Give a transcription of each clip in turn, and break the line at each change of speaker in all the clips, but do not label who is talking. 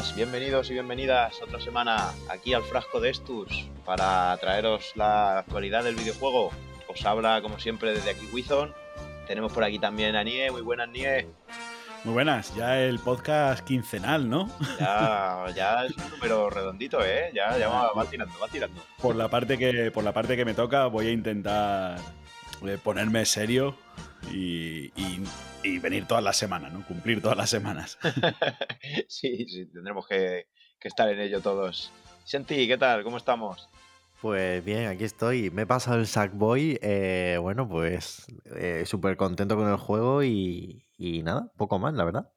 Buenas, bienvenidos y bienvenidas otra semana aquí al Frasco de Estus para traeros la actualidad del videojuego. Os habla, como siempre, desde aquí Wizon. Tenemos por aquí también a Nie, muy buenas Nie.
Muy buenas, ya el podcast quincenal, ¿no?
Ya, ya es un número redondito, ¿eh? Ya, ya va, va tirando, va tirando.
Por la parte que, por la parte que me toca, voy a intentar eh, ponerme serio y, y- y venir todas las semanas, ¿no? Cumplir todas las semanas.
sí, sí, tendremos que, que estar en ello todos. Senti, ¿qué tal? ¿Cómo estamos?
Pues bien, aquí estoy. Me he pasado el Sackboy. eh, bueno, pues eh, súper contento con el juego y, y nada, poco más, la verdad.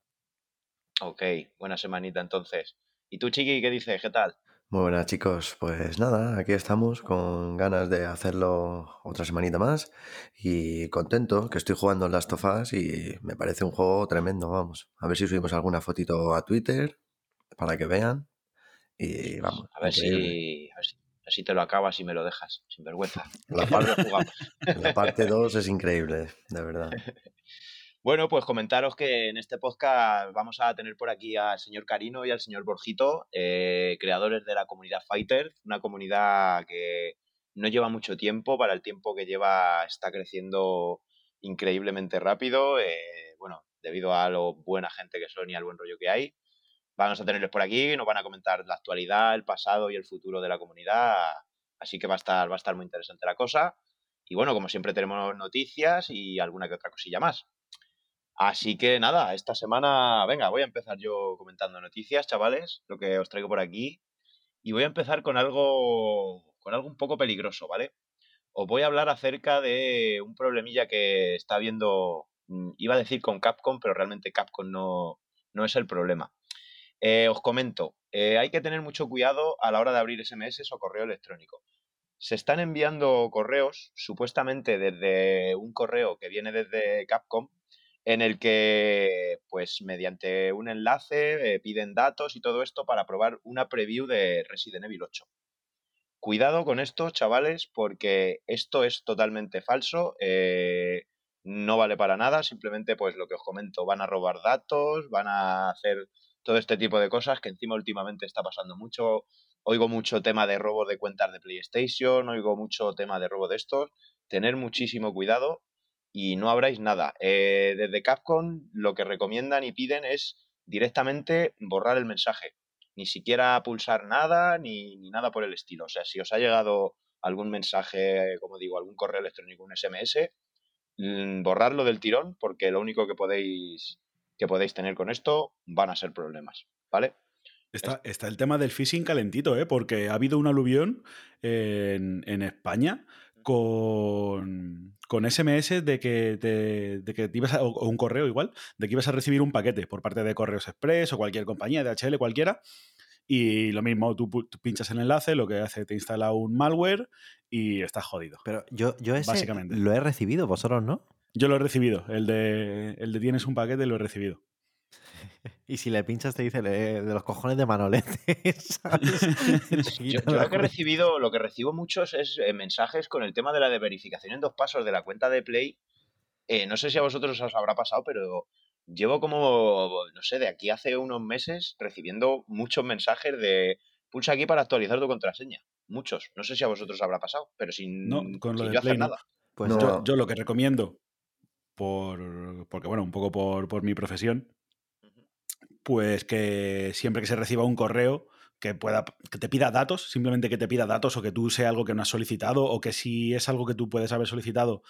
Ok, buena semanita entonces. ¿Y tú, Chiqui, qué dices? ¿Qué tal?
Muy buenas chicos, pues nada, aquí estamos con ganas de hacerlo otra semanita más y contento que estoy jugando en Last of Us y me parece un juego tremendo, vamos. A ver si subimos alguna fotito a Twitter para que vean y vamos.
A ver, si, a ver si, a ver si te lo acabas y me lo dejas, sin vergüenza.
La parte 2 es increíble, de verdad.
Bueno, pues comentaros que en este podcast vamos a tener por aquí al señor Carino y al señor Borjito, eh, creadores de la comunidad Fighter, una comunidad que no lleva mucho tiempo, para el tiempo que lleva está creciendo increíblemente rápido, eh, bueno, debido a lo buena gente que son y al buen rollo que hay. Vamos a tenerles por aquí, nos van a comentar la actualidad, el pasado y el futuro de la comunidad, así que va a estar, va a estar muy interesante la cosa. Y bueno, como siempre tenemos noticias y alguna que otra cosilla más. Así que nada, esta semana, venga, voy a empezar yo comentando noticias, chavales, lo que os traigo por aquí. Y voy a empezar con algo, con algo un poco peligroso, ¿vale? Os voy a hablar acerca de un problemilla que está habiendo, mm, iba a decir con Capcom, pero realmente Capcom no, no es el problema. Eh, os comento, eh, hay que tener mucho cuidado a la hora de abrir SMS o correo electrónico. Se están enviando correos, supuestamente desde un correo que viene desde Capcom, en el que, pues, mediante un enlace eh, piden datos y todo esto para probar una preview de Resident Evil 8. Cuidado con esto, chavales, porque esto es totalmente falso, eh, no vale para nada, simplemente, pues, lo que os comento, van a robar datos, van a hacer todo este tipo de cosas que encima últimamente está pasando mucho. Oigo mucho tema de robo de cuentas de PlayStation, oigo mucho tema de robo de estos. Tener muchísimo cuidado y no abráis nada. Eh, desde Capcom lo que recomiendan y piden es directamente borrar el mensaje. Ni siquiera pulsar nada ni, ni nada por el estilo. O sea, si os ha llegado algún mensaje, como digo, algún correo electrónico, un SMS, mm, borrarlo del tirón porque lo único que podéis, que podéis tener con esto van a ser problemas. ¿Vale?
Está, está el tema del phishing calentito, ¿eh? Porque ha habido un aluvión en, en España con, con SMS de que te, de que te ibas a, o un correo igual, de que ibas a recibir un paquete por parte de Correos Express o cualquier compañía, DHL, cualquiera. Y lo mismo, tú, tú pinchas el enlace, lo que hace, te instala un malware y estás jodido.
Pero yo, yo ese
Básicamente.
lo he recibido, vosotros no.
Yo lo he recibido, el de, el de tienes un paquete lo he recibido.
Y si le pinchas te dice "Le- de los cojones de Manolete.
Yo, lo que he recibido, lo que recibo muchos es eh, mensajes con el tema de la de verificación en dos pasos de la cuenta de Play. Eh, no sé si a vosotros os habrá pasado, pero llevo como, no sé, de aquí hace unos meses recibiendo muchos mensajes de pulsa aquí para actualizar tu contraseña. Muchos. No sé si a vosotros os habrá pasado, pero sin,
No, con lo
sin
de
yo
Play
hacer
no.
nada.
Pues
No.
Yo, yo lo que recomiendo, por, porque bueno, un poco por, por mi profesión, pues que siempre que se reciba un correo que pueda que te pida datos, simplemente que te pida datos o que tú sea algo que no has solicitado o que si es algo que tú puedes haber solicitado,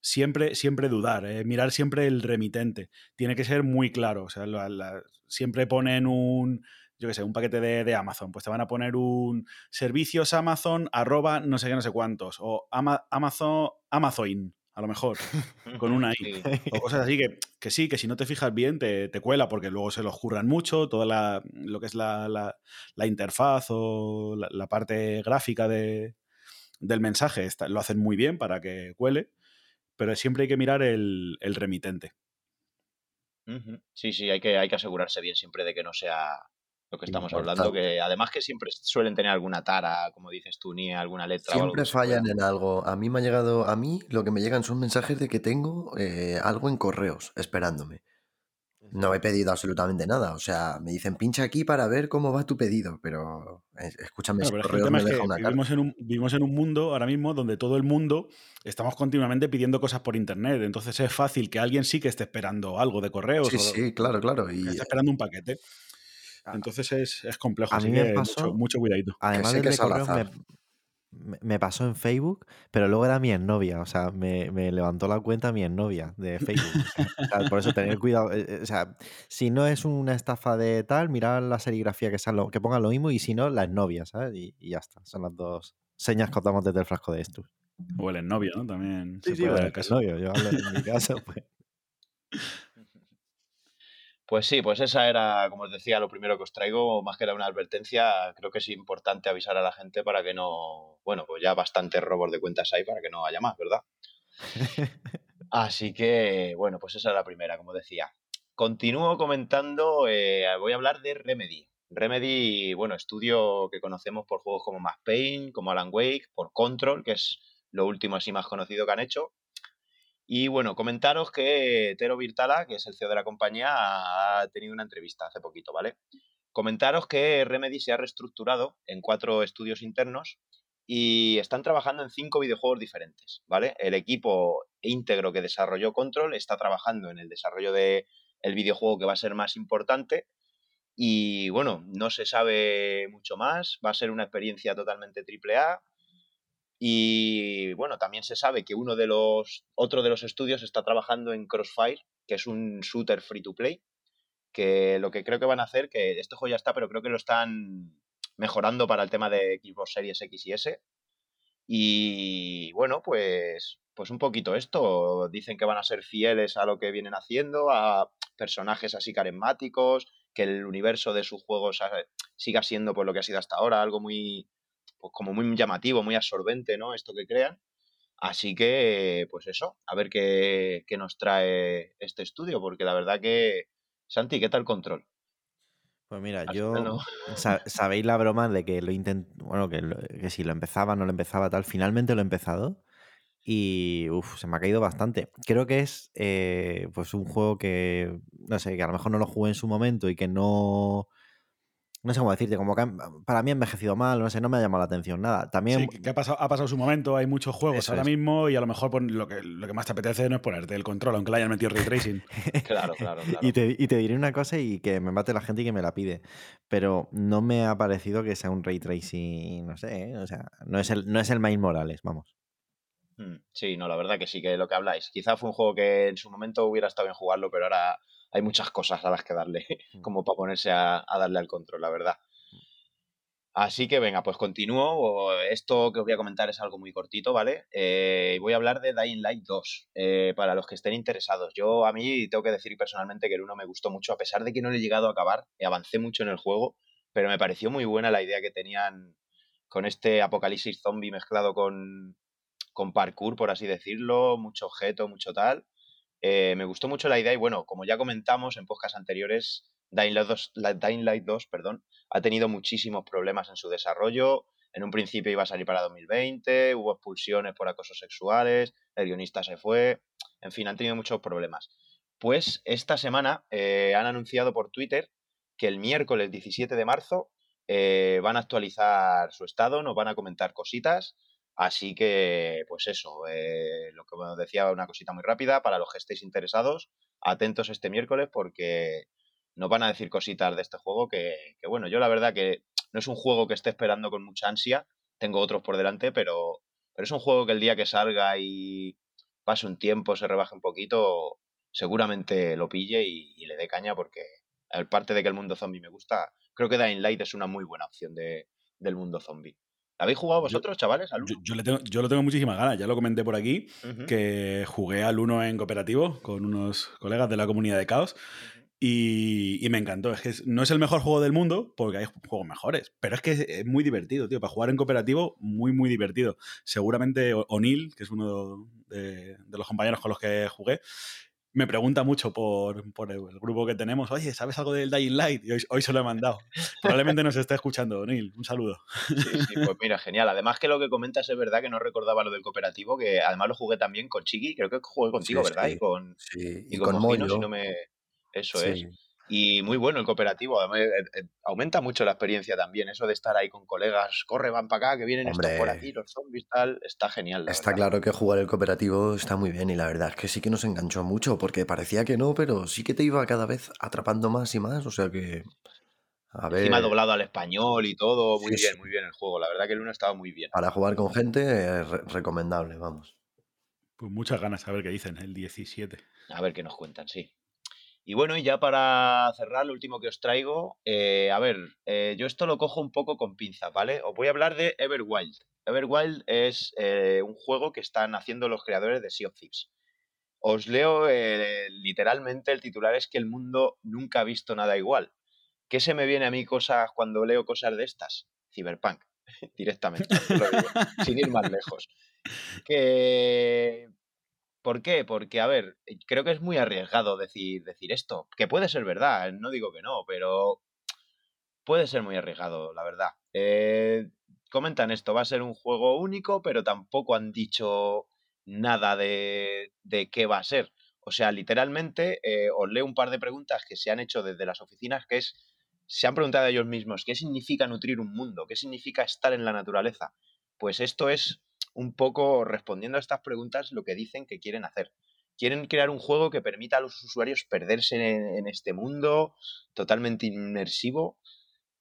siempre, siempre dudar, eh, mirar siempre el remitente. Tiene que ser muy claro. O sea, la- la- siempre ponen un, yo qué sé, un paquete de, Amazon. Pues te van a poner un servicios Amazon arroba no sé qué, no sé cuántos. O Ama- Amazon, Amazon, a lo mejor, con una I.
Sí.
O cosas así que, que sí, que si no te fijas bien te, te cuela porque luego se los curran mucho, toda la, lo que es la, la- la interfaz o la, parte gráfica de, del mensaje está- lo hacen muy bien para que cuele, pero siempre hay que mirar el, el remitente.
Sí, sí, hay que, hay que asegurarse bien siempre de que no sea lo que estamos hablando, que además que siempre suelen tener alguna tara, como dices tú, ni alguna letra o algo
Siempre fallan en algo. A mí me ha llegado, a mí lo que me llegan son mensajes de que tengo eh, algo en correos esperándome. No he pedido absolutamente nada. O sea, me dicen pincha aquí para ver cómo va tu pedido, pero eh, escúchame,
Claro, pero tema es que vivimos en, un, vivimos en un mundo ahora mismo donde todo el mundo estamos continuamente pidiendo cosas por internet. Entonces es fácil que alguien sí que esté esperando algo de correos.
Sí,
o
sí, claro, claro. Y
esté esperando un paquete. Entonces es, es complejo.
A
Así
mí me
que
pasó-
mucho, mucho cuidadito.
Además
que
de
es al
correos, me, me- pasó en Facebook, pero luego era mi exnovia. O sea, me, me levantó la cuenta mi exnovia de Facebook. O sea, o por eso tener cuidado. eh, O sea, si no es una estafa de tal, mirar la serigrafía que, sea lo- que ponga lo mismo y si no, la exnovia, ¿sabes? Y, y ya está. Son las dos señas que os damos desde el frasco de estos.
O el novio, ¿no? También se
Sí, sí,
puede
bueno,
el
exnovio. Yo hablo en mi caso, pues.
Pues sí, pues esa era, como os decía, lo primero que os traigo, más que era una advertencia, creo que es importante avisar a la gente para que no, bueno, pues ya bastantes robos de cuentas hay para que no haya más, ¿verdad? Así que, bueno, pues esa es la primera, como decía. Continúo comentando, eh, voy a hablar de Remedy. Remedy, bueno, estudio que conocemos por juegos como Max Payne, como Alan Wake, por Control, que es lo último así más conocido que han hecho. Y bueno, comentaros que Tero Virtala, que es el CEO de la compañía, ha tenido una entrevista hace poquito, ¿vale? Comentaros que Remedy se ha reestructurado en cuatro estudios internos y están trabajando en cinco videojuegos diferentes, ¿vale? El equipo íntegro que desarrolló Control está trabajando en el desarrollo de el videojuego que va a ser más importante y bueno, no se sabe mucho más, va a ser una experiencia totalmente triple A y bueno, también se sabe que uno de los otro de los estudios está trabajando en Crossfire, que es un shooter free to play, que lo que creo que van a hacer, que este juego ya está, pero creo que lo están mejorando para el tema de Xbox Series X y S. Y bueno, pues, pues un poquito esto. Dicen que van a ser fieles a lo que vienen haciendo, a personajes así carismáticos, que el universo de sus juegos siga siendo pues lo que ha sido hasta ahora, algo muy, pues como muy llamativo, muy absorbente, ¿no? Esto que crean. Así que, pues eso, a ver qué, qué nos trae este estudio, porque la verdad que, Santi, ¿qué tal control?
Pues mira,
Al
yo.
no.
Sabéis la broma de que lo intent... Bueno, que, lo- que si lo empezaba, no lo empezaba, tal. Finalmente lo he empezado. Y uf, se me ha caído bastante. Creo que es eh, pues un juego que. No sé, que a lo mejor no lo jugué en su momento y que no. No sé cómo decirte, como que para mí ha envejecido mal, no sé, no me ha llamado la atención nada. También.
Sí, que- ha pasado, ha pasado su momento, hay muchos juegos
Eso
ahora
es.
mismo y a lo mejor pon- lo, que, lo que más te apetece no es ponerte el control, aunque le hayan metido ray tracing.
Claro, claro, claro.
Y te, y te diré una cosa y que me mate la gente y que me la pide. Pero no me ha parecido que sea un ray tracing, no sé, ¿eh? o sea, no es el, no es el Miles Morales, vamos.
Mm, Sí, no, la verdad que sí, que lo que habláis. Quizá fue un juego que en su momento hubiera estado bien jugarlo, pero ahora hay muchas cosas a las que darle,
Mm.
como para ponerse a, a darle al control, la verdad. Así que venga, pues continúo. Esto que os voy a comentar es algo muy cortito, ¿vale? Eh, voy a hablar de Dying Light 2, eh, para los que estén interesados. Yo a mí tengo que decir personalmente que el 1 me gustó mucho, a pesar de que no le he llegado a acabar, eh, avancé mucho en el juego, pero me pareció muy buena la idea que tenían con este apocalipsis zombie mezclado con, con parkour, por así decirlo, mucho objeto, mucho tal. Eh, me gustó mucho la idea y bueno, como ya comentamos en podcasts anteriores, Dying Light 2, la- Dying Light 2 perdón, ha tenido muchísimos problemas en su desarrollo. En un principio iba a salir para 2020, hubo expulsiones por acosos sexuales, el guionista se fue, en fin, han tenido muchos problemas. Pues esta semana eh, han anunciado por Twitter que el miércoles 17 de marzo eh, van a actualizar su estado, nos van a comentar cositas. Así que, pues eso, eh, lo que os decía, una cosita muy rápida para los que estéis interesados, atentos este miércoles porque nos van a decir cositas de este juego que, que, bueno, yo la verdad que no es un juego que esté esperando con mucha ansia, tengo otros por delante, pero, pero es un juego que el día que salga y pase un tiempo, se rebaje un poquito, seguramente lo pille y, le dé caña porque, aparte de que el mundo zombie me gusta, creo que Dying Light es una muy buena opción de, del mundo zombie. ¿La habéis jugado
Yo-
vosotros, chavales? al
Yo,
uno?
yo le tengo, yo lo tengo muchísimas ganas, ya lo comenté por aquí,
Ujú,
que jugué al 1 en cooperativo con unos colegas de la comunidad de Caos y, y me encantó. Es que no es el mejor juego del mundo, porque hay juegos mejores, pero es que es, es muy divertido, tío. Para jugar en cooperativo, muy, muy divertido. Seguramente O'Neill, que es uno de, de los compañeros con los que jugué, me pregunta mucho por, por el, grupo que tenemos, oye, ¿sabes algo del Dying Light? Y hoy, hoy se lo he mandado. Probablemente nos esté escuchando, O'Neill. Un saludo.
Sí, sí, pues mira, genial. Además que lo que comentas es verdad que no recordaba lo del cooperativo, que además lo jugué también con Chiqui, creo que jugué contigo,
Sí,
¿verdad?
sí.
Y con,
Sí,
y
y
con
con
Mojino, si no me... Eso es. Y muy bueno el cooperativo, además, eh, eh, aumenta mucho la experiencia también, eso de estar ahí con colegas, corre, van para acá, que vienen estos por aquí, los zombies, tal, está genial.
Está claro que jugar el cooperativo está muy bien y la verdad es que sí que nos enganchó mucho, porque parecía que no, pero sí que te iba cada vez atrapando más y más, o sea que...
A ver... Encima doblado al español y todo, muy bien, muy bien el juego, la verdad que el uno estaba muy bien.
Para jugar con gente, recomendable, vamos.
Pues muchas ganas a ver qué dicen el 17.
A ver qué nos cuentan, sí. Y bueno, y ya para cerrar, lo último que os traigo, eh, a ver, eh, yo esto lo cojo un poco con pinza, ¿vale? Os voy a hablar de Everwild. Everwild es eh, un juego que están haciendo los creadores de Sea of Thieves. Os leo literalmente el titular es que el mundo nunca ha visto nada igual. ¿Qué se me viene a mí cosas cuando leo cosas de estas? Cyberpunk, directamente, sin ir más lejos. Que ¿Por qué? Porque, a ver, eh, creo que es muy arriesgado decir, decir esto, que puede ser verdad, no digo que no, pero puede ser muy arriesgado, la verdad. Eh, comentan esto, va a ser un juego único, pero tampoco han dicho nada de, de qué va a ser. O sea, literalmente eh, os leo un par de preguntas que se han hecho desde las oficinas, que es, se han preguntado a ellos mismos, ¿qué significa nutrir un mundo? ¿Qué significa estar en la naturaleza? Pues esto es un poco respondiendo a estas preguntas lo que dicen que quieren hacer. Quieren crear un juego que permita a los usuarios perderse en, este mundo totalmente inmersivo,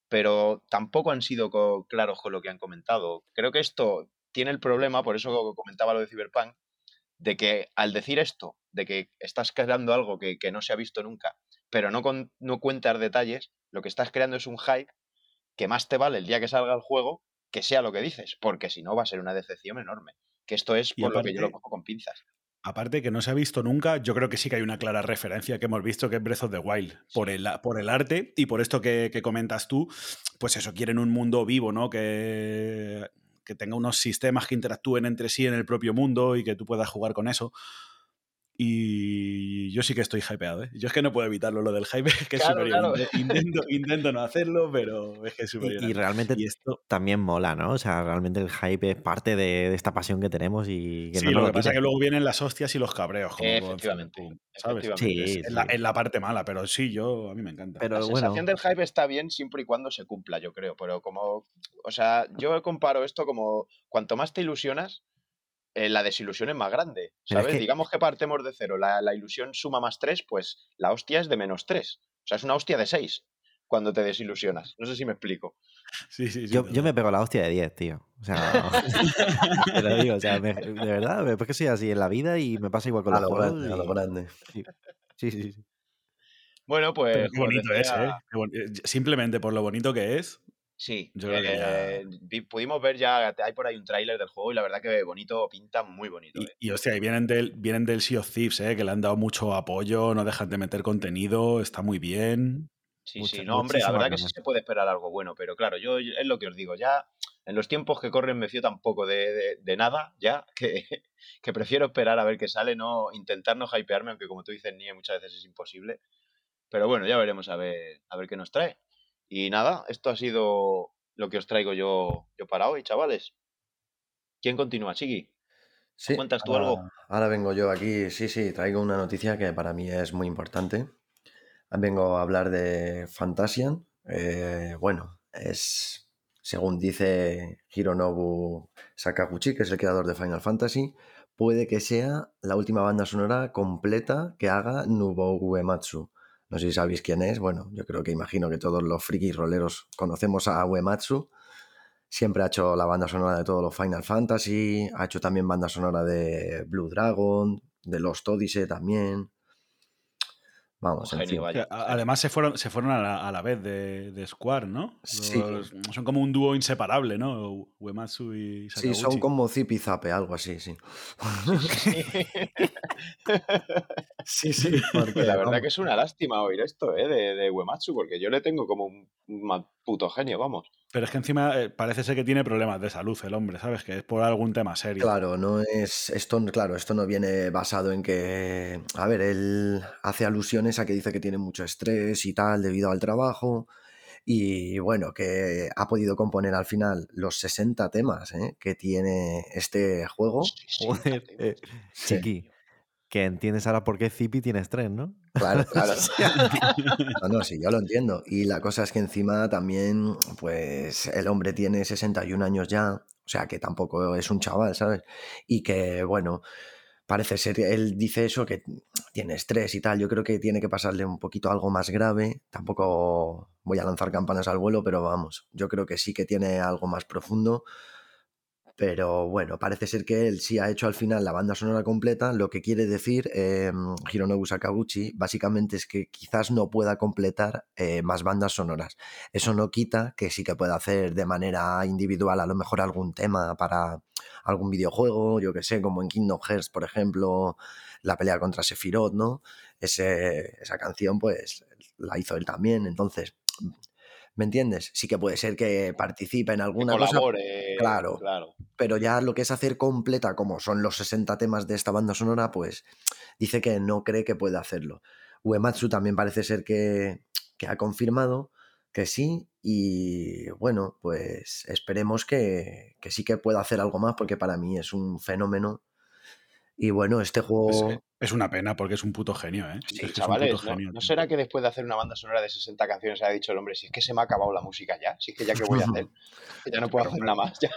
pero tampoco han sido claros con lo que han comentado. Creo que esto tiene el problema, por eso comentaba lo de Cyberpunk, de que al decir esto, de que estás creando algo que, no se ha visto nunca, pero no, no cuentas detalles, lo que estás creando es un hype que más te vale el día que salga el juego que sea lo que dices, porque si no va a ser una decepción enorme. Que esto es por lo que yo lo cojo con pinzas.
Aparte que no se ha visto nunca, yo creo que sí que hay una clara referencia que hemos visto que es Breath of the Wild, por, el, por el arte y por esto que, que, comentas tú, pues eso, quieren un mundo vivo, ¿no? Que, que tenga unos sistemas que interactúen entre sí en el propio mundo y que tú puedas jugar con eso. Y yo sí que estoy hypeado, ¿eh? Yo es que no puedo evitarlo, lo del hype, que es superior. Intento, no hacerlo, pero es que es superior.
Y, realmente esto también mola, ¿no? O sea, realmente el hype es parte de, esta pasión que tenemos y
que sí, lo, que pasa es que luego vienen las hostias y los cabreos. Como
efectivamente.
¿sabes? Sí, es, La, la, parte mala, pero sí, yo a mí me encanta.
Pero la sensación del hype está bien siempre y cuando se cumpla, yo creo. Pero como, o sea, yo comparo esto como cuanto más te ilusionas, eh, la desilusión es más grande. ¿Sabes? Digamos que partemos de cero. La, ilusión suma más 3, pues la hostia es de menos 3. O sea, es una hostia de 6 cuando te desilusionas. No sé si me explico.
Sí, sí, sí, yo, yo, me pego la hostia de 10, tío. O sea, te lo digo, o sea, de verdad, porque soy así en la vida y me pasa igual con los juegos.
A lo grande.
Sí, sí, sí.
Bueno, pues.
qué bonito es, ¿eh? ¿eh? Simplemente por lo bonito que es,
Sí, eh, pudimos ver ya, hay por ahí un tráiler del juego y la verdad que bonito, pinta muy bonito.
Y, eh. y hostia, vienen del, vienen del Sea of Thieves, eh, que le han dado mucho apoyo, no dejan de meter contenido, está muy bien.
Sí, sí, no, hombre, la verdad que sí se puede esperar algo bueno, pero claro, yo es lo que os digo, ya en los tiempos que corren me fío tampoco de, de, nada, ya, que, que, prefiero esperar a ver qué sale, no intentar no hypearme, aunque como tú dices, ni muchas veces es imposible. Pero bueno, ya veremos a ver, a ver qué nos trae. Y nada, esto ha sido lo que os traigo yo, yo para hoy, chavales. ¿Quién continúa, Chiqui?
Sí,
¿Cuentas tú algo?
Ahora vengo yo aquí, sí, sí, traigo una noticia que para mí es muy importante. Vengo a hablar de Fantasian. Eh, bueno, es, según dice Hironobu Sakaguchi, que es el creador de Final Fantasy, puede que sea la última banda sonora completa que haga Nobuo Uematsu. No sé si sabéis quién es. Bueno, yo creo que imagino que todos los frikis roleros conocemos a Uematsu. Siempre ha hecho la banda sonora de todos los Final Fantasy. Ha hecho también banda sonora de Blue Dragon, de Lost Odyssey también. Vamos, en
Además se fueron, se fueron a la, vez de, Square, ¿no? son como un dúo inseparable, ¿no? Uematsu y
Sakaguchi. Sí, son como Zip y Zape, algo así, sí.
sí, sí. Porque, la verdad que es una lástima oír esto, ¿eh? De, de Uematsu, porque yo le tengo como un, puto genio, vamos.
Pero es que encima eh, parece ser que tiene problemas de salud el hombre, ¿sabes? Que es por algún tema serio.
Claro, no es. Esto, claro, esto no viene basado en que. A ver, él hace alusiones a que dice que tiene mucho estrés y tal debido al trabajo. Y bueno, que ha podido componer al final los 60 temas ¿eh? que tiene este juego.
Joder, eh, Chiqui. Que entiendes ahora por qué Zipi tienes tres, ¿no?
Claro, claro. no, no, sí, yo lo entiendo. Y la cosa es que encima también, pues el hombre tiene 61 años ya, o sea que tampoco es un chaval, ¿sabes? Y que, bueno, parece ser, él dice eso, que tiene estrés y tal. Yo creo que tiene que pasarle un poquito algo más grave. Tampoco voy a lanzar campanas al vuelo, pero vamos, yo creo que sí que tiene algo más profundo pero bueno, parece ser que él sí ha hecho al final la banda sonora completa, lo que quiere decir eh, Hironobu Sakaguchi básicamente es que quizás no pueda completar eh, más bandas sonoras. Eso no quita que sí que pueda hacer de manera individual a lo mejor algún tema para algún videojuego, yo que sé, como en Kingdom Hearts, por ejemplo, la pelea contra Sephiroth, ¿no? Esa canción pues la hizo él también, entonces ¿Me entiendes? Sí que puede ser que participe en alguna cosa. Claro, claro. Pero ya lo que es hacer completa, como son los 60 temas de esta banda sonora, pues dice que no cree que puede hacerlo. Uematsu también parece ser que, que ha confirmado que sí. Y bueno, pues esperemos que, que sí que pueda hacer algo más, porque para mí es un fenómeno y bueno, este juego.
Es, una pena porque es un puto genio, ¿eh?
Sí, chavales, ¿no, será que después de hacer una banda sonora de 60 canciones se ha dicho el hombre, si es que se me ha acabado la música ya, si es que ya que voy a hacer, que ya no puedo hacer nada más. Ya.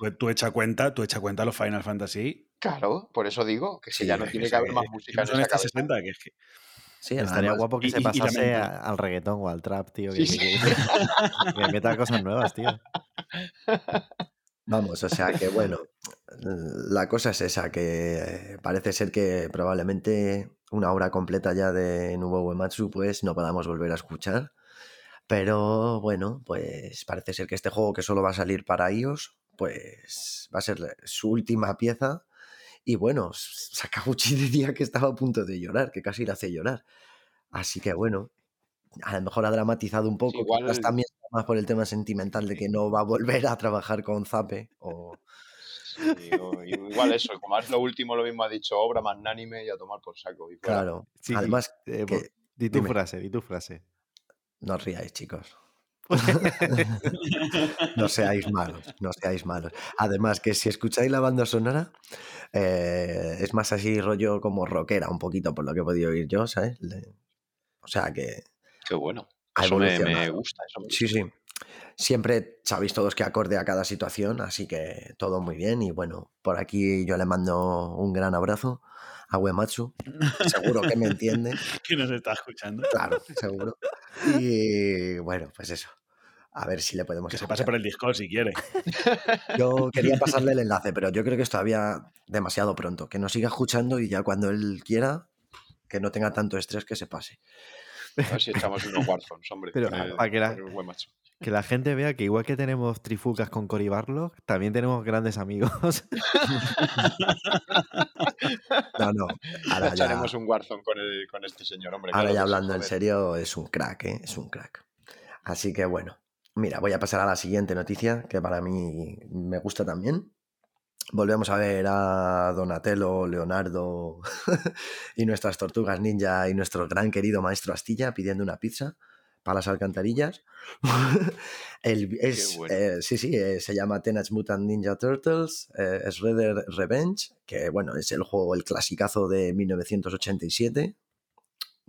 Pero tú, echa cuenta, tú echa cuenta los Final Fantasy.
Claro, por eso digo que si ya no tiene que haber más música.
en esta 60, que es que.
Sí, estaría guapo que se pasase al reggaetón o al trap, tío. Que, que, que meta cosas nuevas, tío.
Vamos, o sea que bueno, la cosa es esa, que parece ser que probablemente una hora completa ya de Nuevo Uematsu pues no podamos volver a escuchar. Pero bueno, pues parece ser que este juego que solo va a salir para iOS, pues va a ser su última pieza. Y bueno, Sakaguchi decía que estaba a punto de llorar, que casi le hace llorar. Así que bueno, a lo mejor ha dramatizado un poco, igual también más por el tema sentimental de que no va a volver a trabajar con Zape o...
igual eso, como es lo último, lo mismo ha dicho, obra magnánime y a tomar por saco. Y
claro, además...
Eh, di tu frase, di tu frase.
No os riáis, chicos. no seáis malos, no seáis malos. Además, que si escucháis la banda sonora, eh, es más así rollo como rockera, un poquito por lo que he podido oír yo, ¿sabes? o sea que
Qué bueno. Eso me, gusta,
Sí, sí. Siempre sabéis todos que acorde a cada situación, así que todo muy bien. Y bueno, por aquí yo le mando un gran abrazo a Uematsu. Seguro que me entiende.
que nos está escuchando.
Claro, seguro. Y bueno, pues eso. A ver si le podemos.
Que se pase por el Discord si quiere.
Yo quería pasarle el enlace, pero yo creo que es todavía demasiado pronto. Que nos siga escuchando y ya cuando él quiera, que no tenga tanto estrés, que se pase.
A ver si echamos unos Warzones, hombre.
Pero para que la, que la gente vea que igual que tenemos trifulcas con Cory Barlow, también tenemos grandes amigos.
no, no.
Ahora ya echaremos un Warzone con, con este señor, hombre.
Ahora ya hablando en serio, es un crack, ¿eh? Es un crack. Así que bueno. Mira, voy a pasar a la siguiente noticia, que para mí me gusta también. Volvemos a ver a Donatello, Leonardo y nuestras tortugas ninja y nuestro gran querido maestro Astilla pidiendo una pizza para las alcantarillas. es, eh, sí, sí, eh, se llama Teenage Mutant Ninja Turtles, eh, es Redder Revenge, que bueno, es el juego, el clasicazo de 1987,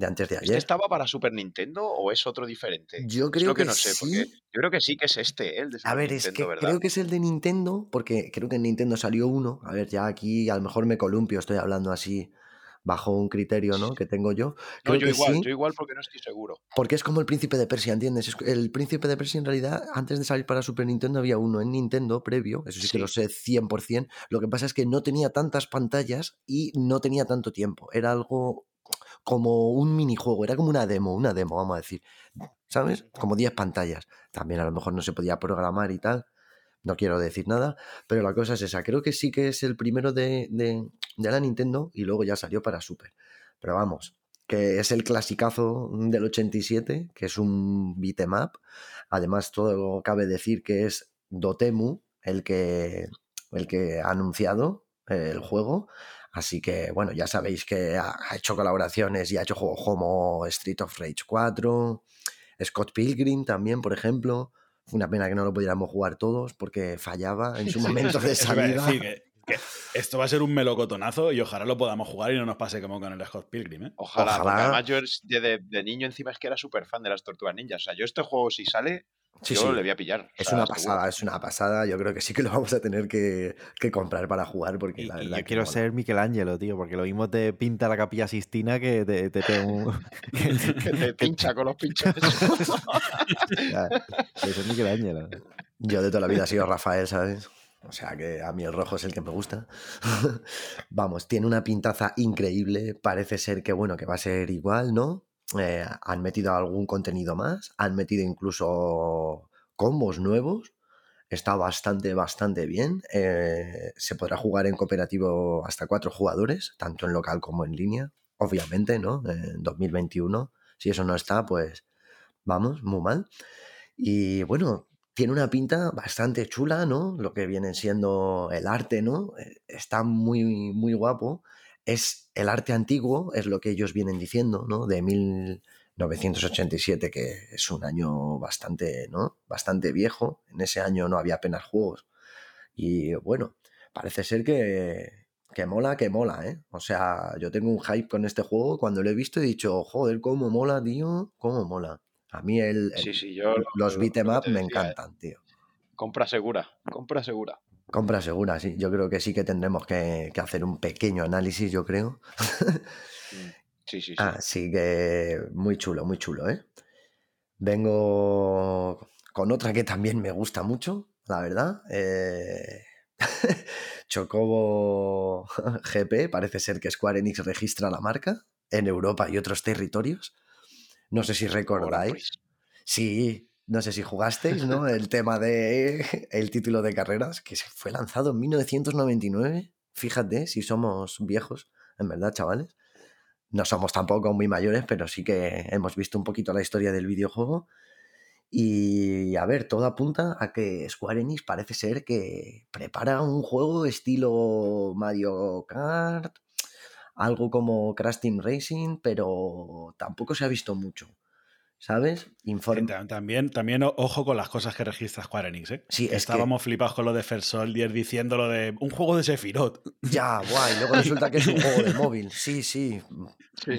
de antes de ayer.
estaba para Super Nintendo o es otro diferente?
Yo creo que,
no sé, porque yo creo que sí que es este, el de Super
A ver, es que creo que es el de Nintendo, porque creo que en Nintendo salió uno. A ver, ya aquí a lo mejor me columpio, estoy hablando así bajo un criterio ¿no? que tengo yo.
no, yo igual, yo igual porque no estoy seguro.
Porque es como el príncipe de Persia, ¿entiendes? El príncipe de Persia en realidad, antes de salir para Super Nintendo había uno en Nintendo previo, eso sí, que lo sé 100%. Lo que pasa es que no tenía tantas pantallas y no tenía tanto tiempo. Era algo como un minijuego, era como una demo, una demo, vamos a decir, ¿sabes? Como 10 pantallas. También a lo mejor no se podía programar y tal, no quiero decir nada, pero la cosa es esa, creo que sí que es el primero de, de, la Nintendo y luego ya salió para Super. Pero vamos, que es el clasicazo del 87, que es un beatmap. Además, todo cabe decir que es Dotemu el que, el que ha anunciado el juego. Así que, bueno, ya sabéis que ha, hecho colaboraciones y ha hecho juegos como Street of Rage 4, Scott Pilgrim también, por ejemplo. Fue una pena que no lo pudiéramos jugar todos porque fallaba en su momento de salida.
esto va a ser un melocotonazo y ojalá lo podamos jugar y no nos pase como con el Scott Pilgrim, ¿eh?
Ojalá, ojalá. además yo de, niño encima es que era súper fan de las Tortugas Ninjas. O sea, yo este juego si sale, yo le voy a pillar.
Es una pasada, es una pasada. Yo creo que sí que lo vamos a tener que, comprar para jugar porque la verdad
yo quiero ser Michelangelo, tío, porque lo mismo te pinta la capilla Sistina que te, te,
que te pincha con los pinchos.
eso es Michelangelo.
Yo de toda la vida he sido Rafael, ¿sabes? O sea que a mí el rojo es el que me gusta. Vamos, tiene una pintaza increíble. Parece ser que, bueno, que va a ser igual, ¿no? Eh, han metido algún contenido más. Han metido incluso combos nuevos. Está bastante, bastante bien. Eh, se podrá jugar en cooperativo hasta cuatro jugadores, tanto en local como en línea. Obviamente, ¿no? En 2021. Si eso no está, pues vamos, muy mal. Y bueno, tiene una pinta bastante chula, ¿no? Lo que viene siendo el arte, ¿no? Eh, está muy, muy guapo. Es el arte antiguo, es lo que ellos vienen diciendo, ¿no? De 1987, que es un año bastante, ¿no? Bastante viejo. En ese año no había apenas juegos. Y bueno, parece ser que, que mola, que mola, ¿eh? O sea, yo tengo un hype con este juego. Cuando lo he visto he dicho, joder, cómo mola, tío, cómo mola. A mí el, los beat'em up me encantan, tío.
Compra segura, compra segura.
Compra segura, sí. Yo creo que sí que tendremos que, hacer un pequeño análisis, yo creo.
Mm, sí, sí, sí.
Así que muy chulo, muy chulo, ¿eh? Vengo con otra que también me gusta mucho, la verdad. Eh... Chocobo GP, parece ser que Square Enix registra la marca en Europa y otros territorios. No sé si recordáis. Pues. Sí, no sé si jugasteis, ¿no? El tema de el título de carreras que fue lanzado en 1999. Fíjate si somos viejos, en verdad, chavales. No somos tampoco muy mayores, pero sí que hemos visto un poquito la historia del videojuego. Y a ver, todo apunta a que Square Enix parece ser que prepara un juego estilo Mario Kart, algo como Crash Team Racing, pero tampoco se ha visto mucho. ¿Sabes?
También, también ojo con las cosas que registra Square Enix, ¿eh? Sí, Estábamos flipados con lo de First Soldier diciendo lo de un juego de Sephiroth.
Ya, guay. Luego resulta que es un juego de móvil. Sí, sí.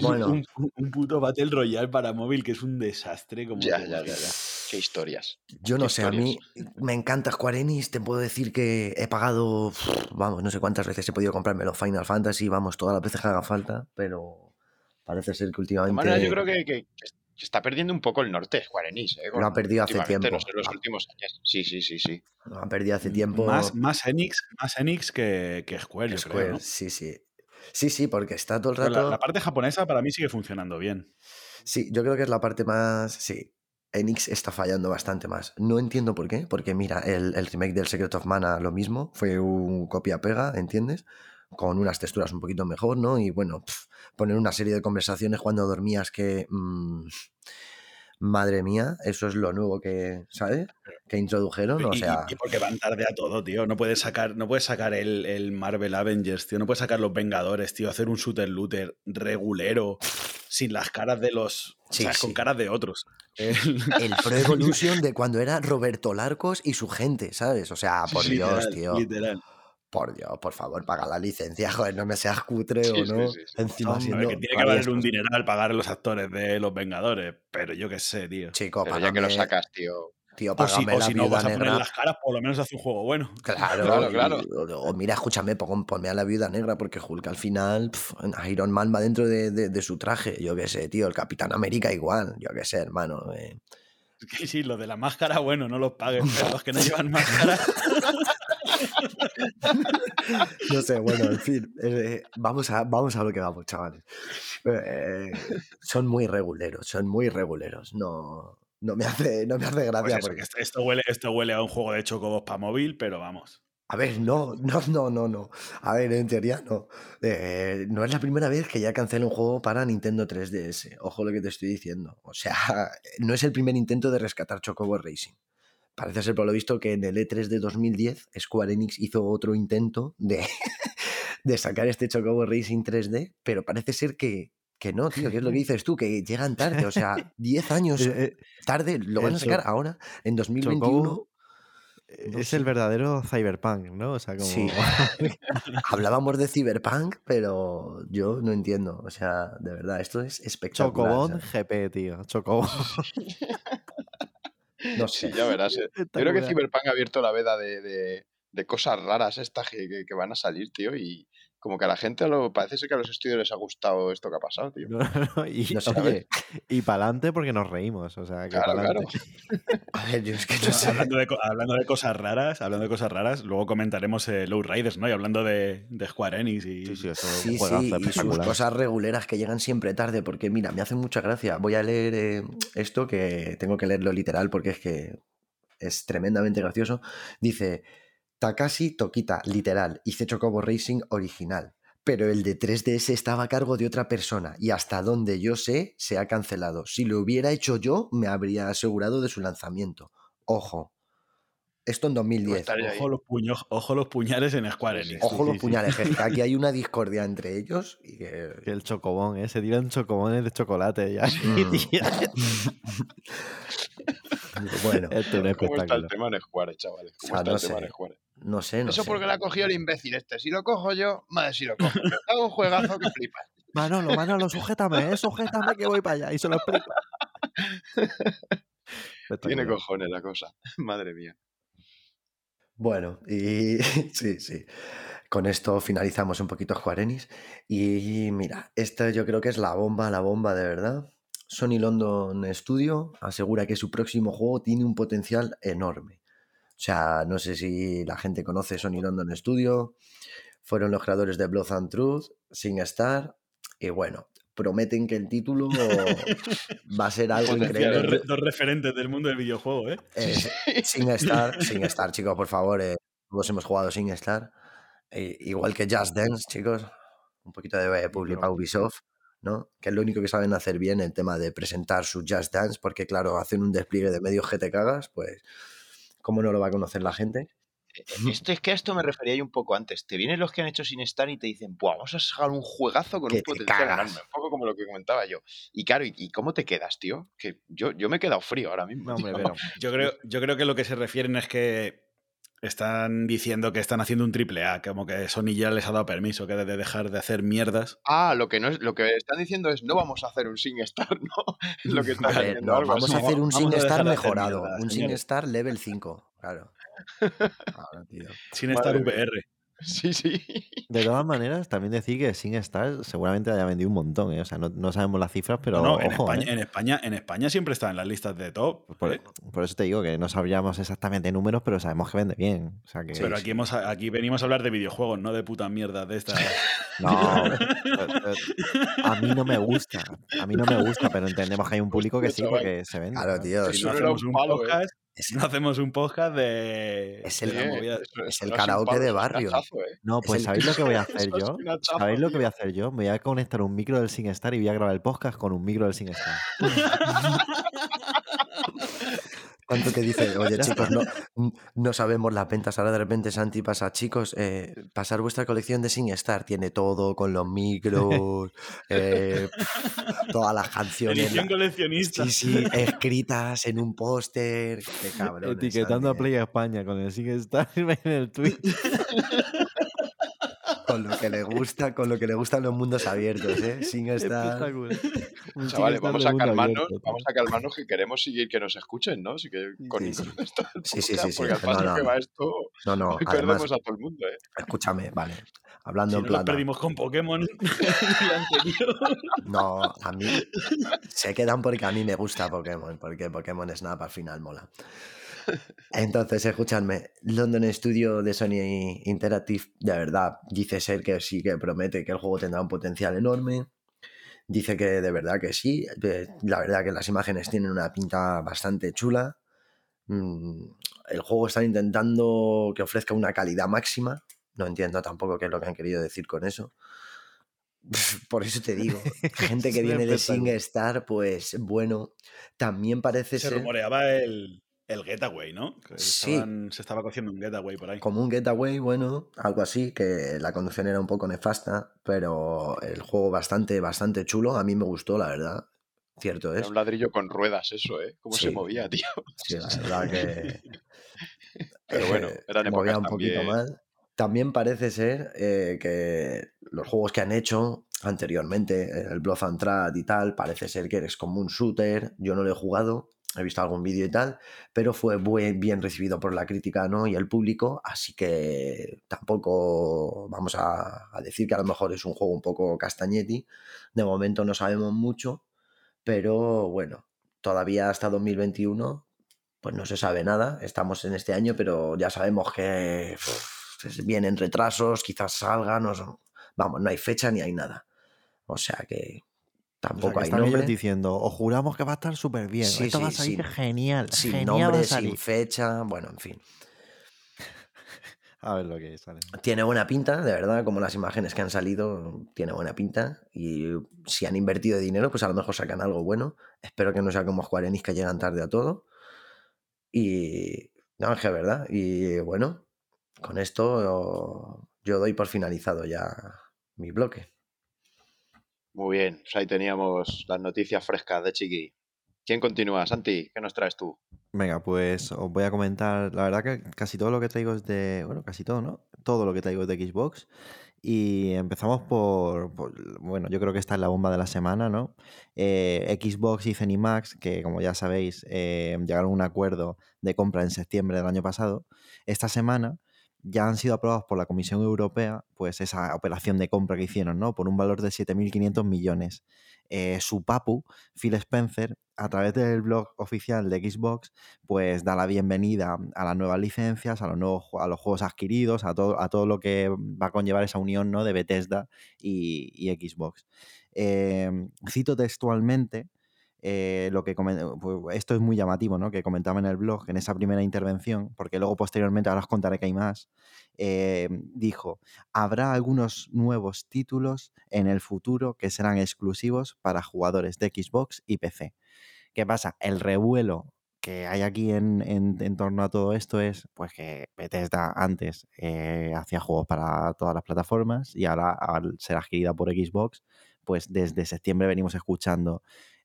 bueno. Un, puto Battle Royale para móvil que es un desastre. Como
ya, ya, ya, Qué historias.
Yo no sé, a mí me encanta Square Enix. Te puedo decir que he pagado, vamos, no sé cuántas veces he podido comprarme los Final Fantasy, vamos, todas las veces que haga falta, pero parece ser que últimamente.
yo creo que se está perdiendo un poco el norte Square Enix. ¿eh?
Lo ha perdido hace tiempo.
No los últimos años. Sí, sí, sí, sí.
Lo ha perdido hace tiempo.
Más, más Enix, más Enix que, que Square, Square
Sí, sí. Sí, sí, porque está todo el rato.
La, parte japonesa para mí sigue funcionando bien.
Sí, yo creo que es la parte más. Sí. Enix está fallando bastante más. No entiendo por qué, porque mira, el, remake del Secret of Mana lo mismo, fue un copia-pega, ¿entiendes? Con unas texturas un poquito mejor, ¿no? Y bueno, poner una serie de conversaciones cuando dormías que. Mm, madre mía, eso es lo nuevo que, ¿sabes? Que introdujeron, o sea...
Y, porque van tarde a todo, tío. No puedes sacar, no puedes sacar el, Marvel Avengers, tío. No puedes sacar los Vengadores, tío. Hacer un shooter looter regulero, sin las caras de los... o sea, con caras de otros.
El, Pro Evolution de cuando era Roberto Larcos y su gente, ¿sabes? O sea, por Dios, tío. Literal por Dios, por favor, paga la licencia, joder, no me seas cutre o no.
Encima siendo, que tiene que valer un dineral pagar a los actores de Los Vengadores, pero yo qué sé, tío.
Chico,
pero ya que lo sacas, tío.
Tío, o si,
o
si
no vas a poner las caras, por lo menos hace un juego bueno.
Claro, claro. claro. O, mira, escúchame, ponme a la viuda negra, porque Hulk al final, Iron Man va dentro de, su traje. Yo qué sé, tío, el Capitán América igual. Yo qué sé, hermano. Eh.
Sí, sí, lo de la máscara, bueno, no los paguen, pero los que no llevan máscara.
no sé, bueno, en fin, eh, vamos, a, vamos a lo que vamos, chavales. Eh, son muy reguleros, son muy reguleros. No, no, me, hace, no me hace gracia.
Pues porque... esto, huele, esto huele a un juego de chocobos para móvil, pero vamos.
A ver, no, no, no, no, no. A ver, en teoría no. Eh, no es la primera vez que ya cancela un juego para Nintendo 3DS. Ojo lo que te estoy diciendo. O sea, no es el primer intento de rescatar Chocobo Racing. Parece ser por lo visto que en el E3 de 2010 Square Enix hizo otro intento de, de sacar este Chocobo Racing 3D, pero parece ser que, que no, tío, que es lo que dices tú, que llegan tarde, o sea, 10 años eh, eh, tarde, lo van a sacar ahora, en 2021.
es el verdadero cyberpunk, ¿no? O sea, como...
Sí. Hablábamos de cyberpunk, pero yo no entiendo. O sea, de verdad, esto es espectacular.
Chocobón. GP, tío. Chocobón.
No
Sí,
sé.
ya verás. eh. Yo creo que. Cyberpunk ha abierto la veda de, de- de cosas raras estas que, que- que van a salir, tío, y como que a la gente lo, parece ser que a los estudios les ha gustado esto que ha pasado, tío.
No, no, y,
No sé,
oye, y para adelante porque nos reímos. O sea, que
Claro,
pa'lante.
claro.
A ver, yo es que no sé.
hablando, de, hablando de cosas raras, hablando de cosas raras, luego comentaremos eh, Low Riders, ¿no? Y hablando de, de Square Enix y.
Sí, sí, eso es
Sí, y sus cosas reguleras que llegan siempre tarde, porque mira, me hacen mucha gracia. Voy a leer eh, esto que tengo que leerlo literal porque es que es tremendamente gracioso. Dice, Takashi Tokita, literal, hice Chocobo Racing original, pero el de 3DS estaba a cargo de otra persona y hasta donde yo sé se ha cancelado. Si lo hubiera hecho yo, me habría asegurado de su lanzamiento. Ojo. Esto en 2010.
estaría ahí.
Ojo los, puños, ojo los puñales en Square. Enix.
Ojo los
sí, sí.
puñales, que aquí hay una discordia entre ellos y que...
El chocobón, ¿eh? Se tiran chocobones de chocolate ya.
Mm. Bueno,
Esto es un
¿Cómo está el
espectáculo.
tema en Square, chavales? ¿Cómo
Ah,
está
no
el tema
sé.
en Square?
no sé, no
Eso
sé.
porque lo ha cogido el imbécil este. Si lo cojo yo, madre si lo cojo. Hago un juegazo que flipas.
Manolo, Manolo, sujétame, ¿eh? Sujétame que voy para allá y se lo explico.
Tiene cojones la cosa. Madre mía.
Bueno, y sí, sí. Con esto finalizamos un poquito Square Enix. Y mira, esta yo creo que es la bomba, la bomba de verdad. Sony London Studio asegura que su próximo juego tiene un potencial enorme. O sea, no sé si la gente conoce Sony London Studio. Fueron los creadores de Blood and Truth, SingStar. Y bueno, prometen que el título va a ser algo increíble.
re- dos referentes del mundo del videojuego, ¿eh?
Eh, SingStar, SingStar, chicos, por favor. eh, todos hemos jugado SingStar. Eh, igual que Just Dance, chicos. Un poquito de publicidad Ubisoft, ¿no? Que es lo único que saben hacer bien el tema de presentar su Just Dance, porque claro, hacen un despliegue de medios que te cagas, pues, ¿cómo no lo va a conocer la gente?
Esto es que a esto me refería yo un poco antes. Te vienen los que han hecho sin estar y te dicen, Buah, vamos a sacar un juegazo con
Que
un
te
potencial enorme. Un poco como lo que comentaba yo. Y claro, ¿y, cómo te quedas, tío? Que yo, yo me he quedado frío ahora mismo.
No, hombre,
tío.
pero
Yo creo, yo creo que lo que se refieren es que están diciendo que están haciendo un triple A, como que Sony ya les ha dado permiso, que de dejar de hacer mierdas.
Ah, lo que no es, lo que están diciendo es no vamos a hacer un SingStar, ¿no? Es lo que están
ver,
diciendo,
no,
algo
vamos
así.
a hacer un SingStar
de hacer
mejorado.
mierda,
un. SingStar level 5, claro. Tío.
Sin estar. VR.
Sí, sí.
de todas maneras, también decir que sin estar seguramente haya vendido un montón, ¿eh? O sea, no, no sabemos las cifras, pero
No, no, en,
ojo,
España,
¿eh?
en, España, en España siempre está en las listas de top.
Por,
¿eh?
por eso te digo que no sabríamos exactamente números, pero sabemos que vende bien. O sea que.
Pero aquí, hemos, aquí venimos a hablar de videojuegos, no de puta mierda de estas.
No, a mí no me gusta. A mí no me gusta, pero entendemos que hay un público que sí, porque se vende.
Claro, tío.
Si
es-
no hacemos
un palo, ¿eh?
podcast,
Es-
no hacemos un podcast de.
Es el-
de movida.
eso-
es el karaoke de barrio.
¿eh?
No,
Es
pues
el-
¿sabéis lo que voy a hacer yo? ¿Sabéis lo que voy a hacer yo? Me voy a conectar un micro del SingStar y voy a grabar el podcast con un micro del SingStar.
¿Cuánto te dice? Oye, chicos, no, no sabemos las ventas. Ahora de repente Santi pasa, chicos, eh, pasar vuestra colección de SingStar. Tiene todo con los micros, eh, todas las canciones.
Edición coleccionista.
Sí, sí, escritas en un póster.
Etiquetando a Play España con el SingStar en el tweet.
Con lo que le gusta, con lo que le gustan los mundos abiertos, ¿eh? SingStar.
Espectacular. Un
Chavales,
SingStar
vamos a calmarnos,
abierto,
vamos a calmarnos que queremos seguir que nos escuchen, ¿no? Así que con,
Sí, sí.
con esto
Sí, sí, sí, sí.
Porque al
No,
paso
no.
que va esto,
No, no,
hoy
además,
perdemos a todo el mundo, ¿eh?
escúchame, vale. Hablando
Si
en
no
plata.
perdimos con Pokémon.
No, a mí se quedan porque a mí me gusta Pokémon, porque Pokémon Snap al final mola. Entonces, escuchadme, London Studio de Sony Interactive, de verdad, dice ser que sí que promete que el juego tendrá un potencial enorme. Dice que de verdad que sí. La verdad que las imágenes tienen una pinta bastante chula. Mm, El juego está intentando que ofrezca una calidad máxima. No entiendo tampoco qué es lo que han querido decir con eso. Por eso te digo, gente que viene de
espectáculo.
SingStar, pues bueno, también parece
Se
ser
rumoreaba el, el Getaway, ¿no? Que
Sí.
estaban- se estaba cociendo un Getaway por ahí.
como un getaway, bueno, algo así, que la conducción era un poco nefasta, pero el juego bastante, bastante chulo, a mí me gustó, la verdad. Cierto
Era
es.
un ladrillo con ruedas, eso, ¿eh? Cómo se movía, tío.
Sí, la verdad que
Pero bueno, eran
movía un poquito
también.
mal. También parece ser eh, que los juegos que han hecho anteriormente, el Blood and Trad y tal, parece ser que eres como un shooter. Yo no lo he jugado, he visto algún vídeo y tal, pero fue bien recibido por la crítica ¿no? y el público, así que tampoco vamos a, decir que a lo mejor es un juego un poco castañetti. De momento no sabemos mucho, pero bueno, todavía hasta 2021 pues no se sabe nada. Estamos en este año, pero ya sabemos que vienen retrasos, quizás salgan, no vamos, no hay fecha ni hay nada. O sea que
O sea,
tampoco
que
hay nombre.
diciendo, os juramos que va a estar súper bien.
Sí,
Esto va a salir
sin-
genial.
Sin
genial va a
nombre,
salir".
sin fecha, bueno, en fin.
A ver lo que sale.
Tiene buena pinta, de verdad, como las imágenes que han salido, tiene buena pinta. Y si han invertido dinero, pues a lo mejor sacan algo bueno. Espero que no sea como Square Enix que llegan tarde a todo. Y. No, es que es verdad. Y bueno, con esto yo doy por finalizado ya mi bloque.
Muy bien, pues ahí teníamos las noticias frescas de Chiqui. ¿Quién continúa? Santi, ¿qué nos traes tú?
Venga, pues os voy a comentar. La verdad que casi todo lo que traigo es de. Bueno, casi todo, ¿no? Todo lo que traigo es de Xbox. Y empezamos por, Bueno, yo creo que esta es la bomba de la semana, ¿no? Eh, Xbox y Zenimax, que como ya sabéis, eh, llegaron a un acuerdo de compra en septiembre del año pasado. Esta semana ya han sido aprobados por la Comisión Europea, pues esa operación de compra que hicieron, ¿no? Por un valor de 7.500 millones. Eh, su papu, Phil Spencer, a través del blog oficial de Xbox, pues da la bienvenida a las nuevas licencias, a los nuevos a los juegos adquiridos, a todo, a todo lo que va a conllevar esa unión ¿no? de Bethesda y, y Xbox. Eh, cito textualmente eh, lo que esto es muy llamativo, ¿no? Que comentaba en el blog en esa primera intervención, porque luego posteriormente, ahora os contaré que hay más. eh, dijo: habrá algunos nuevos títulos en el futuro que serán exclusivos para jugadores de Xbox y PC. ¿Qué pasa? El revuelo que hay aquí en, en- en torno a todo esto es pues que Bethesda antes eh, hacía juegos para todas las plataformas y ahora al ser adquirida por Xbox, pues desde septiembre venimos escuchando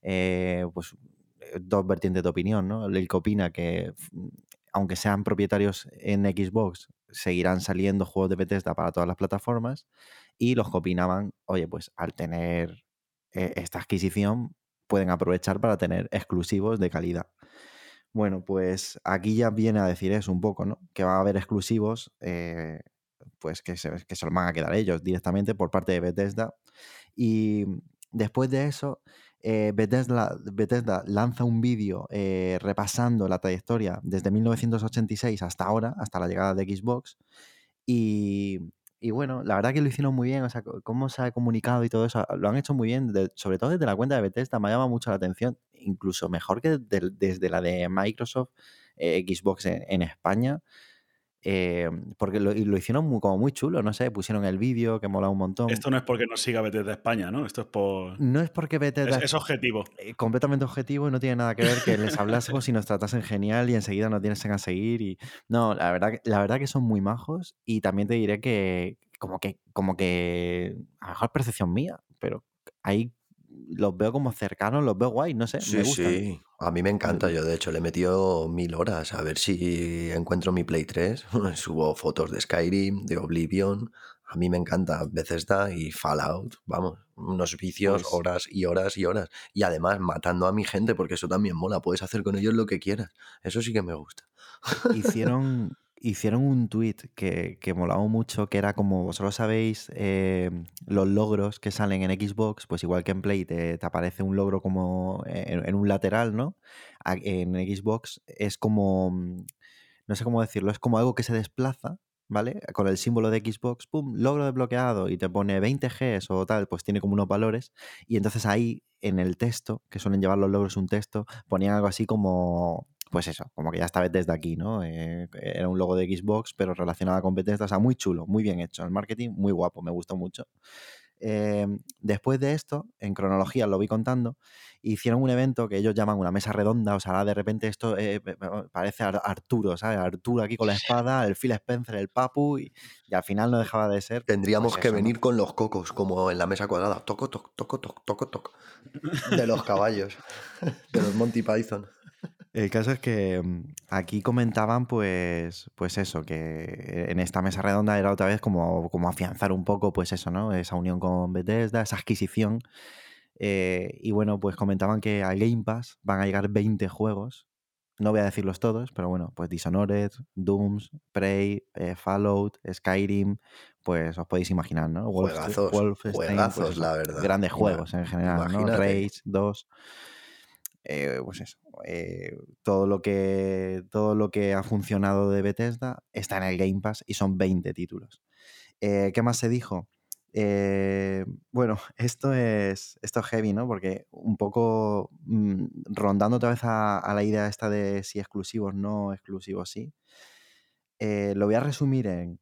eh, pues eh, dos vertientes de opinión, ¿no? El que opina que mm, aunque sean propietarios en Xbox, seguirán saliendo juegos de Bethesda para todas las plataformas y los que opinaban, oye, pues al tener eh, esta adquisición pueden aprovechar para tener exclusivos de calidad. Bueno, pues aquí ya viene a decir eso un poco, ¿no? Que va a haber exclusivos, pues que se, que se los van a quedar ellos directamente por parte de Bethesda. Y después de eso, eh, Bethesda, lanza un vídeo eh, repasando la trayectoria desde 1986 hasta ahora, hasta la llegada de Xbox. Y, bueno, la verdad que lo hicieron muy bien, o sea, cómo se ha comunicado y todo eso, lo han hecho muy bien, sobre todo desde la cuenta de Bethesda, me llama mucho la atención, incluso mejor que desde la de Microsoft, eh, Xbox en España, eh, porque lo, hicieron muy, como muy chulo, no sé, pusieron el vídeo que mola un montón.
Esto no es porque nos siga Bethesda España, ¿no? Esto es por.
No es porque
Es,
Bethesda
es objetivo.
eh, completamente objetivo y no tiene nada que ver que les hablásemos y nos tratasen genial y enseguida nos tienen a seguir y no, la verdad, que- la verdad que son muy majos y también te diré que como que como que a lo mejor percepción mía, pero ahí los veo como cercanos, los veo guay, no sé,
Sí,
me gustan.
sí. A mí me encanta. Yo, de hecho, le he metido mil horas a ver si encuentro mi Play 3. Subo fotos de Skyrim, de Oblivion. A mí me encanta Bethesda y Fallout. Vamos, unos vicios,
Pues-
horas y horas y horas. Y además matando a mi gente, porque eso también mola. Puedes hacer con ellos lo que quieras. Eso sí que me gusta.
hicieron, hicieron un tweet que, que molaba mucho, que era como, vosotros sabéis, eh, los logros que salen en Xbox, pues igual que en Play te, te aparece un logro como en, en un lateral, ¿no? En Xbox es como, mm, no sé cómo decirlo, es como algo que se desplaza. ¿Vale? Con el símbolo de Xbox, ¡pum! Logro desbloqueado y te pone 20 Gs o tal, pues tiene como unos valores. Y entonces ahí en el texto, que suelen llevar los logros un texto, ponían algo así como, pues eso, como que ya esta vez desde aquí, ¿no? Eh, era un logo de Xbox, pero relacionado con Bethesda, o sea, muy chulo, muy bien hecho. El marketing, muy guapo, me gustó mucho. Eh, después de esto, en cronología lo vi contando, hicieron un evento que ellos llaman una mesa redonda, o sea, ahora de repente esto eh, pe- pe- parece Ar- Arturo, ¿sabes? Arturo aquí con la espada, el Phil Spencer, el Papu, y, y al final no dejaba de ser.
Tendríamos
pues
que
eso, ¿no?
venir con los cocos, como en la mesa cuadrada. Toco, toco, toco, toco, toco, toco. De los caballos. De los Monty Python.
El caso es que mm, aquí comentaban, pues, pues eso, que en esta mesa redonda era otra vez como, como afianzar un poco, pues eso, ¿no? Esa unión con Bethesda, esa adquisición. Eh, y bueno, pues comentaban que al Game Pass van a llegar 20 juegos. No voy a decirlos todos, pero bueno, pues Dishonored, Dooms, Prey, eh, Fallout, Skyrim, pues os podéis imaginar, ¿no?
Juegazos,
Wolfenstein,
juegazos,
pues,
la verdad.
Grandes juegos en general, ¿no? Rage 2. Eh, pues eso. eh, todo, lo que, todo lo que ha funcionado de Bethesda está en el Game Pass y son 20 títulos. Eh, ¿Qué más se dijo? Bueno, esto es, esto es heavy, ¿no? Porque un poco mm, rondando otra vez a, a la idea esta de si exclusivos no, exclusivos sí. lo voy a resumir en,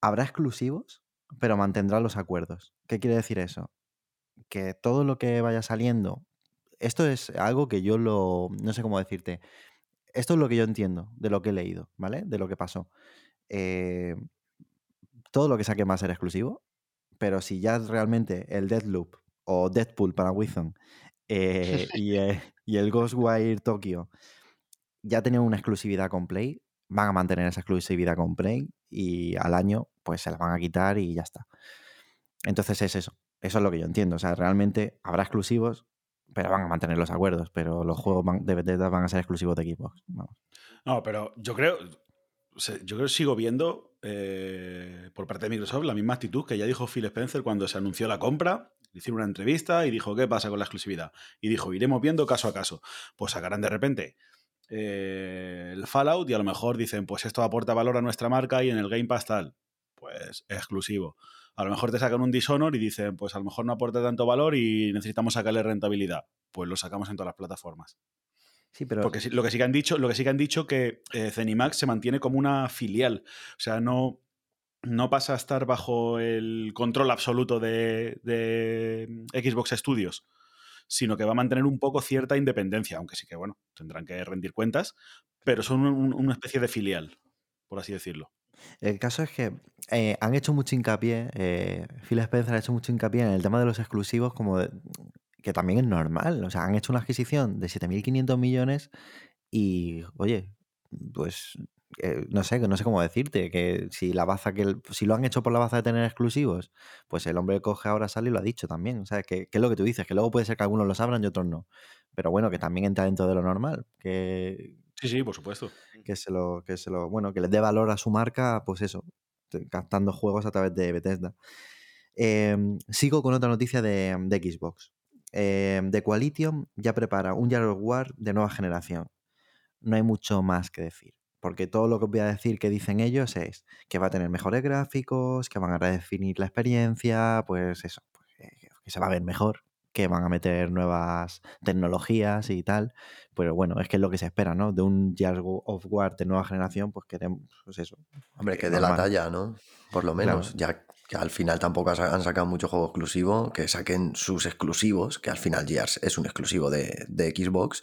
habrá exclusivos, pero mantendrá los acuerdos. ¿Qué quiere decir eso? Que todo lo que vaya saliendo, esto es algo que yo lo, no sé cómo decirte, esto es lo que yo entiendo de lo que he leído, ¿vale? De lo que pasó. Eh, todo lo que saque va a ser exclusivo, pero si ya realmente el Deathloop o Deadpool para Wizon eh, y, eh, y el Ghostwire Tokyo ya tenían una exclusividad con Play, van a mantener esa exclusividad con Play y al año pues se la van a quitar y ya está. Entonces es eso, eso es lo que yo entiendo. O sea, realmente habrá exclusivos, pero van a mantener los acuerdos, pero los juegos van- de Bethesda van a ser exclusivos de Xbox. Vamos.
No, pero yo creo, yo creo que sigo viendo eh, por parte de Microsoft la misma actitud que ya dijo Phil Spencer cuando se anunció la compra. Le hicieron una entrevista y dijo, ¿qué pasa con la exclusividad? Y dijo, iremos viendo caso a caso. Pues sacarán de repente eh, el Fallout y a lo mejor dicen, pues esto aporta valor a nuestra marca y en el Game Pass tal. Pues exclusivo. A lo mejor te sacan un Dishonor y dicen, pues a lo mejor no aporta tanto valor y necesitamos sacarle rentabilidad. Pues lo sacamos en todas las plataformas.
Sí, pero
Porque lo que sí que han dicho, lo que sí que han dicho que eh, Zenimax se mantiene como una filial. O sea, no, no pasa a estar bajo el control absoluto de, de Xbox Studios, sino que va a mantener un poco cierta independencia, aunque sí que, bueno, tendrán que rendir cuentas, pero son un- una especie de filial, por así decirlo.
El caso es que eh, han hecho mucho hincapié, eh, Phil Spencer ha hecho mucho hincapié en el tema de los exclusivos, como de- que también es normal. O sea, han hecho una adquisición de 7.500 millones y, oye, pues eh, no sé, no sé cómo decirte, que si la baza que el- si lo han hecho por la baza de tener exclusivos, pues el hombre coge ahora sale y lo ha dicho también. O sea, que, es lo que tú dices, que luego puede ser que algunos lo sabrán y otros no. Pero bueno, que también entra dentro de lo normal, que,
Sí, sí, por supuesto.
que se lo, que se lo, bueno, que les dé valor a su marca, pues eso, captando juegos a través de Bethesda. Em, sigo con otra noticia de, Xbox. Em, The Coalition ya prepara un Gears of War de nueva generación. No hay mucho más que decir. Porque todo lo que os voy a decir que dicen ellos es que va a tener mejores gráficos, que van a redefinir la experiencia, pues eso, pues, que- que se va a ver mejor, que van a meter nuevas tecnologías y tal. Pero bueno, es que es lo que se espera, ¿no? De un Gears of War de nueva generación, pues queremos, pues eso.
Hombre, que de la talla, ¿no? Por lo
Claro.
menos, ya que al final tampoco han sacado mucho juego exclusivo, que saquen sus exclusivos, que al final Gears es un exclusivo de, de Xbox,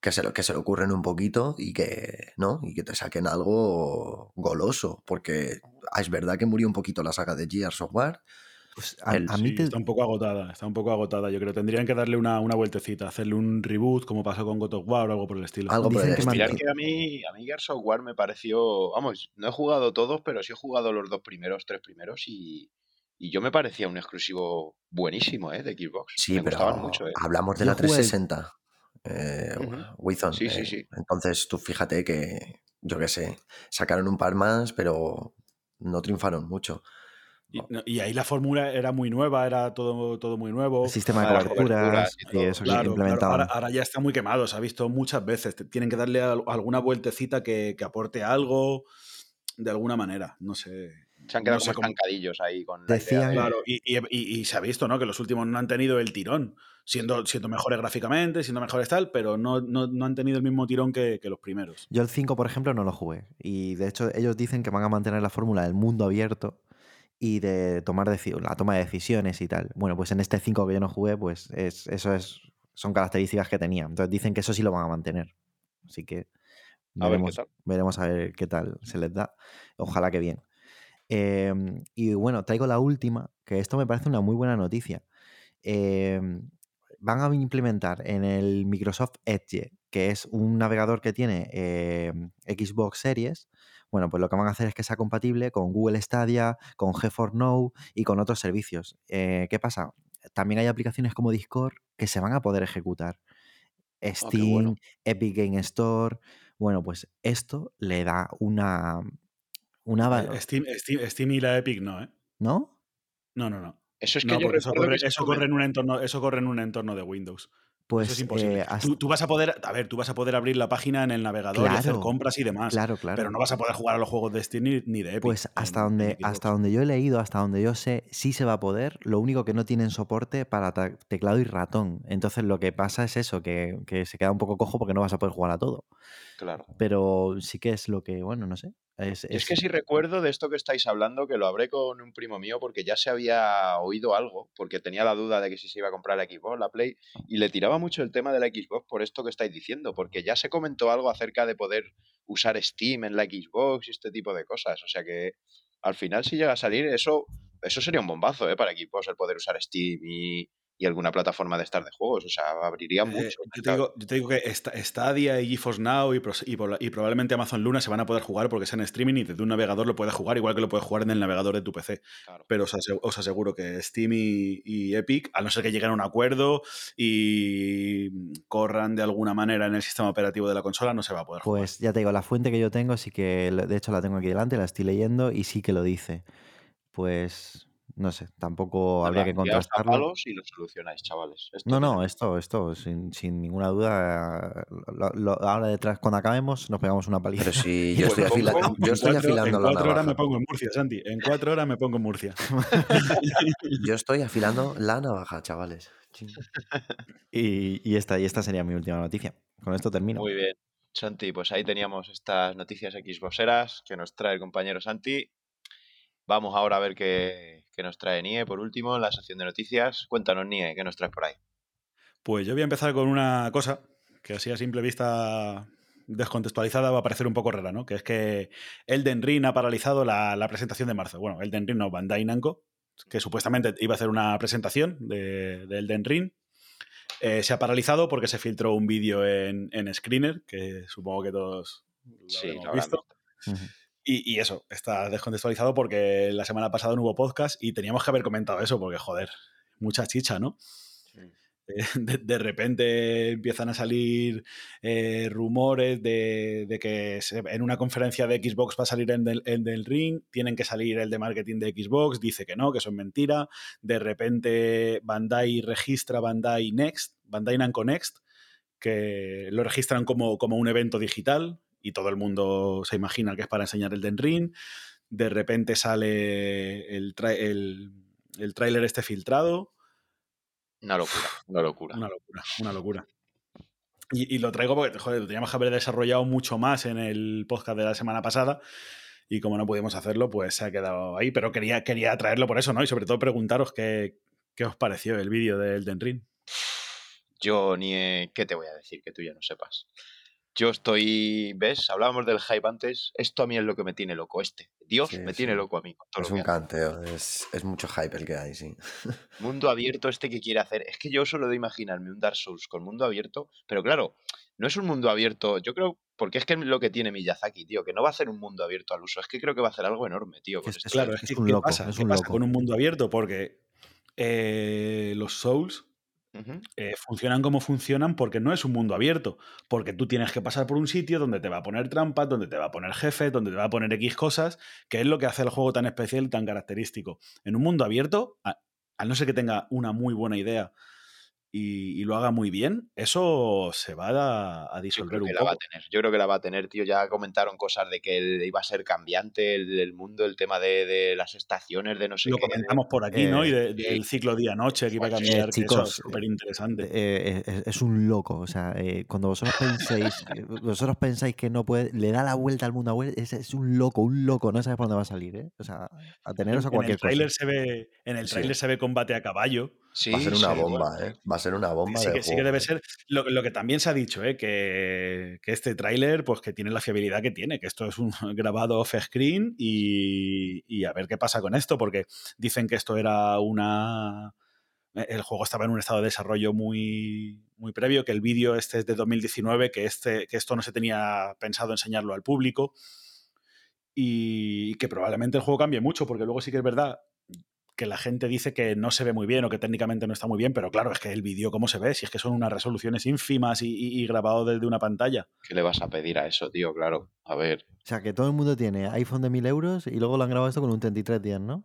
que se, lo, que se lo ocurren un poquito y que, ¿no? Y que te saquen algo goloso, porque ah, es verdad que murió un poquito la saga de Gears of War,
Pues a,
El-
a mí
Sí,
te-
está un poco agotada, está un poco agotada. Yo creo que tendrían que darle una, una vueltecita, hacerle un reboot como pasó con God of War o algo por el estilo.
algo por
Dicen
el
que
estilo.
Que a mí, a mí Gears of War me pareció. Vamos, no he jugado todos, pero sí he jugado los dos primeros, tres primeros y. Y yo me parecía un exclusivo buenísimo, ¿eh? De Xbox.
Sí,
me
pero
mucho, ¿eh?
hablamos de
Yo
la
jugué-
360. Eh. Wizon,
Sí, sí,
eh,
sí.
Entonces tú fíjate que, yo qué sé, sacaron un par más, pero no triunfaron mucho.
Y, no, y ahí la fórmula era muy nueva, era todo, todo muy nuevo.
el sistema de coberturas
coberturas y
eso que
Claro, claro,
implementaban.
ahora, ahora ya está muy quemado, se ha visto muchas veces. Tienen que darle al- alguna vueltecita que, que aporte algo de alguna manera. No sé.
Se han quedado
no
como
cómo-
estancadillos ahí con la idea
Decían-
de-
Claro, y, y- y- y se ha visto, ¿no? Que los últimos no han tenido el tirón, siendo, siendo mejores gráficamente, siendo mejores tal, pero no, no, no han tenido el mismo tirón que, que los primeros.
Yo el 5, por ejemplo, no lo jugué. Y de hecho, ellos dicen que van a mantener la fórmula del mundo abierto y de tomar la toma de decisiones y tal. Bueno, pues en este 5 que yo no jugué, pues es, eso es, son características que tenía. Entonces dicen que eso sí lo van a mantener. Así que
A
veremos, veremos a ver qué tal se les da. Ojalá que bien. Em, y bueno, traigo la última, que esto me parece una muy buena noticia. Em, van a implementar en el Microsoft Edge, que es un navegador que tiene eh, Xbox Series, bueno, pues lo que van a hacer es que sea compatible con Google Stadia, con GeForce Now y con otros servicios. Eh, ¿Qué pasa? También hay aplicaciones como Discord que se van a poder ejecutar.
Ah,
Steam, Epic Game Store. Bueno, pues esto le da una. una
Eh, Steam, Steam- Steam y la Epic no, ¿eh?
¿No?
No, no, no.
Eso es que
No,
yo
porque eso corre,
que
eso corre en un entorno, eso corre en un entorno de Windows.
Pues
eso es imposible.
eh, hasta-
Tú, tú vas a poder, a ver, tú vas a poder abrir la página en el navegador y hacer compras y demás.
claro, claro.
Pero no vas a poder jugar a los juegos de Steam ni, ni de Epic.
Pues hasta
en-
donde, hasta donde yo he leído, hasta donde yo sé, sí se va a poder. Lo único que no tienen soporte para teclado y ratón. Entonces lo que pasa es eso, que, que se queda un poco cojo porque no vas a poder jugar a todo.
Claro.
Pero sí que es lo que, bueno, no sé. Es,
Y es
es-
que sí recuerdo de esto que estáis hablando, que lo hablé con un primo mío porque ya se había oído algo, porque tenía la duda de que si se iba a comprar la Xbox, la Play, y le tiraba mucho el tema de la Xbox por esto que estáis diciendo, porque ya se comentó algo acerca de poder usar Steam en la Xbox y este tipo de cosas. O sea que al final si llega a salir eso, eso sería un bombazo ¿eh? para Xbox el poder usar Steam y, y alguna plataforma de estar de juegos. O sea, abriría
Eh,
mucho.
yo, te digo, yo te digo que esta- Stadia y GeForce Now y, y probablemente Amazon Luna se van a poder jugar porque es en streaming y desde un navegador lo puedes jugar igual que lo puedes jugar en el navegador de tu PC.
Claro.
Pero os, ase- os aseguro que Steam y, y Epic, a no ser que lleguen a un acuerdo y corran de alguna manera en el sistema operativo de la consola, no se va a poder jugar.
Pues ya te digo, la fuente que yo tengo sí que, de hecho la tengo aquí delante, la estoy leyendo y sí que lo dice. Pues, no sé, tampoco habría que contrastarlo.
palos y lo solucionáis, chavales. Esto
No, no, esto, esto, sin, sin ninguna duda. lo- lo- ahora detrás, cuando acabemos, nos pegamos una paliza.
Pero si yo estoy, afila-
en
yo
en
estoy
cuatro,
afilando
en
la
cuatro horas me
navaja.
pongo en Murcia, Santi. En cuatro horas me pongo en Murcia.
Yo estoy afilando la navaja, chavales.
Y, y esta, y esta sería mi última noticia. Con esto termino.
Muy bien. Santi, pues ahí teníamos estas noticias Xboxeras que nos trae el compañero Santi. Vamos ahora a ver qué, qué nos trae Nie por último en la sección de noticias. Cuéntanos, Nie, ¿qué nos traes por ahí?
Pues yo voy a empezar con una cosa que así a simple vista descontextualizada va a parecer un poco rara, ¿no? Que es que Elden Ring ha paralizado la, la presentación de marzo. Bueno, Elden Ring no, Bandai Namco, que supuestamente iba a hacer una presentación de, de Elden Ring. Eh, se ha paralizado porque se filtró un vídeo en, en Screener, que supongo que todos lo
Sí,
visto.
visto.
Y, y eso, está descontextualizado porque la semana pasada no hubo podcast y teníamos que haber comentado eso, porque joder, mucha chicha, ¿no? Eh, De, de repente empiezan a salir eh, rumores de, de que se- en una conferencia de Xbox va a salir el del, el del ring, tienen que salir el de marketing de Xbox, dice que no, que eso es mentira. De repente Bandai registra Bandai Next, Bandai Namco Next, que lo registran como, como un evento digital y todo el mundo se imagina que es para enseñar el Den Ring. De repente sale el, el, el tráiler este filtrado.
Una locura, una locura.
Una locura, una locura. Y, y lo traigo porque, joder, lo teníamos que haber desarrollado mucho más en el podcast de la semana pasada. Y como no pudimos hacerlo, pues se ha quedado ahí. Pero quería, quería traerlo por eso, ¿no? Y sobre todo preguntaros qué, qué os pareció el vídeo del Den Ring.
Yo, Nie, ¿qué te voy a decir que tú ya no sepas? Yo estoy, ¿ves? Hablábamos del hype antes. Esto a mí es lo que me tiene loco, este. Dios
Sí,
me
sí.
tiene loco a mí. con todo
Es
lo
un
que
canteo, es, es mucho hype el que hay, sí.
mundo abierto este que quiere hacer. Es que yo solo de imaginarme un Dark Souls con mundo abierto, pero claro, no es un mundo abierto, yo creo, porque es que es lo que tiene Miyazaki, tío, que no va a hacer un mundo abierto al uso, es que creo que va a hacer algo enorme, tío. con
Es-
este
es
Claro, es,
un
¿qué
loco,
pasa?
es
¿Qué
un
pasa
loco.
con un mundo abierto? Porque eh, los Souls Eh, funcionan como funcionan porque no es un mundo abierto. Porque tú tienes que pasar por un sitio donde te va a poner trampas, donde te va a poner jefes, donde te va a poner X cosas, que es lo que hace el juego tan especial y tan característico. En un mundo abierto, a, a no ser que tenga una muy buena idea y, y lo haga muy bien, eso se va a, a
Yo
disolver
creo
un
que la va a
poco.
tener, yo creo que la va a tener, tío. Ya comentaron cosas de que iba a ser cambiante el, el mundo, el tema de, de las estaciones, de no sé
Lo
qué.
comentamos por aquí, ¿no?
Eh,
Y de-
sí.
del ciclo día-noche que iba a
Eh,
cambiar, que eso
chicos,
es súper interesante.
Eh, es, es un loco. O sea, eh, cuando vosotros penséis, eh, vosotros pensáis que no puede, le da la vuelta al mundo a es, es un loco, un loco, no sabes por dónde va a salir, ¿eh? O sea, a teneros a
En el
cualquier cosa.
tráiler se ve, en el
Sí.
tráiler se ve combate a caballo.
Sí,
Va a ser una
sí,
bomba,
bueno,
¿eh? Va a ser una bomba
Sí
de
que, sí que debe
¿eh?
ser. Lo, lo que también se ha dicho, ¿eh? que, que este tráiler, pues que tiene la fiabilidad que tiene, que esto es un grabado off-screen y, y a ver qué pasa con esto, porque dicen que esto era una. eh, el juego estaba en un estado de desarrollo muy, muy previo, que el vídeo este es de 2019, que, este, que esto no se tenía pensado enseñarlo al público y que probablemente el juego cambie mucho, porque luego sí que es verdad que la gente dice que no se ve muy bien o que técnicamente no está muy bien, pero claro, es que el vídeo, ¿cómo se ve? Si es que son unas resoluciones ínfimas y, grabado desde una pantalla.
¿Qué le vas a pedir a eso, tío? Claro, a ver.
O sea, que todo el mundo tiene iPhone de 1000 euros y luego lo han grabado esto con un 3310, ¿no?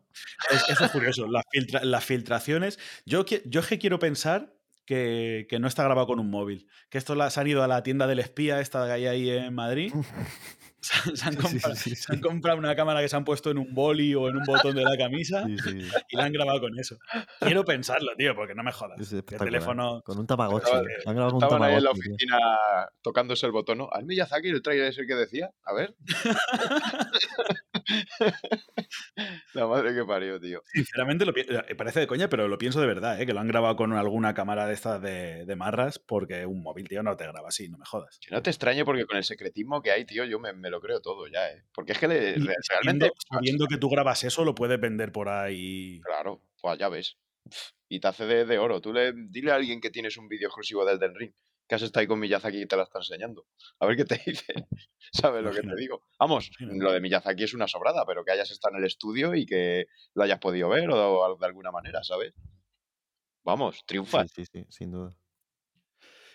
eso es curioso, las, filtraciones. Yo, yo es que quiero pensar que, no está grabado con un móvil. Que esto las han ido a la tienda del espía, esta que hay ahí en Madrid. Se, han, comprado, una cámara que se han puesto en un boli o en un botón de la camisa y la han grabado con eso. Quiero pensarlo, tío, porque no me jodas. El teléfono.
Con un tamagotchi.
Han grabado con Estaban ahí en la oficina tocándose el botón, ¿no? Al Miyazaki el trailer es el que decía. A ver. la madre que parió, tío.
Sinceramente, lo, eh, parece de coña, pero lo pienso de verdad, ¿eh? que lo han grabado con alguna cámara de estas de, de, marras, porque un móvil, tío, no te graba así, no me jodas.
Que no te extrañe porque con el secretismo que hay, tío, yo me lo creo todo ya, ¿eh? Porque es que realmente.
Sabiendo, que tú grabas eso, lo puedes vender por ahí.
Claro, pues ya ves. Y te hace de, oro. Tú le, dile a alguien que tienes un vídeo exclusivo del Den Ring, que has estado ahí con Miyazaki y te la está enseñando. A ver qué te dice. ¿Sabes lo que te digo? Vamos, lo de Miyazaki es una sobrada, pero que hayas estado en el estudio y que lo hayas podido ver o de alguna manera, ¿sabes? Vamos, triunfa.
sí, sí, sin duda.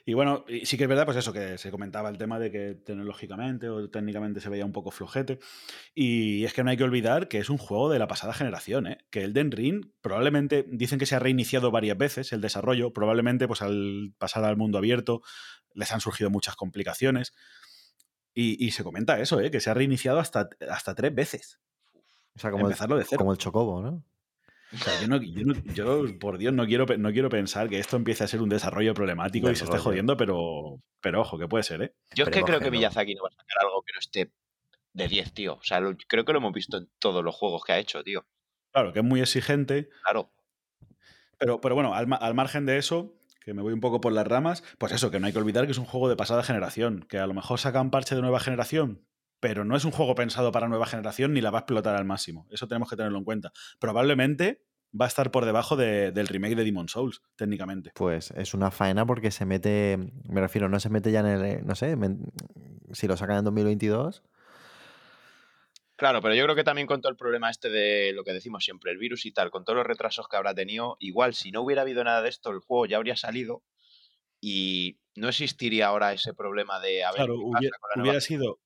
Y bueno, sí que es verdad, pues eso, que se comentaba el tema de que tecnológicamente o técnicamente se veía un poco flojete. Y es que no hay que olvidar que es un juego de la pasada generación, ¿eh? Que el Den Ring probablemente, dicen que se ha reiniciado varias veces el desarrollo, probablemente pues al pasar al mundo abierto les han surgido muchas complicaciones. Y, se comenta eso, ¿eh? Que se ha reiniciado hasta, hasta tres veces.
O sea, como, Empezarlo de cero. como el Chocobo, ¿no?
Yo, por Dios, no quiero, no quiero pensar que esto empiece a ser un desarrollo problemático y se esté jodiendo, pero, pero ojo, que puede ser, ¿eh?
Yo es que creo que Miyazaki no va a sacar algo que no esté de 10, tío. O sea, creo que lo hemos visto en todos los juegos que ha hecho, tío.
Claro, que es muy exigente.
Claro.
Pero, pero bueno, al, al margen de eso, que me voy un poco por las ramas, pues eso, que no hay que olvidar que es un juego de pasada generación, que a lo mejor sacan parche de nueva generación, pero no es un juego pensado para nueva generación ni la va a explotar al máximo. Eso tenemos que tenerlo en cuenta. Probablemente va a estar por debajo del remake de Demon Souls, técnicamente.
Pues es una faena porque se mete, me refiero, no se mete ya en el, no sé, si lo sacan en 2022.
Claro, pero yo creo que también con todo el problema este de lo que decimos siempre, el virus y tal, con todos los retrasos que habrá tenido, igual si no hubiera habido nada de esto, el juego ya habría salido y no existiría ahora ese problema de
haber claro, hubiera sido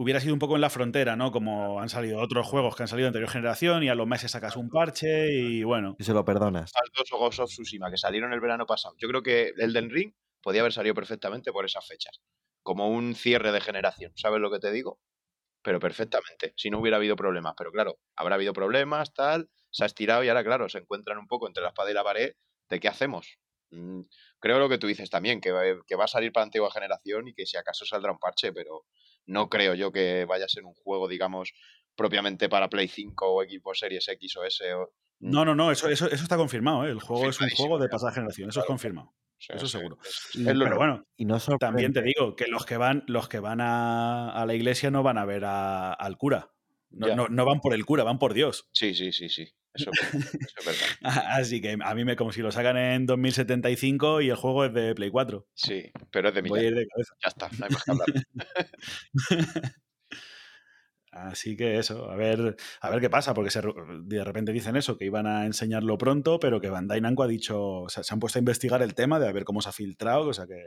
hubiera sido un poco en la frontera, ¿no? Como han salido otros juegos que han salido de anterior generación y a los meses sacas un parche y bueno.
Y se lo perdonas.
Los dos of Tsushima que salieron el verano pasado. Yo creo que el Den Ring podía haber salido perfectamente por esas fechas. Como un cierre de generación. ¿Sabes lo que te digo? Pero perfectamente. Si no hubiera habido problemas. Pero claro, habrá habido problemas, tal. Se ha estirado y ahora, claro, se encuentran un poco entre la espada y la pared de qué hacemos. Mm, creo lo que tú dices también, que, que va a salir para antigua generación y que si acaso saldrá un parche, pero no creo yo que vaya a ser un juego, digamos, propiamente para Play 5 o Xbox Series X o S.
Mm. No, no, no, eso, eso, eso está confirmado. ¿eh? El juego es un juego de pasada generación, eso es confirmado. eso seguro. pero bueno, y no también te digo que los que van, los que van a, la iglesia no van a ver al cura. No, no, van por el cura, van por Dios.
Sí, sí, sí, sí. Eso, es verdad.
Así que a mí me como si lo sacan en 2075 y el juego es de Play 4.
Sí, pero es de mi Ya está, no hay más que hablar.
Así que eso, a ver, a ver qué pasa, porque de repente dicen eso, que iban a enseñarlo pronto, pero que Bandai Namco ha dicho, o sea, se han puesto a investigar el tema de a ver cómo se ha filtrado, o sea que...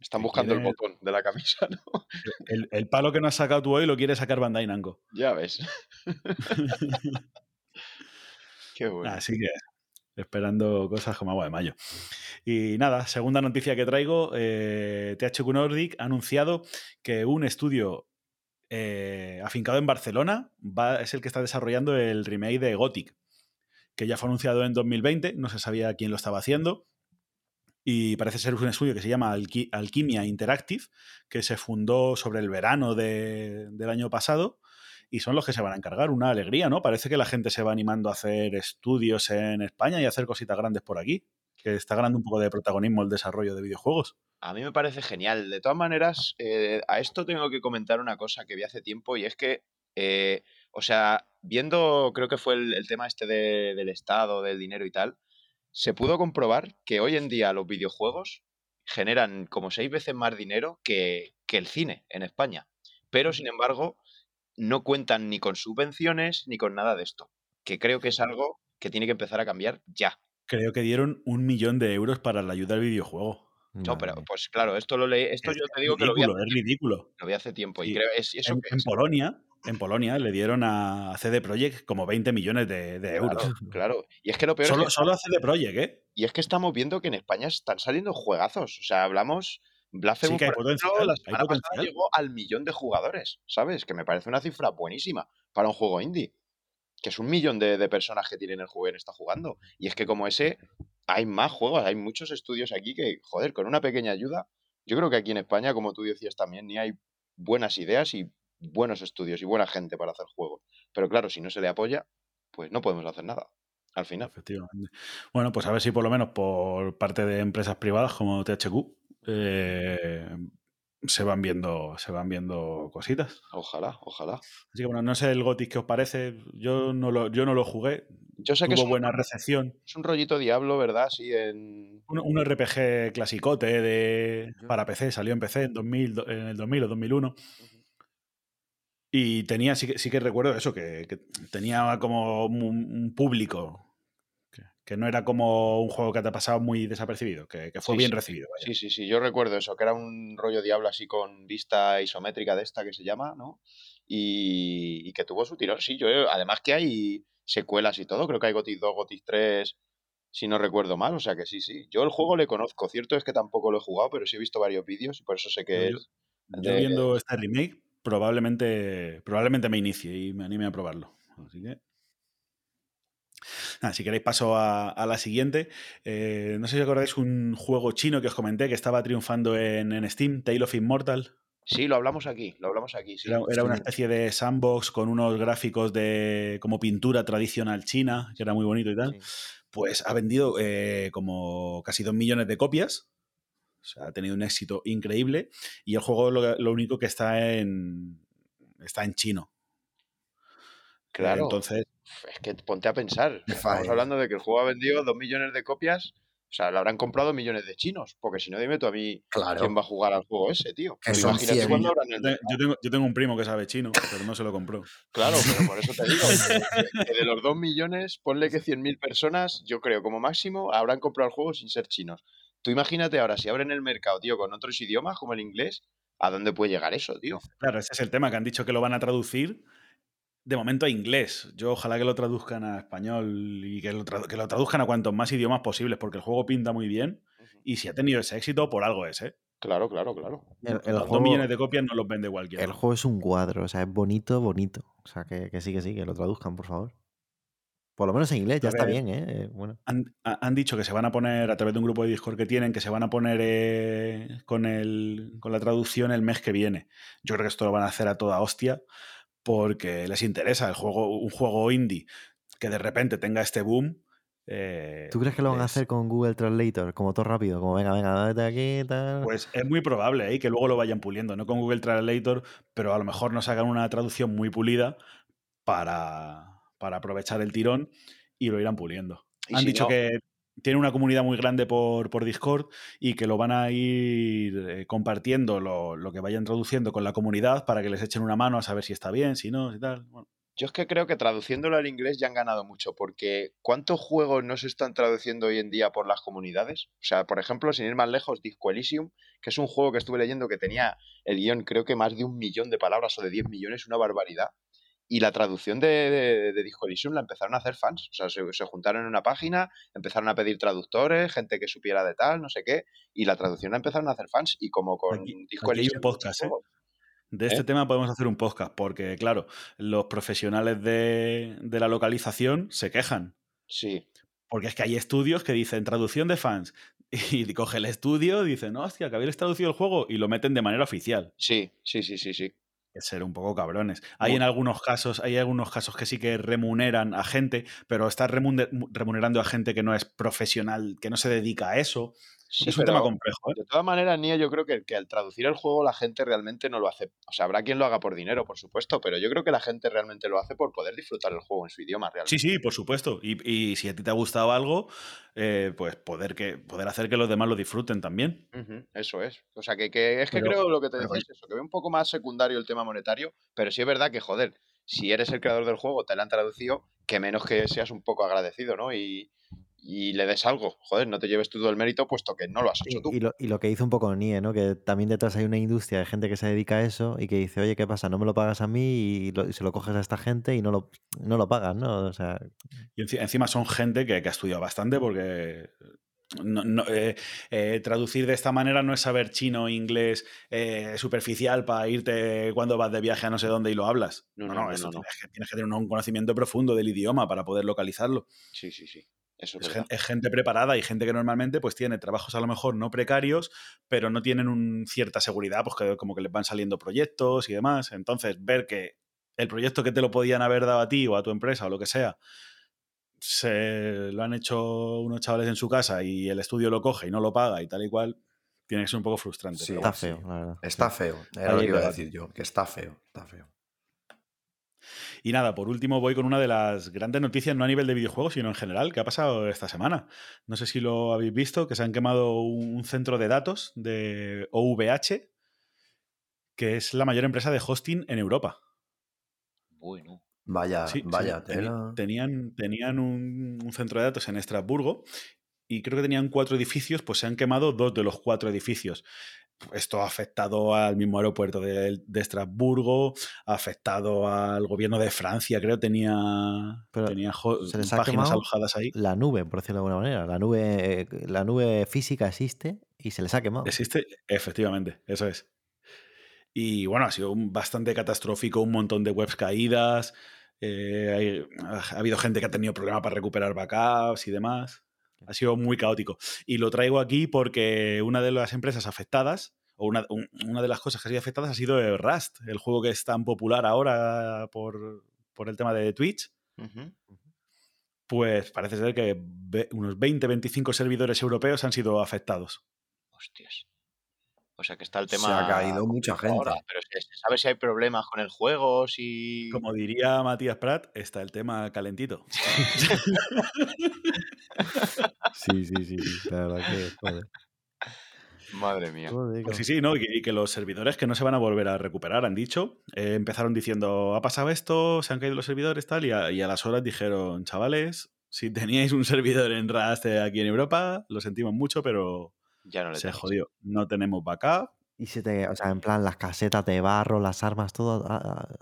Están buscando el botón de la camisa, ¿no?
El, el, palo que no has sacado tú hoy lo quiere sacar Bandai Namco.
Ya ves.
Así que esperando cosas como agua de mayo. Y nada, segunda noticia que traigo, eh, THQ Nordic ha anunciado que un estudio eh, afincado en Barcelona es el que está desarrollando el remake de Gothic, que ya fue anunciado en 2020, no se sabía quién lo estaba haciendo. Y parece ser un estudio que se llama Alquimia Interactive, que se fundó sobre el verano del año pasado y son los que se van a encargar. Una alegría, ¿no? Parece que la gente se va animando a hacer estudios en España y a hacer cositas grandes por aquí, que está ganando un poco de protagonismo el desarrollo de videojuegos.
A mí me parece genial. De todas maneras, eh, a esto tengo que comentar una cosa que vi hace tiempo y es que, eh, o sea, viendo, creo que fue el, tema este del Estado, del dinero y tal, se pudo comprobar que hoy en día los videojuegos generan como seis veces más dinero que, que el cine en España. Pero, sin embargo, no cuentan ni con subvenciones ni con nada de esto. Que creo que es algo que tiene que empezar a cambiar ya.
Creo que dieron un millón de euros para la ayuda al videojuego.
No, pero pues claro, esto lo leí, esto yo te digo que lo vi hace,
es ridículo.
Lo vi hace tiempo y creo es eso
en,
que
en
es.
Polonia, en Polonia le dieron a CD Projekt como 20 millones de, de euros.
Claro, claro. Y es que lo peor
Solo,
es que
solo a CD Projekt, ¿eh?
y es que estamos viendo que en España están saliendo juegazos. O sea, hablamos Blasphemous,
Sí que hay
por ejemplo,
potencial,
la
hay
semana pasada llegó al millón de jugadores, ¿sabes? Que me parece una cifra buenísima para un juego indie. Que es un millón de, de personas que tienen el juego y está jugando. Y es que como ese, hay más juegos, hay muchos estudios aquí que, joder, con una pequeña ayuda, yo creo que aquí en España, como tú decías también, ni hay buenas ideas y buenos estudios y buena gente para hacer juegos. Pero claro, si no se le apoya, pues no podemos hacer nada. Al final.
Efectivamente. Bueno, pues a ver si por lo menos por parte de empresas privadas como THQ eh, se van viendo se van viendo cositas.
Ojalá, ojalá.
Así que bueno, no sé el Gothic qué os parece. Yo no lo, yo no lo jugué.
Yo sé que es
Tuvo
un,
buena recepción.
es un rollito diablo, ¿verdad? Sí, en...
Un, un RPG clasicote de, para PC, salió en PC en, 2000, do- en el 2000 o 2001. Y tenía, sí que, sí que recuerdo eso, que, que tenía como un, un público, que, no era como un juego que te ha pasado muy desapercibido, que, que fue
Sí,
bien
sí.
recibido. vaya.
Sí, sí, sí, yo recuerdo eso, que era un rollo diablo así con vista isométrica de esta que se llama, ¿no? Y, y que tuvo su tirón. Sí, yo, eh, además que hay secuelas y todo, creo que hay Gothic 2, Gothic 3, si no recuerdo mal, o sea que sí, sí. Yo el juego le conozco, cierto es que tampoco lo he jugado, pero sí he visto varios vídeos y por eso sé que
Yo-
es
Yo viendo este remake, probablemente, probablemente me inicie y me anime a probarlo. Así que. Nada, si queréis paso a, a la siguiente. Eh, no sé si acordáis un juego chino que os comenté que estaba triunfando en, en Steam, Tale of Immortal.
Sí, lo hablamos aquí, lo hablamos aquí, sí.
Era, era una especie de sandbox con unos gráficos de como pintura tradicional china, que era muy bonito y tal.
Sí.
Pues ha vendido eh, como casi dos millones de copias. O sea, ha tenido un éxito increíble. Y el juego lo, lo único que está en. está en chino.
Claro.
Entonces,
Es que ponte a pensar, estamos
faena.
hablando de que el juego ha vendido dos millones de copias, o sea, lo habrán comprado millones de chinos, porque si no, dime tú a mí
Claro.
quién va a jugar al juego ese, tío. Imagínate
100.
cuándo habrán el
yo, te- yo tengo, yo tengo un primo que sabe chino, pero no se lo compró.
Claro, pero por eso te digo, que, que de los 2 millones, ponle que 100.000 personas, yo creo como máximo, habrán comprado el juego sin ser chinos. Tú imagínate ahora, si abren el mercado, tío, con otros idiomas como el inglés, ¿a dónde puede llegar eso, tío?
Claro, ese es el tema, que han dicho que lo van a traducir de momento a inglés. Yo ojalá que lo traduzcan a español y que lo, que lo traduzcan a cuantos más idiomas posibles, porque el juego pinta muy bien y si ha tenido ese éxito, por algo es, ¿eh?
Claro, claro, claro.
El, el
Los dos millones de copias no los vende cualquiera.
el juego es un cuadro, o sea, es bonito, bonito. O sea, que, que sí, que sí, que lo traduzcan, por favor. Por lo menos en inglés, ya está bien, ¿eh? Eh, Bueno,
Han, ha- han dicho que se van a poner, a través de un grupo de Discord que tienen, que se van a poner eh, con, el, con la traducción el mes que viene. Yo creo que esto lo van a hacer a toda hostia porque les interesa el juego, un juego indie que de repente tenga este boom. eh,
¿tú crees que lo van a hacer con Google Translator? Como todo rápido, como venga, venga, date aquí, tal.
Pues es muy probable ¿eh? que luego lo vayan puliendo, no con Google Translator, pero a lo mejor nos hagan una traducción muy pulida para, para aprovechar el tirón y lo irán puliendo.
Y
Han
si
dicho
no-
que tiene una comunidad muy grande por, por Discord y que lo van a ir eh, compartiendo lo, lo que vayan traduciendo con la comunidad para que les echen una mano a saber si está bien, si no, si tal. Bueno,
Yo es que creo que traduciéndolo al inglés ya han ganado mucho, porque ¿cuántos juegos no se están traduciendo hoy en día por las comunidades? O sea, por ejemplo, sin ir más lejos, Disco Elysium, que es un juego que estuve leyendo que tenía el guion creo que más de un millón de palabras o de 10 millones, una barbaridad. Y la traducción de, de, de Disco Elysium la empezaron a hacer fans. O sea, se, se juntaron en una página, empezaron a pedir traductores, gente que supiera de tal, no sé qué, y la traducción la empezaron a hacer fans. Y como con
Aquí-
Disco
aquí hay un
Elysium...
podcast, ¿eh? de este
¿Eh?
tema podemos hacer un podcast porque, claro, los profesionales de, de la localización se quejan.
Sí,
Porque es que hay estudios que dicen traducción de fans y coge el estudio, dicen, hostia, que habéis traducido el juego y lo meten de manera oficial.
sí, sí, sí, sí, sí.
Es ser un poco cabrones. Hay en algunos casos, hay algunos casos que sí que remuneran a gente, pero estás remuner- remunerando a gente que no es profesional, que no se dedica a eso. Es un tema complejo. ¿eh?
De todas maneras, Nia, yo creo que, que, al traducir el juego la gente realmente no lo hace. O sea, habrá quien lo haga por dinero, por supuesto, pero yo creo que la gente realmente lo hace por poder disfrutar el juego en su idioma realmente.
Sí, sí, por supuesto. Y, y si a ti te ha gustado algo, eh, pues poder, que, poder hacer que los demás lo disfruten también.
eso es. O sea, que, que es que creo lo que te decís, eso, que ve un poco más secundario el tema monetario, pero sí es verdad que, joder, si eres el creador del juego, te lo han traducido, que menos que seas un poco agradecido, ¿no? Y, y le des algo. Joder, no te lleves todo el mérito puesto que no lo has hecho tú.
Y lo, y lo que hizo un poco NIE, ¿no? Que también detrás hay una industria de gente que se dedica a eso y que dice, oye, ¿qué pasa? No me lo pagas a mí y, se lo coges a esta gente y no lo, no lo pagas, ¿no? O sea...
Y encima son gente que, que ha estudiado bastante porque no, eh, eh, traducir de esta manera no es saber chino, inglés eh, superficial para irte cuando vas de viaje a no sé dónde y lo hablas. No, no, eso tienes que, tienes, que, tener un conocimiento profundo del idioma para poder localizarlo.
Sí, sí, sí
es, gente, preparada y gente que normalmente pues tiene trabajos a lo mejor no precarios, pero no tienen un, cierta seguridad, pues que como que les van saliendo proyectos y demás. Entonces, ver que el proyecto que te lo podían haber dado a ti o a tu empresa o lo que sea, se lo han hecho unos chavales en su casa y el estudio lo coge y no lo paga y tal y cual, tiene que ser un poco frustrante.
está feo, la verdad.
Está feo, era lo que iba a decir yo, que está feo, está feo.
Y nada, por último voy con una de las grandes noticias, no a nivel de videojuegos, sino en general, que ha pasado esta semana. No sé si lo habéis visto, que se han quemado un centro de datos de OVH, que es la mayor empresa de hosting en Europa.
Bueno.
Vaya, vaya,
Tenían, tenían un, un, centro de datos en Estrasburgo y creo que tenían cuatro edificios, pues se han quemado dos de los cuatro edificios esto ha afectado al mismo aeropuerto de, Estrasburgo, ha afectado al gobierno de Francia, creo, tenía, tenía páginas alojadas ahí.
La nube, por decirlo de alguna manera. La nube, la nube física existe y se les ha quemado.
Existe, efectivamente, eso es. Y bueno, ha sido bastante catastrófico, un montón de webs caídas. Eh, ha habido gente que ha tenido problemas para recuperar backups y demás. Ha sido muy caótico. Y lo traigo aquí porque una de las empresas afectadas, o una, una de las cosas que ha sido afectadas ha sido Rust, el juego que es tan popular ahora por, por el tema de Twitch. Pues parece ser que unos 20-25 servidores europeos han sido afectados.
Hostias. O sea que está el tema.
Se ha caído mucha gente.
pero se sabe si hay problemas con el juego, si.
Como diría Matías Prat, está el tema calentito.
sí, sí, sí. La verdad que. Joder.
Madre mía.
Pues sí, sí, ¿no? Y, que los servidores que no se van a volver a recuperar, han dicho. Eh, empezaron diciendo, ha pasado esto, se han caído los servidores, tal, y a, y a las horas dijeron, chavales, si teníais un servidor en Rust aquí en Europa, lo sentimos mucho, pero
ya no le
se jodió. No tenemos backup.
Y se te, o sea, en plan, las casetas de barro, las armas, todo ah, ah,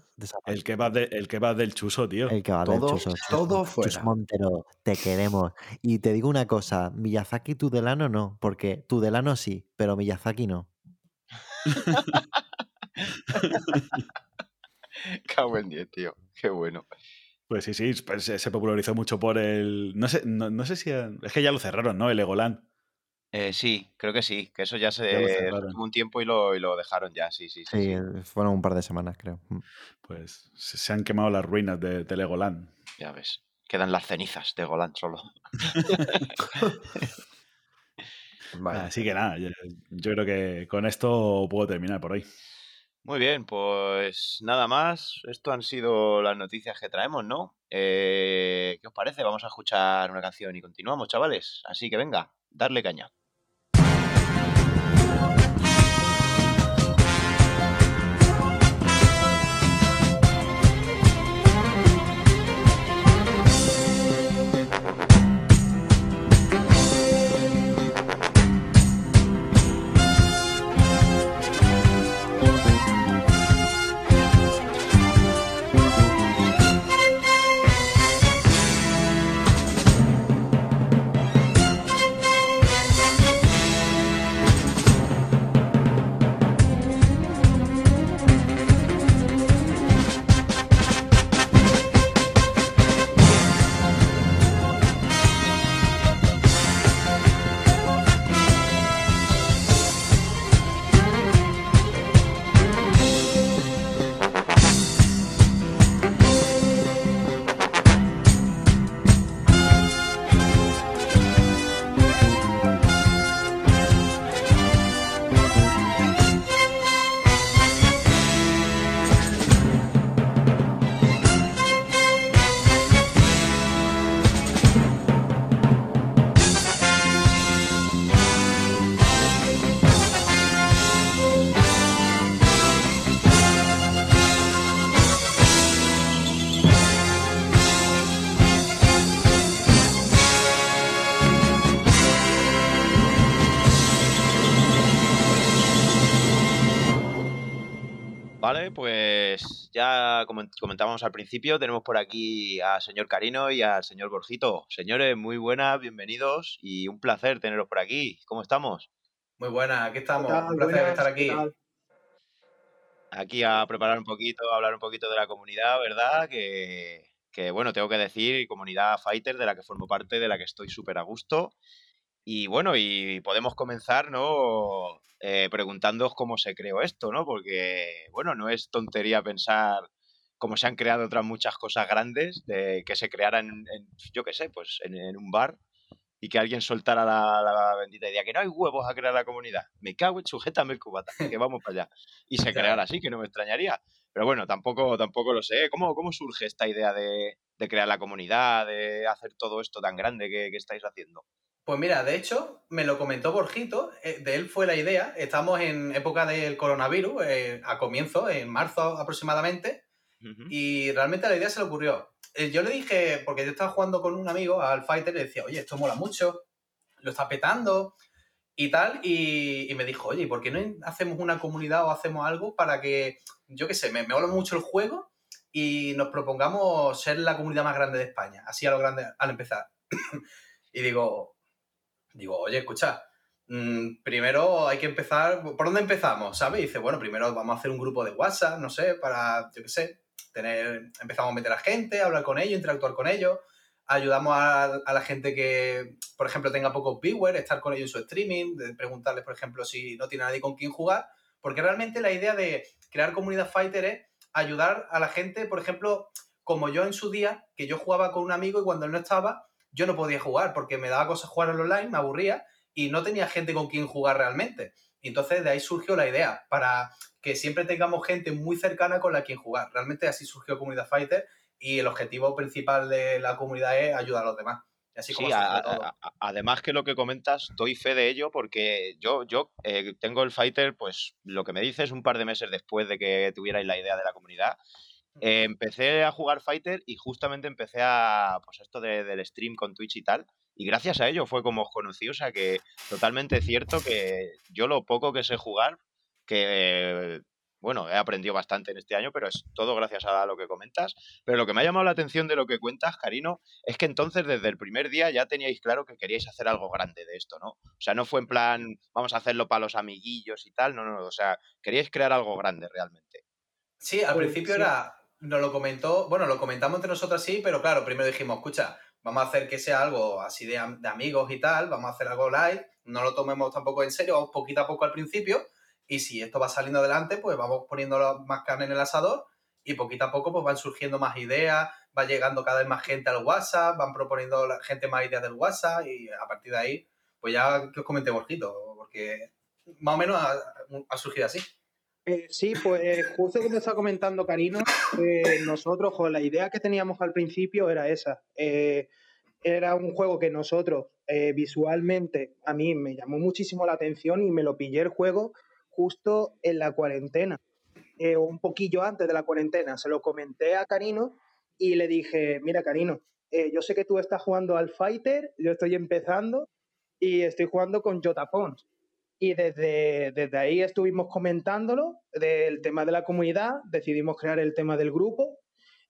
El que va el que va del chuso, tío.
El que va
todo,
del chuso.
Todo fuera.
Montero, te queremos. Y te digo una cosa, Miyazaki Tudelano no, porque Tudelano sí, pero Miyazaki no.
Qué buen día, tío. Qué bueno.
Pues sí, sí, pues se popularizó mucho por el. No sé, no, sé si. Es que ya lo cerraron, ¿no? El Egoland.
Eh, sí, creo que sí, que eso ya se tuvo un tiempo y lo, y lo, dejaron ya, sí, sí,
sí, sí. fueron un par de semanas, creo. Mm.
Pues se han quemado las ruinas de, Legoland.
Ya ves, quedan las cenizas de Golan solo.
Así que nada, yo, creo que con esto puedo terminar por hoy.
Muy bien, pues nada más. Esto han sido las noticias que traemos, ¿no? Eh, ¿Qué os parece? Vamos a escuchar una canción y continuamos, chavales. Así que venga, darle caña. Ya como comentábamos al principio, tenemos por aquí al señor Carino y al señor Borjito. Señores, muy buenas, bienvenidos y un placer teneros por aquí. ¿Cómo estamos?
Muy buenas, aquí estamos. Un placer estar aquí.
Aquí a preparar un poquito, a hablar un poquito de la comunidad, ¿verdad? Que, que bueno, tengo que decir, comunidad fighter de la que formo parte, de la que estoy súper a gusto. Y bueno, y podemos comenzar, ¿no? Eh, preguntándoos cómo se creó esto, ¿no? Porque, bueno, no es tontería pensar cómo se han creado otras muchas cosas grandes de que se crearan, en, yo qué sé, pues en, un bar y que alguien soltara la, bendita idea que no hay huevos a crear la comunidad. Me cago en sujétame el cubata, que vamos para allá. Y se creara así, que no me extrañaría. Pero bueno, tampoco, tampoco lo sé. ¿Cómo, cómo surge esta idea de, crear la comunidad, de hacer todo esto tan grande que estáis haciendo?
Pues mira, de hecho, me lo comentó Borjito, eh, de él fue la idea. Estamos en época del coronavirus, eh, a comienzo, en marzo aproximadamente, y realmente la idea se le ocurrió. Eh, yo le dije, porque yo estaba jugando con un amigo al Fighter, le decía, oye, esto mola mucho, lo está petando y tal, y, me dijo, oye, ¿por qué no hacemos una comunidad o hacemos algo para que, yo qué sé, me, me mola mucho el juego y nos propongamos ser la comunidad más grande de España, así a lo grande al empezar? y digo, digo, oye, escucha, mm, primero hay que empezar, ¿por dónde empezamos? ¿Sabes? Dice, bueno, primero vamos a hacer un grupo de WhatsApp, no sé, para, yo qué sé, tener, empezamos a meter a gente, hablar con ellos, interactuar con ellos, ayudamos a, la gente que, por ejemplo, tenga pocos viewers, estar con ellos en su streaming, preguntarles, por ejemplo, si no tiene nadie con quien jugar, porque realmente la idea de crear comunidad fighter es ayudar a la gente, por ejemplo, como yo en su día, que yo jugaba con un amigo y cuando él no estaba, yo no podía jugar porque me daba cosas jugar online, me aburría y no tenía gente con quien jugar realmente. Y entonces de ahí surgió la idea, para que siempre tengamos gente muy cercana con la quien jugar. Realmente así surgió Comunidad Fighter y el objetivo principal de la comunidad es ayudar a los demás. Así
sí, además que lo que comentas, doy fe de ello porque yo, yo eh, tengo el Fighter, pues lo que me dices un par de meses después de que tuvierais la idea de la comunidad eh, empecé a jugar Fighter y justamente empecé a, pues esto del stream con Twitch y tal. Y gracias a ello fue como os conocí, o sea que totalmente cierto que yo lo poco que sé jugar, que bueno, he aprendido bastante en este año, pero es todo gracias a lo que comentas. Pero lo que me ha llamado la atención de lo que cuentas, Karino, es que entonces desde el primer día ya teníais claro que queríais hacer algo grande de esto, ¿no? O sea, no fue en plan, vamos a hacerlo para los amiguillos y tal, no, no, o sea, queríais crear algo grande realmente.
Sí, al pues principio era nos lo comentó, bueno, lo comentamos entre nosotros sí, pero claro, primero dijimos, escucha, vamos a hacer que sea algo así de, amigos y tal, vamos a hacer algo live, no lo tomemos tampoco en serio, vamos poquito a poco al principio, y si esto va saliendo adelante, pues vamos poniendo más carne en el asador, y poquito a poco pues van surgiendo más ideas, va llegando cada vez más gente al WhatsApp, van proponiendo la gente más ideas del WhatsApp, y a partir de ahí, pues ya que os comenté Borjito, porque más o menos ha surgido así.
Eh, sí, pues justo como está comentando Karino, eh, nosotros, la idea que teníamos al principio era esa. Eh, era un juego que nosotros visualmente a mí me llamó muchísimo la atención y me lo pillé el juego justo en la cuarentena, un poquillo antes de la cuarentena. Se lo comenté a Karino y le dije, mira Karino, yo sé que tú estás jugando al Fighter, yo estoy empezando y estoy jugando con Jota Pons y desde, desde ahí estuvimos comentándolo del tema de la comunidad, decidimos crear el tema del grupo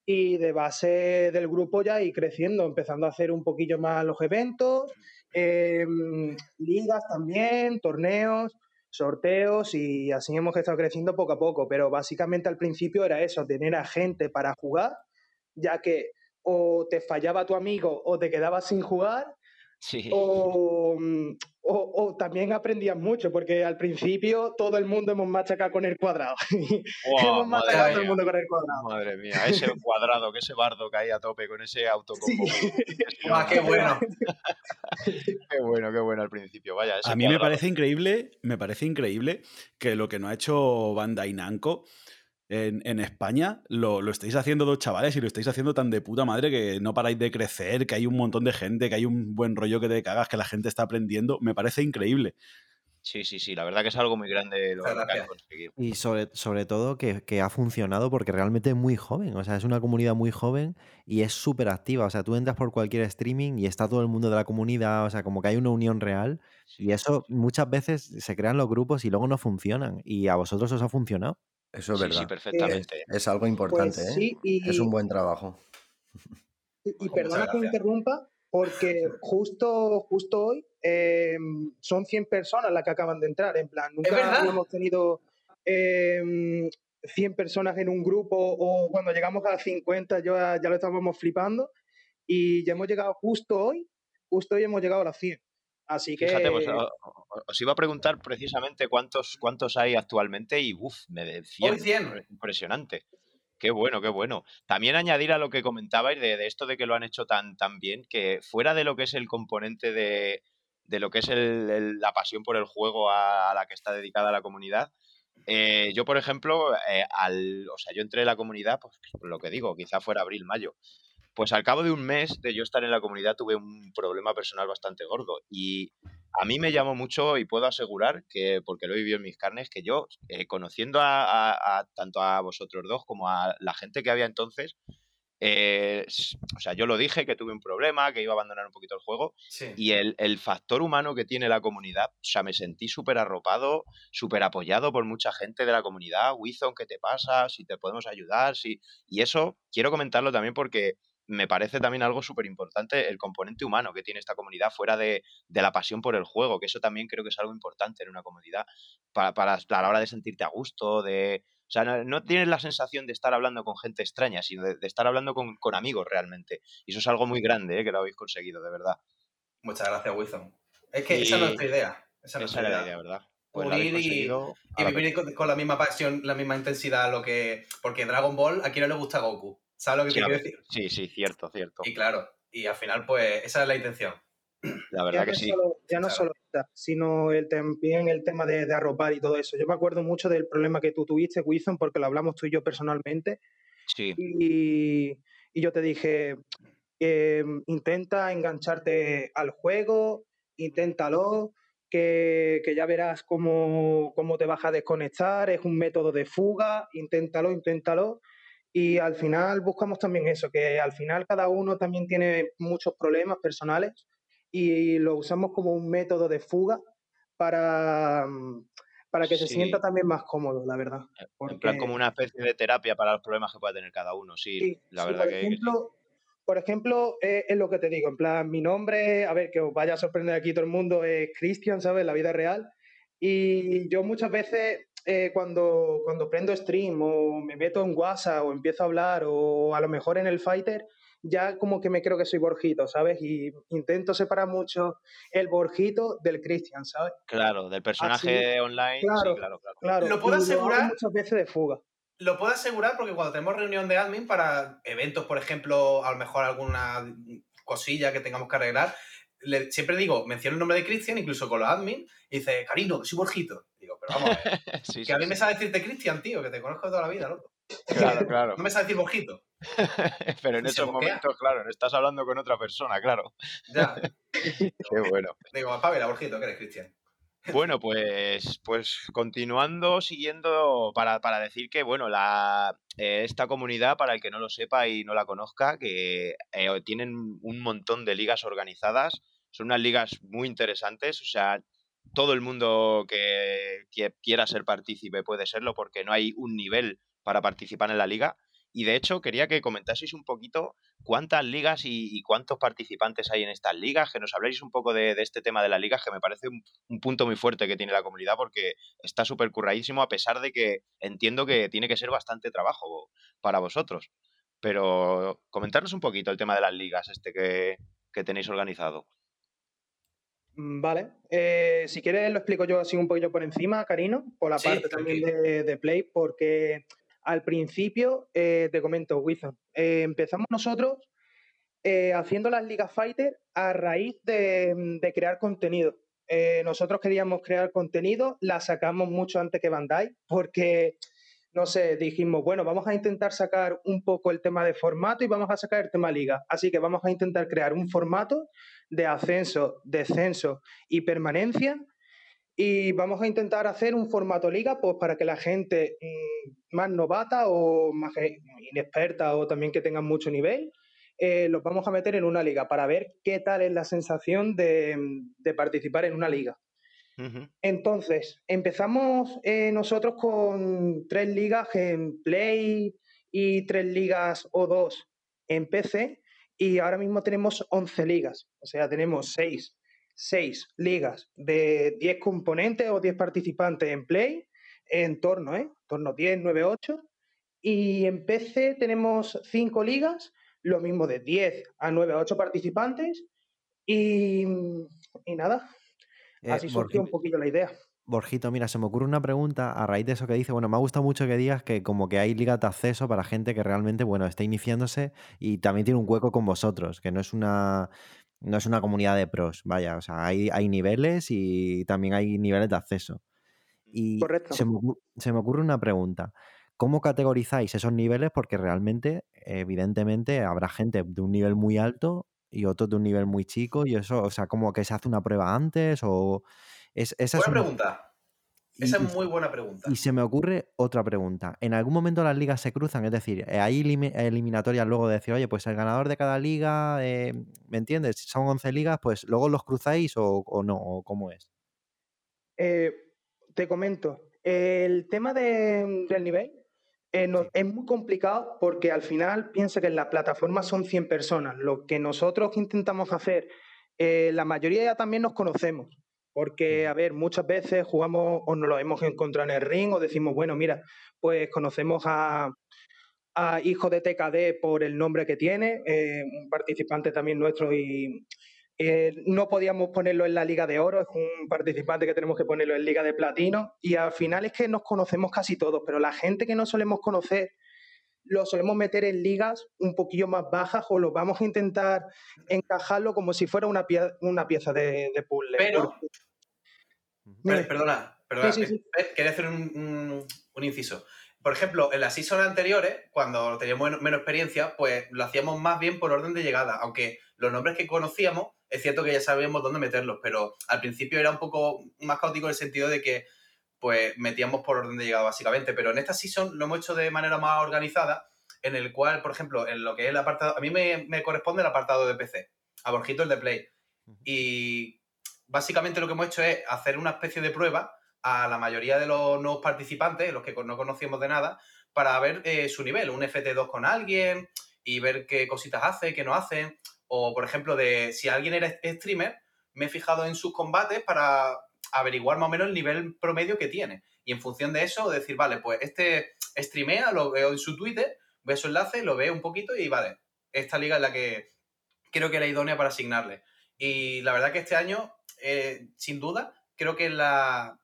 y de base del grupo ya ir creciendo, empezando a hacer un poquillo más los eventos, em, ligas también, torneos, sorteos y así hemos estado creciendo poco a poco, pero básicamente al principio era eso, tener a gente para jugar, ya que o te fallaba tu amigo o te quedabas sin jugar mm, o, también aprendías mucho, porque al principio todo el mundo hemos machacado con el cuadrado. hemos machacado todo el mundo con el cuadrado.
Madre mía, ese cuadrado, que ese bardo caía a tope con ese auto. Sí.
Ah, qué bueno.
qué bueno, qué bueno al principio. Vaya,
a mí me parece increíble, me parece increíble que lo que no ha hecho Bandai Namco en, España lo, estáis haciendo dos chavales y lo estáis haciendo tan de puta madre que no paráis de crecer, que hay un montón de gente, que hay un buen rollo que te cagas, que la gente está aprendiendo. Me parece increíble.
Sí, sí, sí, la verdad que es algo muy grande lo, que han conseguido.
Y sobre, sobre todo que, que, ha funcionado porque realmente es muy joven, o sea, es una comunidad muy joven y es súper activa, o sea, tú entras por cualquier streaming y está todo el mundo de la comunidad, o sea, como que hay una unión real y eso muchas veces se crean los grupos y luego no funcionan y a vosotros os ha funcionado.
Eso es
Sí,
verdad.
sí, perfectamente.
Es algo importante,
Pues
¿eh?
sí, y,
Es un buen trabajo.
y- y
Pues
perdona que interrumpa, porque justo, justo hoy eh, son 100 personas las que acaban de entrar. En plan, nunca habíamos tenido eh, 100 personas en un grupo o cuando llegamos a 50 ya, ya lo estábamos flipando y ya hemos llegado justo hoy, justo hoy hemos llegado a las 100. Así que...
Fíjate, pues, os iba a preguntar precisamente cuántos, cuántos hay actualmente y uff, me de 100,
Hoy 100.
impre- impresionante. Qué bueno, qué bueno. También añadir a lo que comentabais de, de esto de que lo han hecho tan, tan bien, que fuera de lo que es el componente de, de lo que es el- el- la pasión por el juego a, a la que está dedicada la comunidad, eh, yo, por ejemplo, eh, al, o sea, yo entré en la comunidad, pues lo que digo, quizá fuera abril, mayo. Pues al cabo de un mes de yo estar en la comunidad tuve un problema personal bastante gordo y a mí me llamó mucho y puedo asegurar que, porque lo he vivido en mis carnes, que yo, eh, conociendo a, a- a- tanto a vosotros dos como a la gente que había entonces, eh, o sea, yo lo dije, que tuve un problema, que iba a abandonar un poquito el juego,
Sí.
y el, el factor humano que tiene la comunidad, o sea, me sentí súper arropado, súper apoyado por mucha gente de la comunidad. Wizon, ¿qué te pasa? Si te podemos ayudar, si... Y eso quiero comentarlo también porque me parece también algo súper importante el componente humano que tiene esta comunidad fuera de, de la pasión por el juego, que eso también creo que es algo importante en una comunidad para, para a la hora de sentirte a gusto, de... O sea, no, no tienes la sensación de estar hablando con gente extraña, sino de, de estar hablando con, con amigos realmente. Y eso es algo muy grande, ¿eh? que lo habéis conseguido, de verdad.
Muchas gracias, Wilson. Es que esa es nuestra idea. Esa es
Esa
nuestra
era la
idea.
¿verdad? Pues
Unir y, y vivir con, con la misma pasión, la misma intensidad, lo que. Porque Dragon Ball, a quien no le gusta Goku. ¿Sabes lo que
Sí,
te quiero decir?
sí, sí, cierto, cierto.
Y claro, y al final, pues, esa es la intención.
La
ya
verdad que
no
sí.
solo, ya no
Claro.
solo esta, sino el, también el tema de, de arropar y todo eso. Yo me acuerdo mucho del problema que tú tuviste, Wilson, porque lo hablamos tú y yo personalmente.
Sí,
Y, y yo te dije, eh, intenta engancharte al juego, inténtalo, que, que ya verás cómo, cómo te vas a desconectar, es un método de fuga, inténtalo, inténtalo. Y al final buscamos también eso, que al final cada uno también tiene muchos problemas personales y lo usamos como un método de fuga para, mm, para que se
Sí.
sienta también más cómodo, la verdad.
en plan como
Porque-
una especie de terapia para los problemas que pueda tener cada uno, sí,
Sí,
la
sí,
verdad
por
que,
ejemplo, por ejemplo, eh, es lo que te digo, en plan, mi nombre, a ver, que os vaya a sorprender aquí todo el mundo, es Cristian, ¿sabes? La vida real. Y yo muchas veces, eh, cuando, cuando prendo stream o me meto en WhatsApp o empiezo a hablar o a lo mejor en el Fighter, ya como que me creo que soy Borjito, ¿sabes? Y intento separar mucho el Borjito del Cristian, ¿sabes?
Claro, del personaje online, sí,
claro.
claro, claro.
Claro.
Lo puedo asegurar.
muchas veces de fuga.
Lo puedo asegurar porque cuando tenemos reunión de admin para eventos, por ejemplo, a lo mejor alguna cosilla que tengamos que arreglar, le- siempre digo, menciono el nombre de Cristian, incluso con los admin, y dice, Carino, que soy Borjito. Digo, pero vamos a ver,
Sí,
que
sí,
a mí
sí.
me sabe decirte Cristian, tío, que te conozco toda la vida, loco.
Claro, claro.
No me sabe decir Borjito.
Pero en esos momentos, claro, estás hablando con otra persona, claro.
Ya.
Qué bueno.
Digo, Pavela, Borjito, que eres Cristian.
Bueno, pues, pues continuando, siguiendo, para, para decir que, bueno, la, eh, esta comunidad, para el que no lo sepa y no la conozca, que eh, tienen un montón de ligas organizadas, son unas ligas muy interesantes, o sea, todo el mundo que, que quiera ser partícipe puede serlo porque no hay un nivel para participar en la liga. Y de hecho, quería que comentaseis un poquito cuántas ligas y, y cuántos participantes hay en estas ligas, que nos habléis un poco de, de este tema de las ligas, que me parece un, un punto muy fuerte que tiene la comunidad porque está súper curradísimo, a pesar de que entiendo que tiene que ser bastante trabajo para vosotros. Pero comentarnos un poquito el tema de las ligas este que, que tenéis organizado.
Mm, Vale, Eh, si quieres lo explico yo así un poquillo por encima, Karino, por la
Sí,
parte también de Play, porque al principio, eh, te comento, Wizon, eh, empezamos nosotros eh, haciendo las ligas fighter a raíz de, crear contenido. Nosotros queríamos crear contenido, la sacamos mucho antes que Bandai, porque, no sé, dijimos, bueno, vamos a intentar sacar un poco el tema de formato y vamos a sacar el tema liga. Así que vamos a intentar crear un formato de ascenso, descenso y permanencia. Y vamos a intentar hacer un formato liga pues, para que la gente mm, más novata o más ge- inexperta o también que tengan mucho nivel, eh, los vamos a meter en una liga para ver qué tal es la sensación de, de participar en una liga. Entonces, empezamos eh, nosotros con tres ligas en Play y tres ligas o dos en PC y ahora mismo tenemos 11 ligas, o sea, tenemos seis, seis ligas de 10 componentes o 10 participantes en Play, en torno, ¿eh? Torno 10, 9, 8. Y en PC tenemos cinco ligas, lo mismo de 10 a 9 a 8 participantes. Y, y nada,
Eh,
así surgió un poquillo la idea.
Borjito, mira, se me ocurre una pregunta a raíz de eso que dice. Bueno, me ha gustado mucho que digas que como que hay ligas de acceso para gente que realmente, bueno, está iniciándose y también tiene un hueco con vosotros, que no es una, no es una comunidad de pros, vaya, o sea, hay, hay niveles y también hay niveles de acceso. Y
Correcto.
se me, se me ocurre una pregunta. ¿Cómo categorizáis esos niveles? Porque realmente, evidentemente, habrá gente de un nivel muy alto y otros de un nivel muy chico y eso, o sea, como que se hace una prueba antes o... Es, esa es
Buena
una-
pregunta.
y-
Esa es muy buena pregunta.
y se me ocurre otra pregunta. ¿En algún momento las ligas se cruzan? Es decir, eh, ¿hay elimi- eliminatorias luego de decir, oye, pues el ganador de cada liga, eh, ¿me entiendes? Si son 11 ligas, pues luego los cruzáis o, o no, o cómo es.
Eh, te comento, el tema de- del nivel eh, no- es muy complicado porque al final piensa que en la plataforma son 100 personas. Lo que nosotros intentamos hacer, eh, la mayoría ya también nos conocemos. Porque, a ver, muchas veces jugamos o nos lo hemos encontrado en el ring o decimos, bueno, mira, pues conocemos a, a Hijo de TKD por el nombre que tiene, eh, un participante también nuestro y eh, no podíamos ponerlo en la Liga de Oro, es un participante que tenemos que ponerlo en Liga de Platino y al final es que nos conocemos casi todos, pero la gente que no solemos conocer lo solemos meter en ligas un poquillo más bajas o lo vamos a intentar encajarlo como si fuera una, pie- una pieza de, de puzzle.
Pero- perdona, perdona.
Sí, sí, sí.
eh, Quería hacer un, un- un inciso. Por ejemplo, en las seasons anteriores, cuando teníamos men- menos experiencia, pues lo hacíamos más bien por orden de llegada. Aunque los nombres que conocíamos, es cierto que ya sabíamos dónde meterlos, pero al principio era un poco más caótico en el sentido de que pues metíamos por orden de llegada básicamente. Pero en esta season lo hemos hecho de manera más organizada, en el cual, por ejemplo, en lo que es el apartado, a mí me, me corresponde el apartado de PC, a Borjito el de Play. Y básicamente lo que hemos hecho es hacer una especie de prueba a la mayoría de los nuevos participantes, los que no conocíamos de nada, para ver eh, su nivel, un FT2 con alguien y ver qué cositas hace, qué no hace. O, por ejemplo, de si alguien era streamer, me he fijado en sus combates para averiguar más o menos el nivel promedio que tiene. Y en función de eso, decir, vale, pues este streamea, lo veo en su Twitter, veo su enlace, lo veo un poquito y vale, esta liga es la que creo que era idónea para asignarle. Y la verdad que este año, eh, sin duda, creo que la,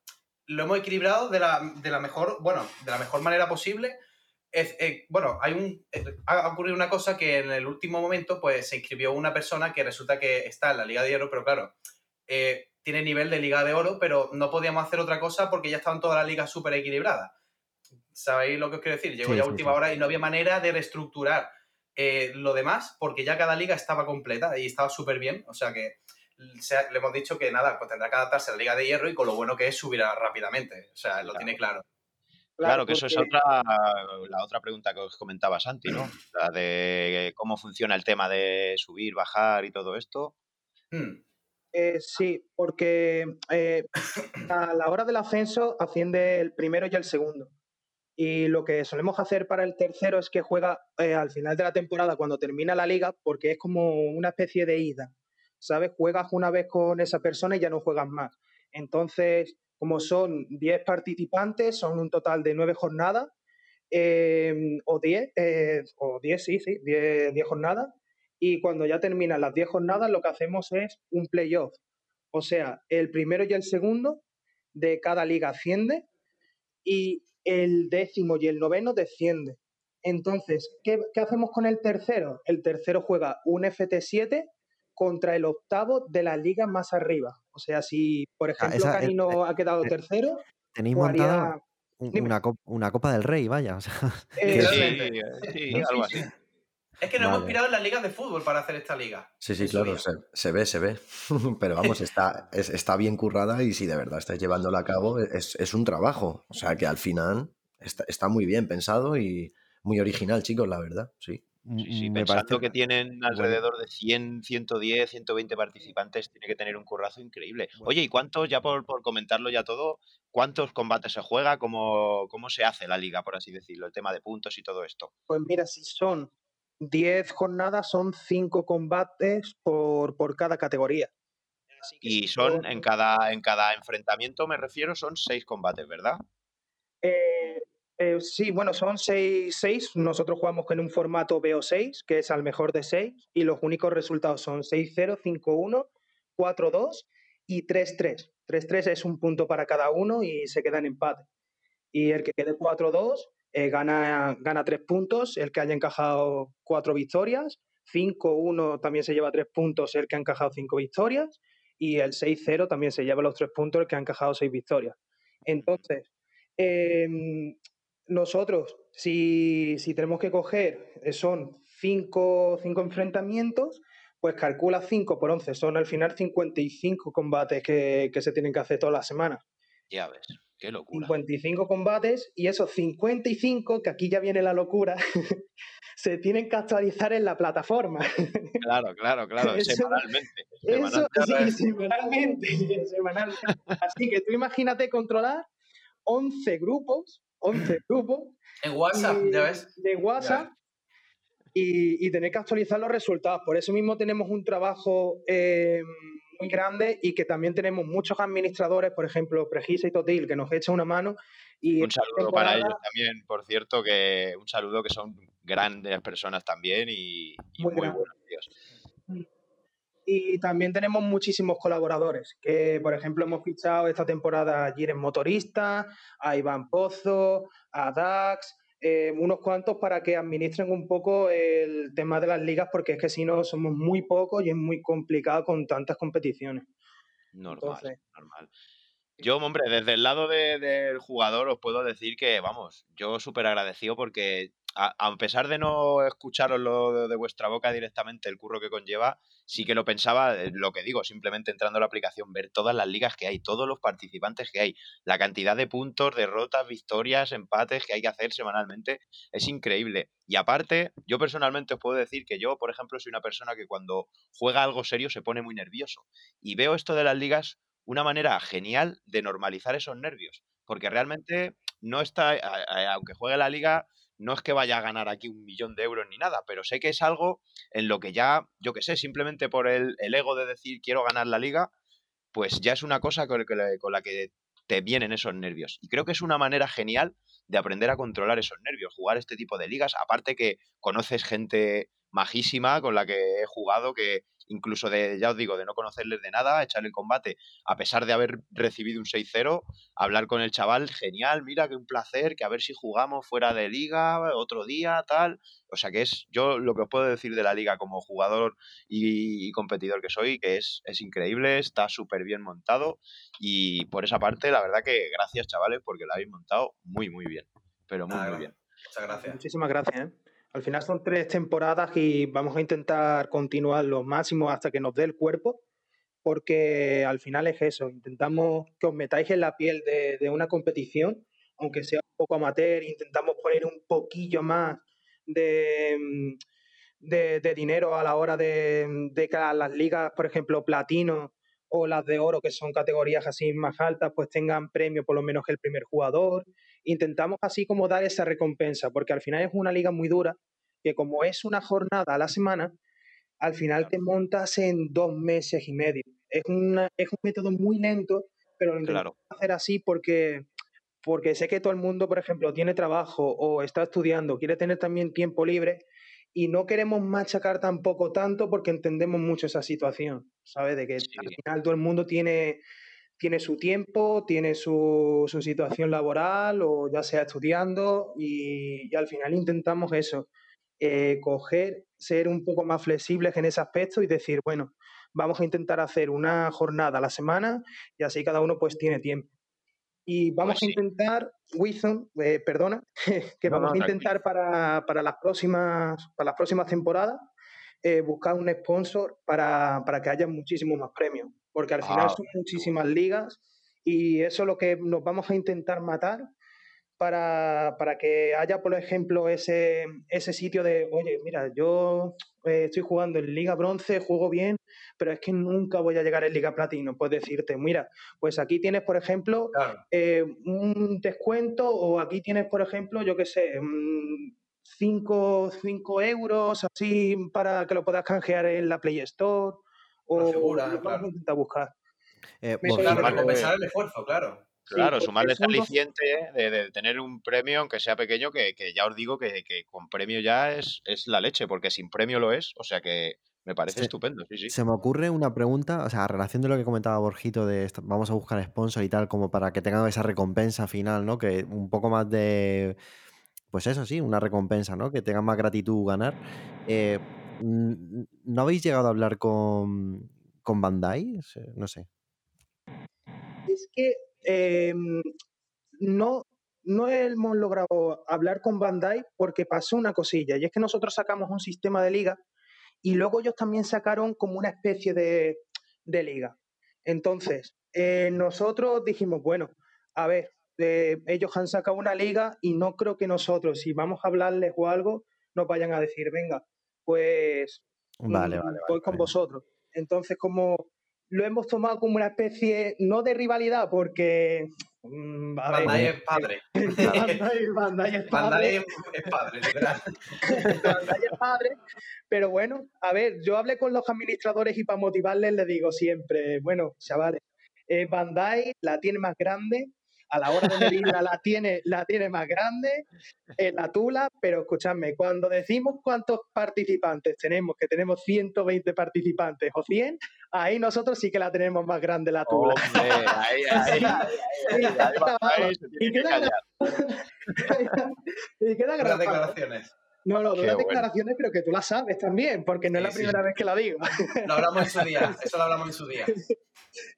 lo hemos equilibrado de la, de la mejor, bueno, de la mejor manera posible. Es, eh, bueno, hay un, eh, ha ocurrido una cosa que en el último momento pues se inscribió una persona que resulta que está en la Liga de Oro, pero claro, eh, tiene nivel de Liga de Oro, pero no podíamos hacer otra cosa porque ya estaban todas las ligas súper equilibradas. ¿Sabéis lo que os quiero decir? Llegó
Sí,
ya
sí,
última
sí.
hora y no había manera de reestructurar eh, lo demás porque ya cada liga estaba completa y estaba súper bien. O sea que se ha- le hemos dicho que nada, pues tendrá que adaptarse a la Liga de Hierro y con lo bueno que es subirá rápidamente. O sea, lo
Claro.
tiene claro.
Claro, que eso es otra, la otra pregunta que os comentaba Santi, ¿no? La de cómo funciona el tema de subir, bajar y todo esto.
Hmm.
Eh, sí, porque eh, a la hora del ascenso asciende el primero y el segundo. Y lo que solemos hacer para el tercero es que juega eh, al final de la temporada, cuando termina la liga, porque es como una especie de ida. ¿Sabes? Juegas una vez con esa persona y ya no juegas más. Entonces, como son 10 participantes, son un total de 9 jornadas, eh, o 10, eh, o 10, sí, sí, 10, 10 jornadas. Y cuando ya terminan las 10 jornadas, lo que hacemos es un playoff. O sea, el primero y el segundo de cada liga asciende y el décimo y el noveno desciende. Entonces, ¿qué, qué hacemos con el tercero? El tercero juega un FT7 contra el octavo de la liga más arriba. O sea, si, por ejemplo,
esa- el-
Carino ha quedado
eh,
tercero,
Tenéis
jugaría...
montada un-
Dime.
una, cop- una Copa del Rey, vaya. o sea,
eh,
que
Sí,
sí.
Eh, sí, algo así.
Es que nos hemos inspirado en las ligas de fútbol para hacer esta liga.
Sí, sí, claro, se, se ve, se ve. Pero vamos, está, es- está bien currada y si de verdad estáis llevándola a cabo, es, es un trabajo. O sea que al final está, está muy bien pensado y muy original, chicos, la verdad, sí.
Sí, sí, pensando que tienen alrededor de 100, 110, 120 participantes, tiene que tener un currazo increíble. Oye, ¿y cuántos, ya por, por, comentarlo ya todo, cuántos combates se juega? ¿Cómo, ¿Cómo se hace la liga, por así decirlo? El tema de puntos y todo esto.
Pues mira, si son 10 jornadas, son 5 combates por, por cada categoría.
y son en cada, en cada enfrentamiento, me refiero, son 6 combates, ¿verdad?
Eh, eh, sí, bueno, son 6, 6. Nosotros jugamos con un formato BO6, que es al mejor de 6, y los únicos resultados son 6-0, 5-1, 4-2 y 3-3. 3-3 es un punto para cada uno y se queda en empate. Y el que quede 4-2 eh, gana, gana 3 puntos, el que haya encajado 4 victorias. 5-1 también se lleva 3 puntos, el que ha encajado 5 victorias. Y el 6-0 también se lleva los 3 puntos, el que ha encajado 6 victorias. Entonces, eh, nosotros, si, tenemos que coger, eh, son cinco, enfrentamientos, pues calcula 5 por 11, son al final 55 combates que, se tienen que hacer todas las semanas.
Ya ves, qué locura.
55 combates y esos 55, que aquí ya viene la locura, se tienen que actualizar en la plataforma.
Claro, claro, claro, semanalmente.
Eso, sí, semanalmente, semanalmente. Así que tú imagínate controlar 11 grupos 11 grupos.
En WhatsApp, ya ves.
De WhatsApp. Y, y, tener que actualizar los resultados. Por eso mismo tenemos un trabajo eh, muy grande y que también tenemos muchos administradores, por ejemplo, Pregisa y Totil, que nos echan una mano. Y
un saludo para ellos también, por cierto, que un saludo que son grandes personas también y, muy, muy buenos tíos.
Y también tenemos muchísimos colaboradores, que por ejemplo hemos fichado esta temporada a Jiren Motorista, a Iván Pozo, a Dax, eh, unos cuantos para que administren un poco el tema de las ligas, porque es que si no somos muy pocos y es muy complicado con tantas competiciones.
Normal, normal. Yo, hombre, desde el lado del jugador os puedo decir que, vamos, yo súper agradecido porque a, pesar de no escucharos lo de, vuestra boca directamente el curro que conlleva, sí que lo pensaba, eh, lo que digo, simplemente entrando a la aplicación, ver todas las ligas que hay, todos los participantes que hay, la cantidad de puntos, derrotas, victorias, empates que hay que hacer semanalmente, es increíble. Y aparte, yo personalmente os puedo decir que yo, por ejemplo, soy una persona que cuando juega algo serio se pone muy nervioso. Y veo esto de las ligas una manera genial de normalizar esos nervios, porque realmente no está, aunque juegue la liga, no es que vaya a ganar aquí un millón de euros ni nada, pero sé que es algo en lo que ya, yo que sé, simplemente por el, ego de decir quiero ganar la liga, pues ya es una cosa con, con la que te vienen esos nervios. Y creo que es una manera genial de aprender a controlar esos nervios, jugar este tipo de ligas, aparte que conoces gente majísima con la que he jugado, que incluso de, ya os digo, de no conocerles de nada, echar el combate, a pesar de haber recibido un 6-0, hablar con el chaval, genial, mira, que un placer, que a ver si jugamos fuera de liga otro día, tal. O sea que es, yo lo que os puedo decir de la liga como jugador y, competidor que soy, que es, es increíble, está súper bien montado y por esa parte, la verdad que gracias chavales porque lo habéis montado muy, muy bien, pero muy, muy bien.
Muchas gracias.
Muchísimas gracias. ¿eh? Al final son tres temporadas y vamos a intentar continuar lo máximo hasta que nos dé el cuerpo, porque al final es eso, intentamos que os metáis en la piel de, una competición, aunque sea un poco amateur, intentamos poner un poquillo más de, de, dinero a la hora de, de que las ligas, por ejemplo, platino o las de oro, que son categorías así más altas, pues tengan premio por lo menos el primer jugador. Intentamos así como dar esa recompensa, porque al final es una liga muy dura, que como es una jornada a la semana, al final te montas en dos meses y medio. Es, una, es un método muy lento, pero lo intentamos hacer así porque, porque sé que todo el mundo, por ejemplo, tiene trabajo o está estudiando, quiere tener también tiempo libre y no queremos machacar tampoco tanto porque entendemos mucho esa situación, ¿sabes? De que al final todo el mundo tiene, tiene su tiempo, tiene su, su situación laboral o ya sea estudiando y, al final intentamos eso, eh, coger, ser un poco más flexibles en ese aspecto y decir, bueno, vamos a intentar hacer una jornada a la semana y así cada uno pues tiene tiempo. Y vamos pues a intentar, Wilson, eh, perdona, que vamos a intentar para, las próximas, para las próximas temporadas eh, buscar un sponsor para, que haya muchísimos más premios. Porque al final ah, son muchísimas ligas y eso es lo que nos vamos a intentar matar para, que haya, por ejemplo, ese, ese sitio de, oye, mira, yo eh, estoy jugando en Liga Bronce, juego bien, pero es que nunca voy a llegar en Liga Platino. Puedes decirte, mira, pues aquí tienes, por ejemplo, eh, un descuento o aquí tienes, por ejemplo, yo qué sé, 5 mm, euros así para que lo puedas canjear en la Play Store o lo claro. intentar buscar.
Eh, compensar el esfuerzo, claro.
Claro, sumarle ese aliciente de, tener un premio, aunque sea pequeño, que, ya os digo que, con premio ya es, es, la leche, porque sin premio lo es, o sea que me parece estupendo. Sí, sí.
Se me ocurre una pregunta, o sea, a relación de lo que comentaba Borjito, de vamos a buscar sponsor y tal, como para que tengan esa recompensa final, ¿no? Que un poco más de. Pues eso sí, una recompensa, ¿no? Que tengan más gratitud ganar. Eh, ¿No habéis llegado a hablar con, con Bandai? No sé.
Es que Em, no, no hemos logrado hablar con Bandai porque pasó una cosilla, y es que nosotros sacamos un sistema de liga y luego ellos también sacaron como una especie de, liga. Entonces, eh, nosotros dijimos, bueno, a ver, eh, ellos han sacado una liga y no creo que nosotros, si vamos a hablarles o algo, nos vayan a decir, venga, pues
vale,
mm, voy con vosotros. Entonces, como lo hemos tomado como una especie, no de rivalidad, porque...
Mm, Bandai es padre.
Bandai, es padre.
es padre,
Bandai es padre, pero bueno, a ver, yo hablé con los administradores y para motivarles les digo siempre, bueno, chavales, eh, Bandai la tiene más grande, a la hora de medirla la tiene, la tiene más grande en la tula, pero escuchadme, cuando decimos cuántos participantes tenemos, que tenemos 120 participantes o 100, ahí nosotros sí que la tenemos más grande la tula. ahí, ahí, ahí, y queda
Las declaraciones.
No, no, las declaraciones, pero que tú las sabes también, porque no es la primera vez que la digo.
Lo hablamos en su día, eso lo hablamos en su día.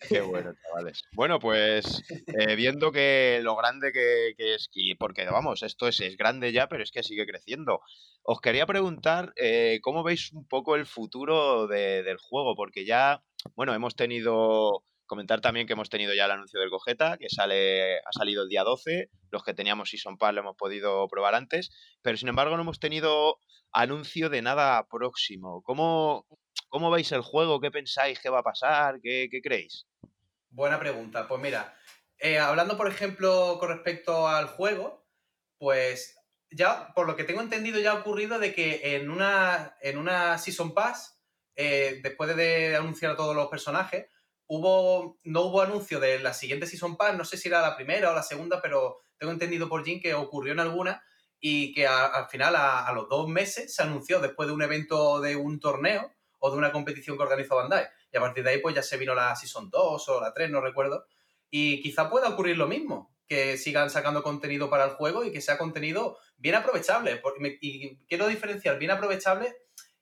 Qué bueno, chavales. Bueno, pues eh, viendo que lo grande que, es, porque vamos, esto es, es, grande ya, pero es que sigue creciendo. Os quería preguntar eh, cómo veis un poco el futuro del juego, porque ya, bueno, hemos tenido Comentar también que hemos tenido ya el anuncio del Gogeta, que sale, ha salido el día 12. Los que teníamos Season Pass lo hemos podido probar antes, pero sin embargo no hemos tenido anuncio de nada próximo. ¿Cómo, cómo veis el juego? ¿Qué pensáis? ¿Qué va a pasar? ¿Qué, creéis?
Buena pregunta. Pues mira, eh, hablando por ejemplo con respecto al juego, pues ya por lo que tengo entendido ya ha ocurrido de que en una, en una Season Pass, eh, después de anunciar a todos los personajes, hubo, no hubo anuncio de la siguiente Season Pass, no sé si era la primera o la segunda, pero tengo entendido por Jim que ocurrió en alguna y que al final, a, los dos meses, se anunció después de un evento de un torneo o de una competición que organizó Bandai. Y a partir de ahí, pues ya se vino la Season 2 o la 3, no recuerdo. Y quizá pueda ocurrir lo mismo, que sigan sacando contenido para el juego y que sea contenido bien aprovechable. y quiero diferenciar bien aprovechable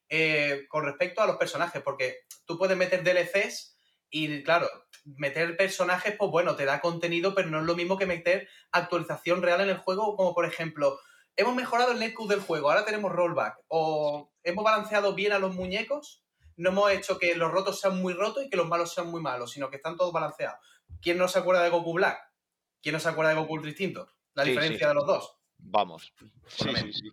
eh, con respecto a los personajes, porque tú puedes meter DLCs y claro, meter personajes, pues bueno, te da contenido, pero no es lo mismo que meter actualización real en el juego, como por ejemplo, hemos mejorado el netcode del juego, ahora tenemos rollback, o hemos balanceado bien a los muñecos, no hemos hecho que los rotos sean muy rotos y que los malos sean muy malos, sino que están todos balanceados. ¿Quién no se acuerda de Goku Black? ¿Quién no se acuerda de Goku Ultra Instinto? La diferencia de los dos.
Vamos. Sí, sí, sí.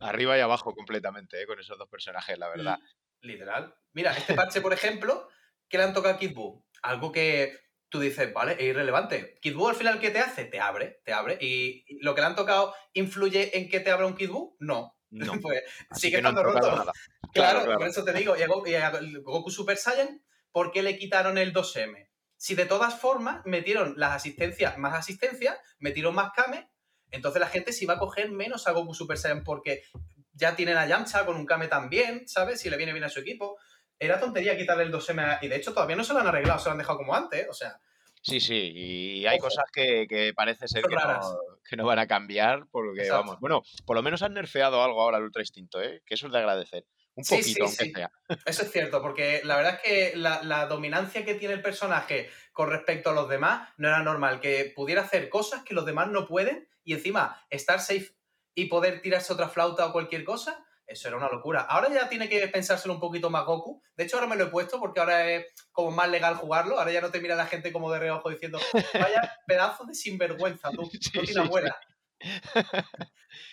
Arriba y abajo completamente, ¿eh? con esos dos personajes, la verdad.
Literal. Mira, este parche, por ejemplo, ¿qué le han tocado a Kid Buu? Algo que tú dices, vale, es irrelevante. Kid Buu al final, ¿qué te hace? Te abre, te abre. ¿Y lo que le han tocado influye en que te abra un Kid Buu? No. No. pues sigue estando roto. Claro, por eso te digo. Y a, Goku Super Saiyan, ¿por qué le quitaron el 2M? Si de todas formas metieron las asistencias, más asistencia, metieron más Kame, entonces la gente se iba a coger menos a Goku Super Saiyan porque ya tienen a Yamcha con un Kame también, ¿sabes? Si le viene bien a su equipo era tontería quitarle el 2M y de hecho todavía no se lo han arreglado, se lo han dejado como antes, o sea.
Sí, sí, y hay cosas que, parece ser que no, van a cambiar, porque vamos, bueno, por lo menos han nerfeado algo ahora el Ultra Instinto, ¿eh? que eso es de agradecer. Un poquito, aunque sea.
Eso es cierto, porque la verdad es que la, la, dominancia que tiene el personaje con respecto a los demás no era normal, que pudiera hacer cosas que los demás no pueden y encima estar safe y poder tirarse otra flauta o cualquier cosa, eso era una locura. Ahora ya tiene que pensárselo un poquito más Goku. De hecho, ahora me lo he puesto porque ahora es como más legal jugarlo. Ahora ya no te mira la gente como de reojo diciendo, vaya pedazo de sinvergüenza, tú, no tienes abuela.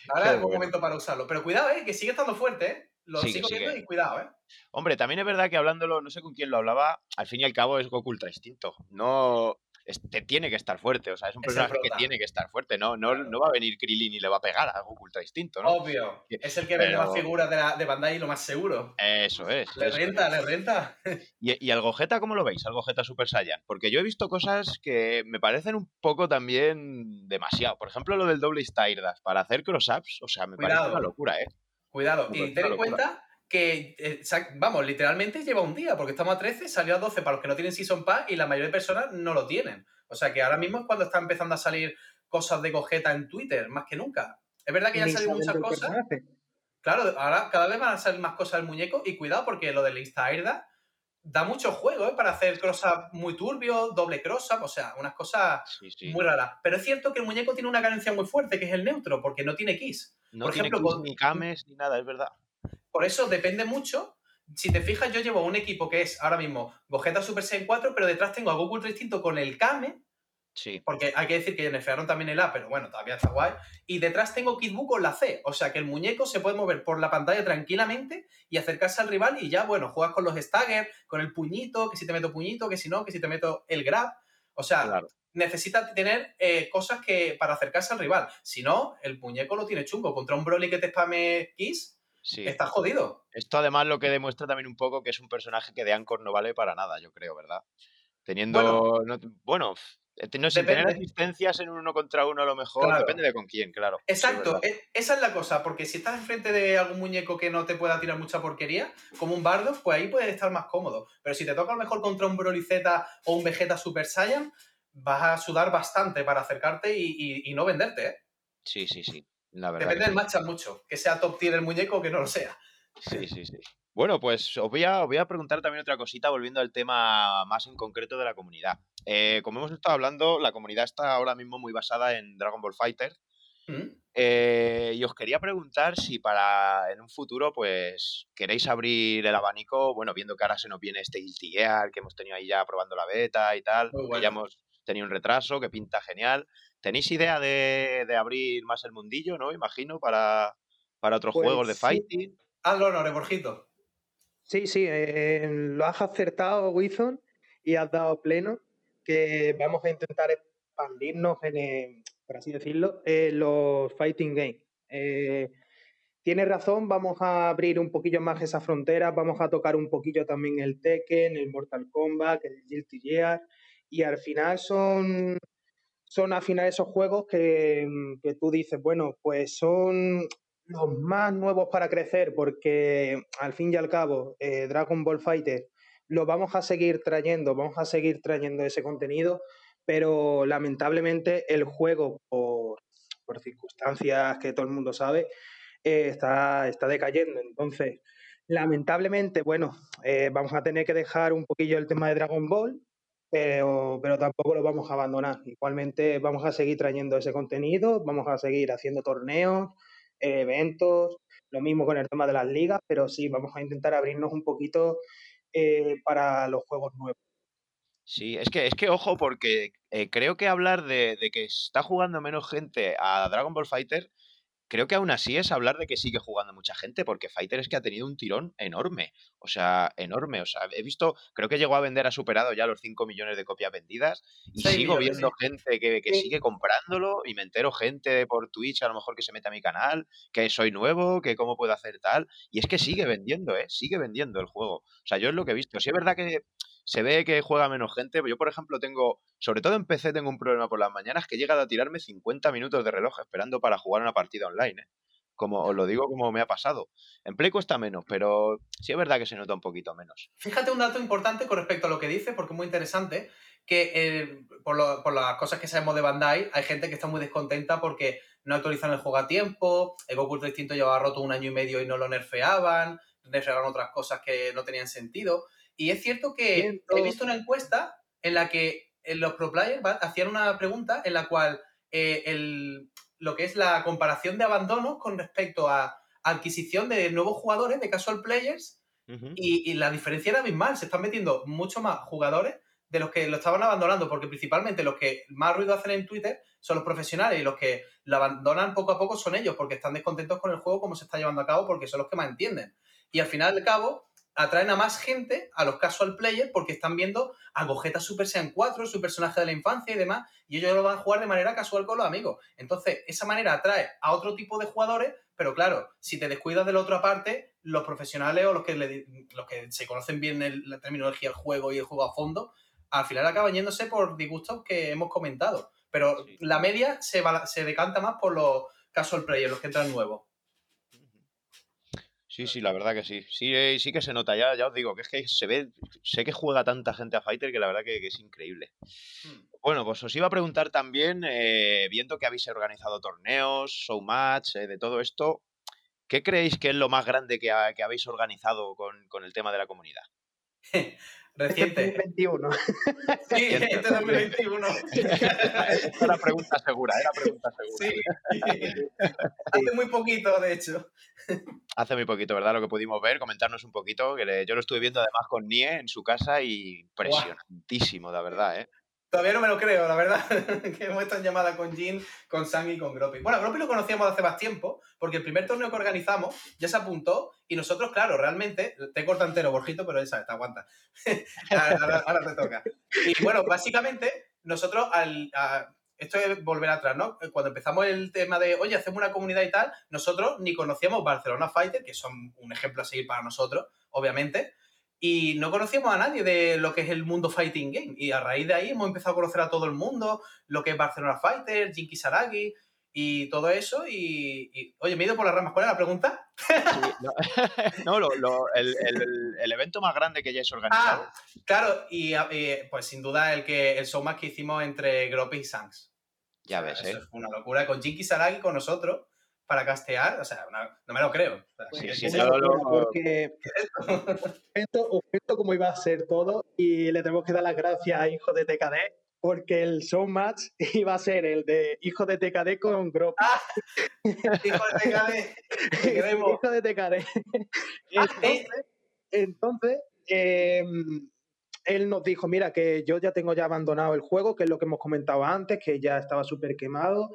Ahora es un momento para usarlo. Pero cuidado, ¿eh? que sigue estando fuerte, ¿eh? Lo sigo viendo y cuidado, ¿eh?
Hombre, también es verdad que hablándolo, no sé con quién lo hablaba, al fin y al cabo es Goku Ultra Instinto. No, te tiene que estar fuerte. O sea, es un personaje que tiene que estar fuerte. No, no, no va a venir Krillin y le va a pegar a Goku Ultra Instinto, ¿no?
Obvio. Es el que vende más figuras de, la, de Bandai lo más seguro.
Eso es.
Le renta, le renta.
¿Y, ¿Y al Gogeta cómo lo veis? Al Gogeta Super Saiyan. Porque yo he visto cosas que me parecen un poco también demasiado. Por ejemplo, lo del doble Styrdas para hacer cross-ups. O sea, me parece una locura, ¿eh?
Cuidado. y ten en cuenta que, eh, vamos, literalmente lleva un día, porque estamos a 13, salió a 12 para los que no tienen Season Pass y la mayoría de personas no lo tienen. O sea que ahora mismo es cuando está empezando a salir cosas de cojeta en Twitter, más que nunca. Es verdad que ya han salido muchas cosas. Claro, ahora cada vez van a salir más cosas del muñeco y cuidado porque lo del Insta Airda da mucho juego ¿eh? para hacer cross muy turbio, doble cross o sea, unas cosas muy raras. Pero es cierto que el muñeco tiene una carencia muy fuerte, que es el neutro, porque no tiene keys.
No Por tiene ejemplo, ni cames ni nada, es verdad.
Por eso depende mucho. Si te fijas, yo llevo un equipo que es ahora mismo Gogeta Super Saiyan 4, pero detrás tengo a Goku distinto con el Kame.
Sí.
Porque hay que decir que nerfearon también el A, pero bueno, todavía está guay. Y detrás tengo Kid Buu con la C. O sea que el muñeco se puede mover por la pantalla tranquilamente y acercarse al rival y ya, bueno, juegas con los stagger, con el puñito, que si te meto puñito, que si no, que si te meto el grab. O sea, necesita tener eh, cosas que para acercarse al rival. Si no, el muñeco lo tiene chungo. Contra un Broly que te spame Kiss, Está jodido.
Esto además lo que demuestra también un poco que es un personaje que de Anchor no vale para nada, yo creo, ¿verdad? Teniendo. Bueno, eh, no, sin tener asistencias en uno contra uno a lo mejor, depende de con quién, claro.
Exacto, e, esa es la cosa, porque si estás enfrente de algún muñeco que no te pueda tirar mucha porquería, como un bardo, pues ahí puedes estar más cómodo. Pero si te toca a lo mejor contra un Broly Z o un Vegeta Super Saiyan, vas a sudar bastante para acercarte y, y no venderte, ¿eh?
Sí, sí, sí.
Depende del matchup mucho, que sea top tier el muñeco o que no lo sea.
Sí, sí, sí. Bueno, pues os voy, a, voy a preguntar también otra cosita, volviendo al tema más en concreto de la comunidad. Eh, como hemos estado hablando, la comunidad está ahora mismo muy basada en Dragon Ball Fighter. ¿Mm? Eh, y os quería preguntar si para en un futuro, pues, queréis abrir el abanico, bueno, viendo que ahora se nos viene este Guilty Gear, que hemos tenido ahí ya probando la beta y tal, que ya hemos tenido un retraso, que pinta genial. ¿Tenéis idea de, abrir más el mundillo, no? Imagino, para, para otros juegos de pues fighting.
Hazlo, honor, Borjito.
Sí, sí, eh, lo has acertado, Wilson, y has dado pleno que vamos a intentar expandirnos en, por así decirlo, en los fighting games. Eh, tienes razón, vamos a abrir un poquillo más esa frontera, vamos a tocar un poquillo también el Tekken, el Mortal Kombat, el Guilty Gear, y al final son son al final esos juegos mm, que, tú dices, bueno, pues son los más nuevos para crecer, porque al fin y al cabo, eh, Dragon Ball Fighter lo vamos a seguir trayendo, vamos a seguir trayendo ese contenido, pero lamentablemente el juego, por, circunstancias que todo el mundo sabe, eh, está, está decayendo. Entonces, lamentablemente, bueno, eh, vamos a tener que dejar un poquillo el tema de Dragon Ball, pero, pero tampoco lo vamos a abandonar. Igualmente vamos a seguir trayendo ese contenido, vamos a seguir haciendo torneos, eventos, lo mismo con el tema de las ligas, pero sí, vamos a intentar abrirnos un poquito eh, para los juegos nuevos.
Sí, es que, es que ojo, porque eh, creo que hablar de, de, que está jugando menos gente a Dragon Ball Fighter creo que aún así es hablar de que sigue jugando mucha gente, porque Fighter es que ha tenido un tirón enorme. O sea, enorme. O sea, he visto, creo que llegó a vender, ha superado ya los 5 millones de copias vendidas. Y sigo viendo gente que, sigue comprándolo. Y me entero gente por Twitch, a lo mejor que se mete a mi canal, que soy nuevo, que cómo puedo hacer tal. Y es que sigue vendiendo, ¿eh? Sigue vendiendo el juego. O sea, yo es lo que he visto. Sí es verdad que se ve que juega menos gente. Yo, por ejemplo, tengo, sobre todo en PC, tengo un problema por las mañanas que he llegado a tirarme 50 minutos de reloj esperando para jugar una partida online. ¿eh? Como os lo digo, como me ha pasado. En Play cuesta menos, pero sí es verdad que se nota un poquito menos.
Fíjate un dato importante con respecto a lo que dice, porque es muy interesante, que eh, por, las cosas que sabemos de Bandai, hay gente que está muy descontenta porque no actualizan el juego a tiempo, el Goku Distinto llevaba roto un año y medio y no lo nerfeaban, nerfeaban otras cosas que no tenían sentido. Y es cierto que he visto una encuesta en la que eh, los pro players hacían una pregunta en la cual eh, el, lo que es la comparación de abandonos con respecto a adquisición de nuevos jugadores, de casual players, y, la diferencia era abismal. Se están metiendo mucho más jugadores de los que lo estaban abandonando, porque principalmente los que más ruido hacen en Twitter son los profesionales y los que lo abandonan poco a poco son ellos, porque están descontentos con el juego, como se está llevando a cabo, porque son los que más entienden. Y al final de cabo, atraen a más gente, a los casual players, porque están viendo a Gogeta Super Saiyan 4, su personaje de la infancia y demás, y ellos lo van a jugar de manera casual con los amigos. Entonces, esa manera atrae a otro tipo de jugadores, pero claro, si te descuidas de la otra parte, los profesionales o los que, los que se conocen bien la terminología del juego y el juego a fondo, al final acaban yéndose por disgustos que hemos comentado. Pero la media se, se decanta más por los casual players, los que entran nuevos.
Sí, sí, la verdad que sí. Sí, eh, sí que se nota, ya, ya os digo, que es que se ve, sé que juega tanta gente a Fighter que la verdad que, es increíble. Hmm. Bueno, pues os iba a preguntar también, eh, viendo que habéis organizado torneos, showmatch, eh, de todo esto, ¿qué creéis que es lo más grande que, habéis organizado con, con, el tema de la comunidad?
Reciente.
2021.
Sí, este 2021.
era pregunta segura, era pregunta segura.
Sí. Hace muy poquito, de hecho.
Hace muy poquito, ¿verdad? Lo que pudimos ver, comentarnos un poquito. Que yo lo estuve viendo además con Nie en su casa y impresionantísimo, la verdad, ¿eh?
Todavía no me lo creo, la verdad, que hemos estado en llamada con Jin, con Sang y con Groppy. Bueno, Groppy lo conocíamos hace más tiempo, porque el primer torneo que organizamos ya se apuntó y nosotros, claro, realmente, te corta entero, Borjito, pero esa, te aguanta. ahora, te toca. Y bueno, básicamente, nosotros al... esto es volver atrás, ¿no? Cuando empezamos el tema de, oye, hacemos una comunidad y tal, nosotros ni conocíamos Barcelona Fighter, que son un ejemplo a seguir para nosotros, obviamente, y no conocíamos a nadie de lo que es el mundo fighting game. Y a raíz de ahí hemos empezado a conocer a todo el mundo, lo que es Barcelona Fighter, Jinky Saragi y todo eso. Y, oye, me he ido por las ramas. ¿Cuál es la pregunta?
no, el, evento más grande que ya es organizado.
Ah, claro, y, pues sin duda el que el show más que hicimos entre Groppy y Sanks.
Ya ves, ¿eh?
Es una locura. Con Jinky Saragi con nosotros para castear, o sea, no, me lo creo.
sí, sí, porque como iba a ser todo y le tenemos que dar las gracias a Hijo de TKD porque el showmatch iba a ser el de Hijo de TKD con Grop.
Ah, hijo de TKD.
hijo de TKD. Entonces, em, él nos dijo, mira, que yo ya tengo ya abandonado el juego, que es lo que hemos comentado antes, que ya estaba súper quemado,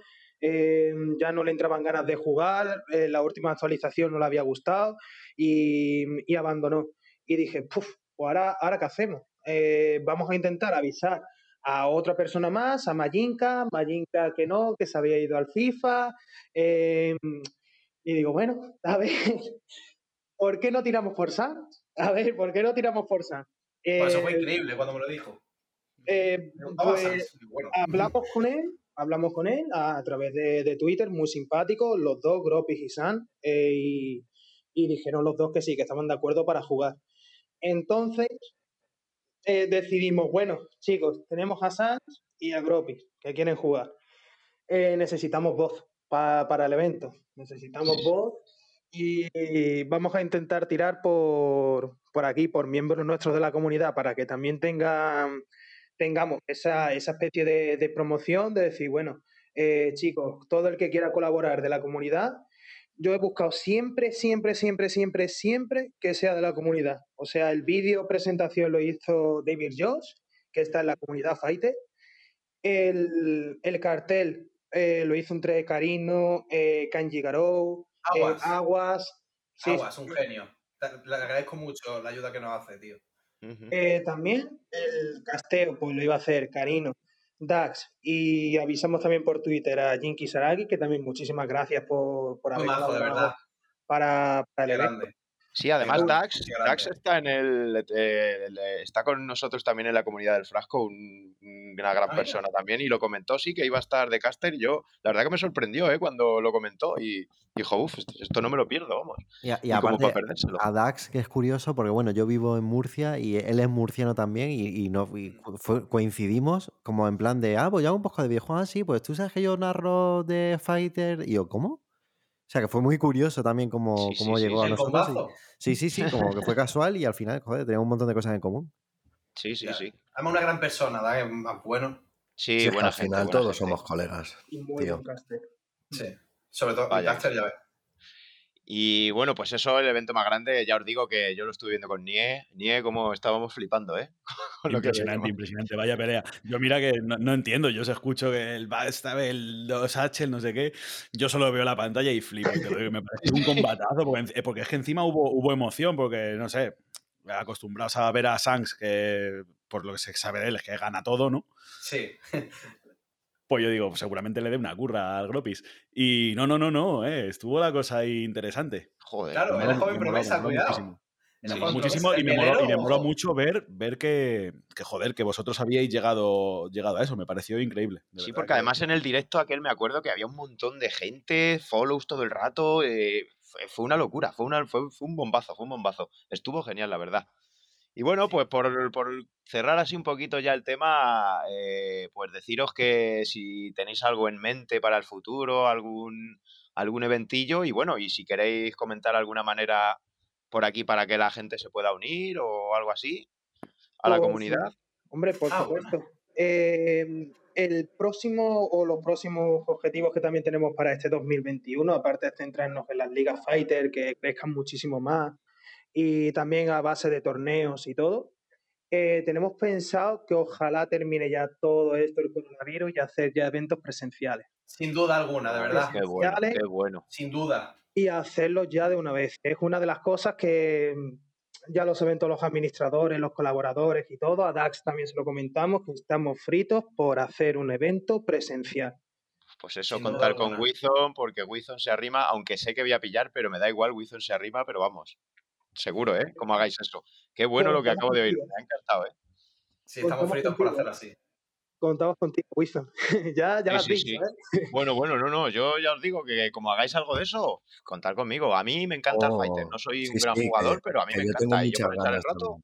eh, ya no le entraban ganas de jugar, eh, la última actualización no le había gustado y, abandonó. Y dije, pues ahora, ¿ahora qué hacemos? Eh, vamos a intentar avisar a otra persona más, a Majinka, Majinka que no, que se había ido al FIFA. y digo, bueno, a ver, ¿por qué no tiramos por? A ver, ¿por qué no tiramos por?
Pues eso fue increíble cuando me lo dijo.
pues, hablamos con él hablamos con él a, través de, Twitter, muy simpático, los dos, Gropis y San, eh, y, dijeron los dos que sí, que estaban de acuerdo para jugar. Entonces eh, decidimos, bueno, chicos, tenemos a Sans y a Gropis que quieren jugar. Eh, necesitamos voz para el evento, necesitamos voz y vamos a intentar tirar por, por aquí, por miembros nuestros de la comunidad, para que también tengan tengamos esa, especie de, promoción de decir, bueno, eh, chicos, todo el que quiera colaborar de la comunidad, yo he buscado siempre, siempre, siempre, siempre, siempre que sea de la comunidad. O sea, el vídeo presentación lo hizo David Josh, que está en la comunidad Fighter. El, cartel eh, lo hizo entre Carino, eh, Kanji Garou,
Aguas.
Aguas.
Aguas, un genio. Le agradezco mucho la ayuda que nos hace, tío.
Eh, también el casteo, pues lo iba a hacer Carino, Dax, y avisamos también por Twitter a Jinky Saragi, que también muchísimas gracias por, por
haber de verdad.
Para, el evento.
Sí, además Dax, Dax está en el, está con nosotros también en la comunidad del frasco, una gran ah, persona también, y lo comentó sí que iba a estar de caster. Y yo, la verdad que me sorprendió ¿eh? cuando lo comentó y dijo, uff, esto no me lo pierdo, vamos.
Y, aparte, a Dax, que es curioso, porque bueno, yo vivo en Murcia y él es murciano también, y, no coincidimos como en plan de, ah, pues ya un poco de viejo, así, ah, pues tú sabes que yo narro de Fighter, y yo, ¿cómo? O sea, que fue muy curioso también cómo, cómo llegó a nosotros. sí, sí, sí, como que fue casual y al final, joder, teníamos un montón de cosas en común.
Sí, sí, sí.
Además, una gran persona, ¿verdad? Más bueno.
Sí, bueno, al final todos somos colegas.
Y muy tío.
Sí, sobre todo Vaya. caster ya ves.
Y bueno, pues eso, el evento más grande, ya os digo que yo lo estuve viendo con Nie. Nie, como estábamos flipando, ¿eh?
impresionante, impresionante, vaya pelea. Yo mira que no, entiendo, yo os escucho que el esta el 2H, el no sé qué, yo solo veo la pantalla y flipo, me parece un combatazo, porque, porque, es que encima hubo, hubo emoción, porque no sé, acostumbrados a ver a Shanks, que por lo que se sabe de él es que gana todo, ¿no?
Sí.
Pues yo digo, seguramente le dé una curra al Gropis. Y no, no, no, no, eh, estuvo la cosa ahí interesante.
Joder. Claro, era joven promesa, cuidado.
Me muchísimo y me, moló, mucho ver, ver que, joder, que vosotros habíais llegado, llegado a eso. Me pareció increíble.
Sí, porque además en el directo aquel me acuerdo que había un montón de gente, follows todo el rato. Eh, fue, una locura, fue, una, fue, un bombazo, fue un bombazo. Estuvo genial, la verdad. Y bueno, pues por, por, cerrar así un poquito ya el tema, eh, pues deciros que si tenéis algo en mente para el futuro, algún, algún eventillo, y bueno, y si queréis comentar alguna manera por aquí para que la gente se pueda unir o algo así a la pues, comunidad?
Hombre, por ah, supuesto. Em, el próximo o los próximos objetivos que también tenemos para este 2021, aparte de centrarnos en las ligas fighter, que crezcan muchísimo más, y también a base de torneos y todo, eh, tenemos pensado que ojalá termine ya todo esto el coronavirus y hacer ya eventos presenciales.
Sin duda alguna, de verdad.
Qué bueno, qué bueno.
Sin duda
y hacerlo ya de una vez. Es una de las cosas que mm, ya lo saben todos los administradores, los colaboradores y todo. A DAX también se lo comentamos, que estamos fritos por hacer un evento presencial.
Pues eso, contar con Wizon, porque Wizon se arrima, aunque sé que voy a pillar, pero me da igual, Wizon se arrima, pero vamos, seguro, ¿eh? Como hagáis eso. Qué bueno lo que acabo de oír, me ha encantado, ¿eh?
Sí, estamos fritos por hacerlo así
contamos contigo, Wilson. ya ya sí,
sí, ¿eh? Bueno, bueno, no, no, yo ya os digo que como hagáis algo de eso, contar conmigo. A mí me encanta el Fighter, no soy un gran jugador, pero a mí me encanta. Y yo el rato,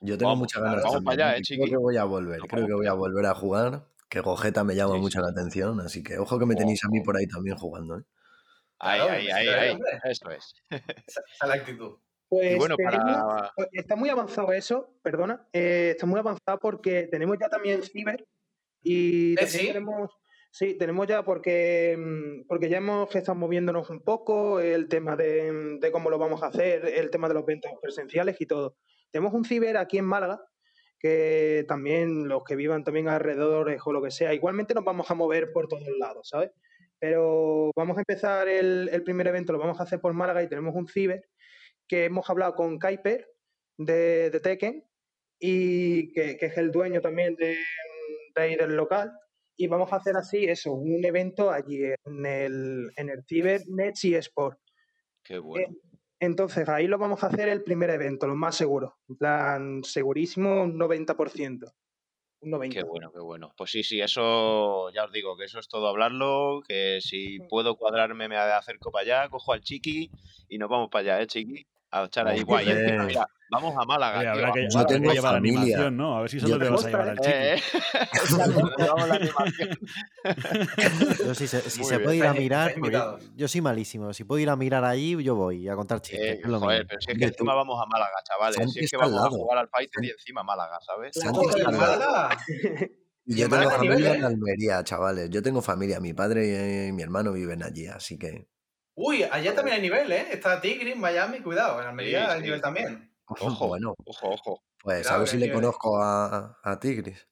yo tengo muchas ganas.
Vamos para allá, eh,
Creo que voy a volver, creo que voy a volver a jugar. Que Gojeta me llama mucho la atención, así que ojo que me tenéis a mí por ahí también jugando. ¿eh?
Ahí, ahí, ahí, ahí, eso es.
Esa es la actitud.
Pues bueno, para... Pues, está muy avanzado eso, perdona, eh, está muy avanzado porque tenemos ya también Ciber y ¿Eh, ¿Sí? tenemos, sí, tenemos ya porque, mm, porque ya hemos estado moviéndonos un poco, el tema de, de, cómo lo vamos a hacer, el tema de los eventos presenciales y todo. Tenemos un ciber aquí en Málaga que también los que vivan también alrededor o lo que sea, igualmente nos vamos a mover por todos lados, ¿sabes? Pero vamos a empezar el, el primer evento, lo vamos a hacer por Málaga y tenemos un ciber que hemos hablado con Kuiper de, de Tekken y que, es el dueño también de, de del local. Y vamos a hacer así eso, un evento allí en el, en el Ciber y Sport.
Qué bueno.
entonces ahí lo vamos a hacer el primer evento, lo más seguro. En plan, segurísimo, un 90%. Un 90%.
Qué bueno, qué bueno. Pues sí, sí, eso ya os digo, que eso es todo hablarlo, que si puedo cuadrarme me acerco para allá, cojo al chiqui y nos vamos para allá, ¿eh, chiqui? A echar ahí guay. Mira, vamos a Málaga. Oye,
habrá que, yo tengo que llevar animación, ¿no? A ver si solo te vas a llevar al chico. Eh,
yo, si se, si se puede ir a mirar, yo soy malísimo. Si puedo ir a mirar allí, yo voy a contar chistes. Eh,
es lo joder, pero si es que encima vamos a Málaga, chavales. Si es que vamos a jugar al Fighter y encima Málaga, ¿sabes?
Málaga?
Yo tengo familia en Almería, chavales. Yo tengo familia. Mi padre y mi hermano viven allí, así que.
Uy, allá también hay nivel, ¿eh? Está Tigris, Miami, cuidado. En Almería hay nivel también.
Ojo, bueno. Ojo, ojo.
Pues a ver si le conozco a, a Tigris.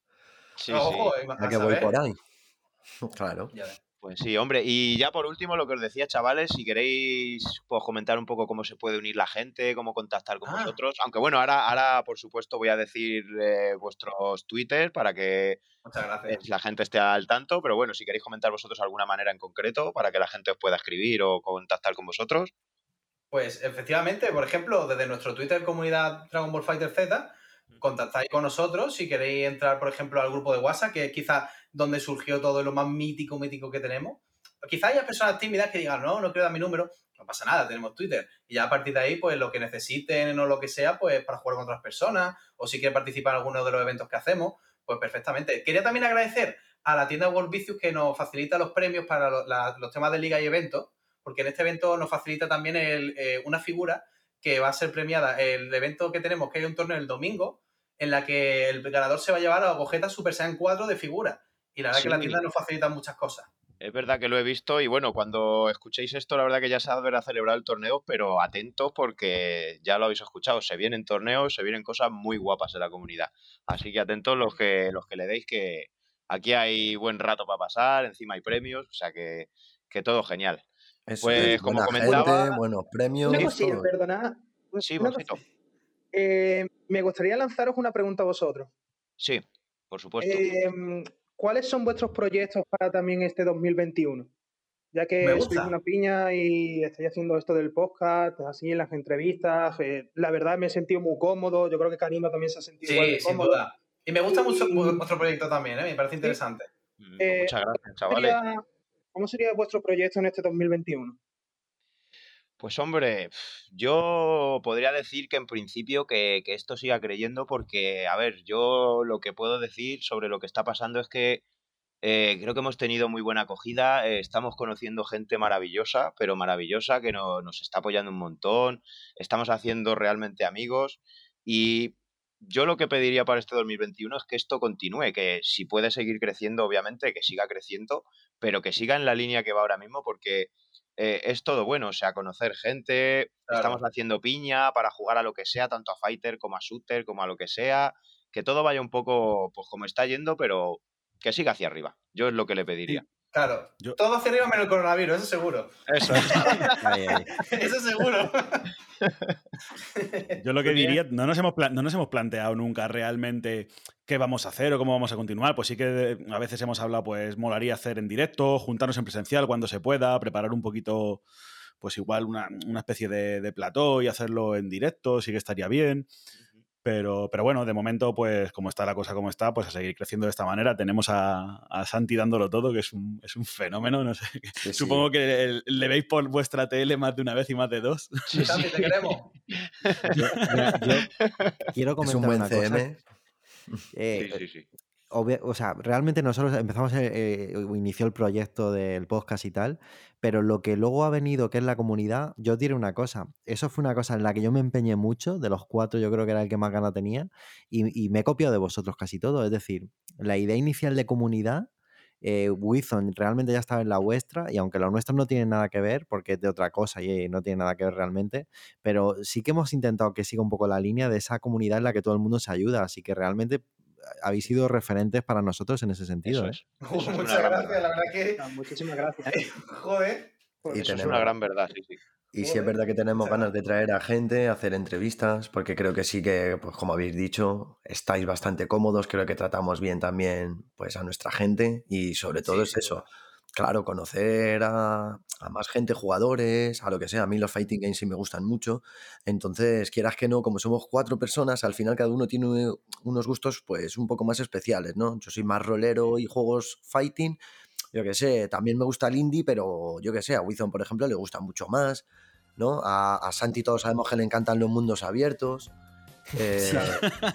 Sí, ojo,
sí. A, que voy por ahí. Claro.
Pues sí, hombre. Y ya por último, lo que os decía, chavales, si queréis pues, comentar un poco cómo se puede unir la gente, cómo contactar con ah. vosotros. Aunque bueno, ahora, ahora por supuesto, voy a decir eh, vuestros Twitter para que la gente esté al tanto. Pero bueno, si queréis comentar vosotros alguna manera en concreto para que la gente os pueda escribir o contactar con vosotros.
Pues efectivamente, por ejemplo, desde nuestro Twitter comunidad Dragon Ball Fighter Z, contactáis con nosotros si queréis entrar, por ejemplo, al grupo de WhatsApp, que es quizás donde surgió todo lo más mítico, mítico que tenemos. Quizá haya personas tímidas que digan, no, no quiero dar mi número, no pasa nada, tenemos Twitter. Y ya a partir de ahí, pues lo que necesiten o lo que sea, pues para jugar con otras personas, o si quieren participar en alguno de los eventos que hacemos, pues perfectamente. Quería también agradecer a la tienda World Vicious que nos facilita los premios para los temas de liga y eventos porque en este evento nos facilita también eh, una figura que va a ser premiada. El evento que tenemos, que hay un torneo el domingo, en la que el ganador se va a llevar a la Gogeta Super Saiyan 4 de figura. Y la verdad que la tienda nos facilita muchas cosas.
Es verdad que lo he visto y bueno, cuando escuchéis esto, la verdad que ya se habrá celebrado el torneo, pero atentos porque ya lo habéis escuchado, se vienen torneos, se vienen cosas muy guapas de la comunidad. Así que atentos los que, los que le deis que aquí hay buen rato para pasar, encima hay premios, o sea que, que todo genial. Pues como comentaba...
buenos premios...
Una cosilla, perdonad.
Sí, bonito.
Eh, me gustaría lanzaros una pregunta a vosotros.
Sí, por supuesto.
Em, ¿Cuáles son vuestros proyectos para también este 2021? Ya que sois una piña y estoy haciendo esto del podcast, así en las entrevistas, eh, la verdad me he sentido muy cómodo, yo creo que Karima también se ha sentido
sí, sin Duda. Y me gusta mucho vuestro proyecto también, ¿eh? me parece interesante.
Mm, pues eh, muchas gracias, chavales.
¿Cómo sería vuestro proyecto en este 2021?
Pues hombre, yo podría decir que en principio que, esto siga creyendo porque, a ver, yo lo que puedo decir sobre lo que está pasando es que eh, creo que hemos tenido muy buena acogida, eh, estamos conociendo gente maravillosa, pero maravillosa, que nos está apoyando un montón, estamos haciendo realmente amigos y yo lo que pediría para este 2021 es que esto continúe, que si puede seguir creciendo, obviamente, que siga creciendo, pero que siga en la línea que va ahora mismo porque eh, es todo bueno, o sea, conocer gente, estamos haciendo piña para jugar a lo que sea, tanto a fighter como a shooter, como a lo que sea, que todo vaya un poco, pues como está yendo, pero que siga hacia arriba. Yo es lo que le pediría.
Claro, todo hacia arriba menos el coronavirus, eso seguro.
Eso
es. eso seguro.
Yo lo que diría, no nos, hemos no nos hemos planteado nunca realmente qué vamos a hacer o cómo vamos a continuar. Pues sí que a veces hemos hablado, pues molaría hacer en directo, juntarnos en presencial cuando se pueda, preparar un poquito, pues igual una, especie de, de, plató y hacerlo en directo, sí que estaría bien. Pero, pero bueno, de momento, pues como está la cosa como está, pues a seguir creciendo de esta manera. Tenemos a, a Santi dándolo todo, que es un, es un fenómeno. No sé. Supongo que le veis por vuestra tele más de una vez y más de dos.
Sí, Santi, te queremos.
quiero comentar es un buen CM. Eh, sí, sí, sí o sea, realmente nosotros empezamos, eh, inició el proyecto del podcast y tal, pero lo que luego ha venido, que es la comunidad, yo diré una cosa, eso fue una cosa en la que yo me empeñé mucho, de los cuatro yo creo que era el que más gana tenía, y, me he copiado de vosotros casi todo, es decir, la idea inicial de comunidad, eh, Wizon realmente ya estaba en la vuestra, y aunque lo nuestro no tiene nada que ver, porque es de otra cosa y no tiene nada que ver realmente, pero sí que hemos intentado que siga un poco la línea de esa comunidad en la que todo el mundo se ayuda, así que realmente habéis sido referentes para nosotros en ese sentido. ¿eh?
muchas gracias, la verdad que.
muchísimas gracias.
Joder.
Y eso es una gran verdad, sí, sí.
Y sí es verdad que tenemos ganas de traer a gente, hacer entrevistas, porque creo que sí que, pues como habéis dicho, estáis bastante cómodos, creo que tratamos bien también pues a nuestra gente y sobre todo es eso, claro, conocer a, más gente, jugadores, a lo que sea. A mí los fighting games sí me gustan mucho. Entonces, quieras que no, como somos cuatro personas, al final cada uno tiene unos gustos pues un poco más especiales, ¿no? Yo soy más rolero y juegos fighting. Yo que sé, también me gusta el indie, pero yo que sé, a Wizon, por ejemplo, le gusta mucho más, ¿no? A, a Santi todos sabemos que le encantan los mundos abiertos.
Eh,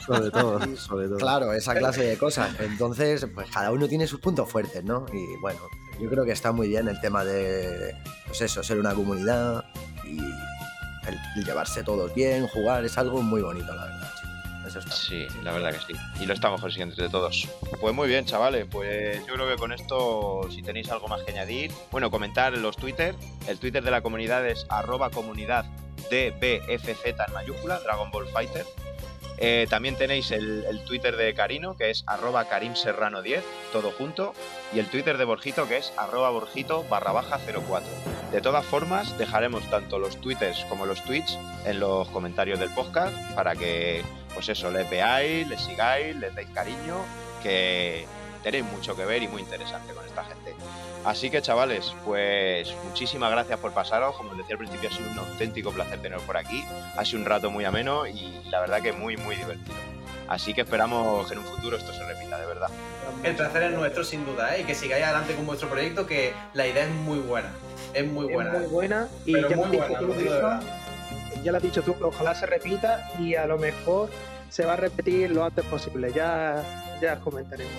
sobre, todo, sobre todo.
Claro, esa clase de cosas. Entonces, pues cada uno tiene sus puntos fuertes, ¿no? Y bueno, yo creo que está muy bien el tema de, pues eso, ser una comunidad y el, llevarse todos bien, jugar, es algo muy bonito, la verdad.
Sí, la verdad que sí. Y lo estamos consiguiendo entre todos. Pues muy bien, chavales. Pues yo creo que con esto, si tenéis algo más que añadir, bueno, comentar los Twitter. El Twitter de la comunidad es arroba comunidad DBFZ en mayúscula, Dragon Ball Fighter. Eh, también tenéis el, Twitter de Carino, que es arroba karimserrano10, todo junto, y el Twitter de Borjito, que es arroba borjito barra baja 04. De todas formas, dejaremos tanto los twitters como los tweets en los comentarios del podcast para que, pues eso, les veáis, les sigáis, les deis cariño, que tenéis mucho que ver y muy interesante con esta gente. Así que chavales, pues muchísimas gracias por pasaros. Como os decía al principio, ha sido un auténtico placer teneros por aquí. Ha sido un rato muy ameno y la verdad que muy, muy divertido. Así que esperamos que en un futuro esto se repita, de verdad.
El placer es nuestro, sin duda, ¿eh? y que sigáis adelante con vuestro proyecto, que la idea es muy buena. Es muy buena.
Es muy buena y ya, muy buena, lo ya lo has dicho tú, que ojalá se repita y a lo mejor se va a repetir lo antes posible. Ya, ya comentaremos.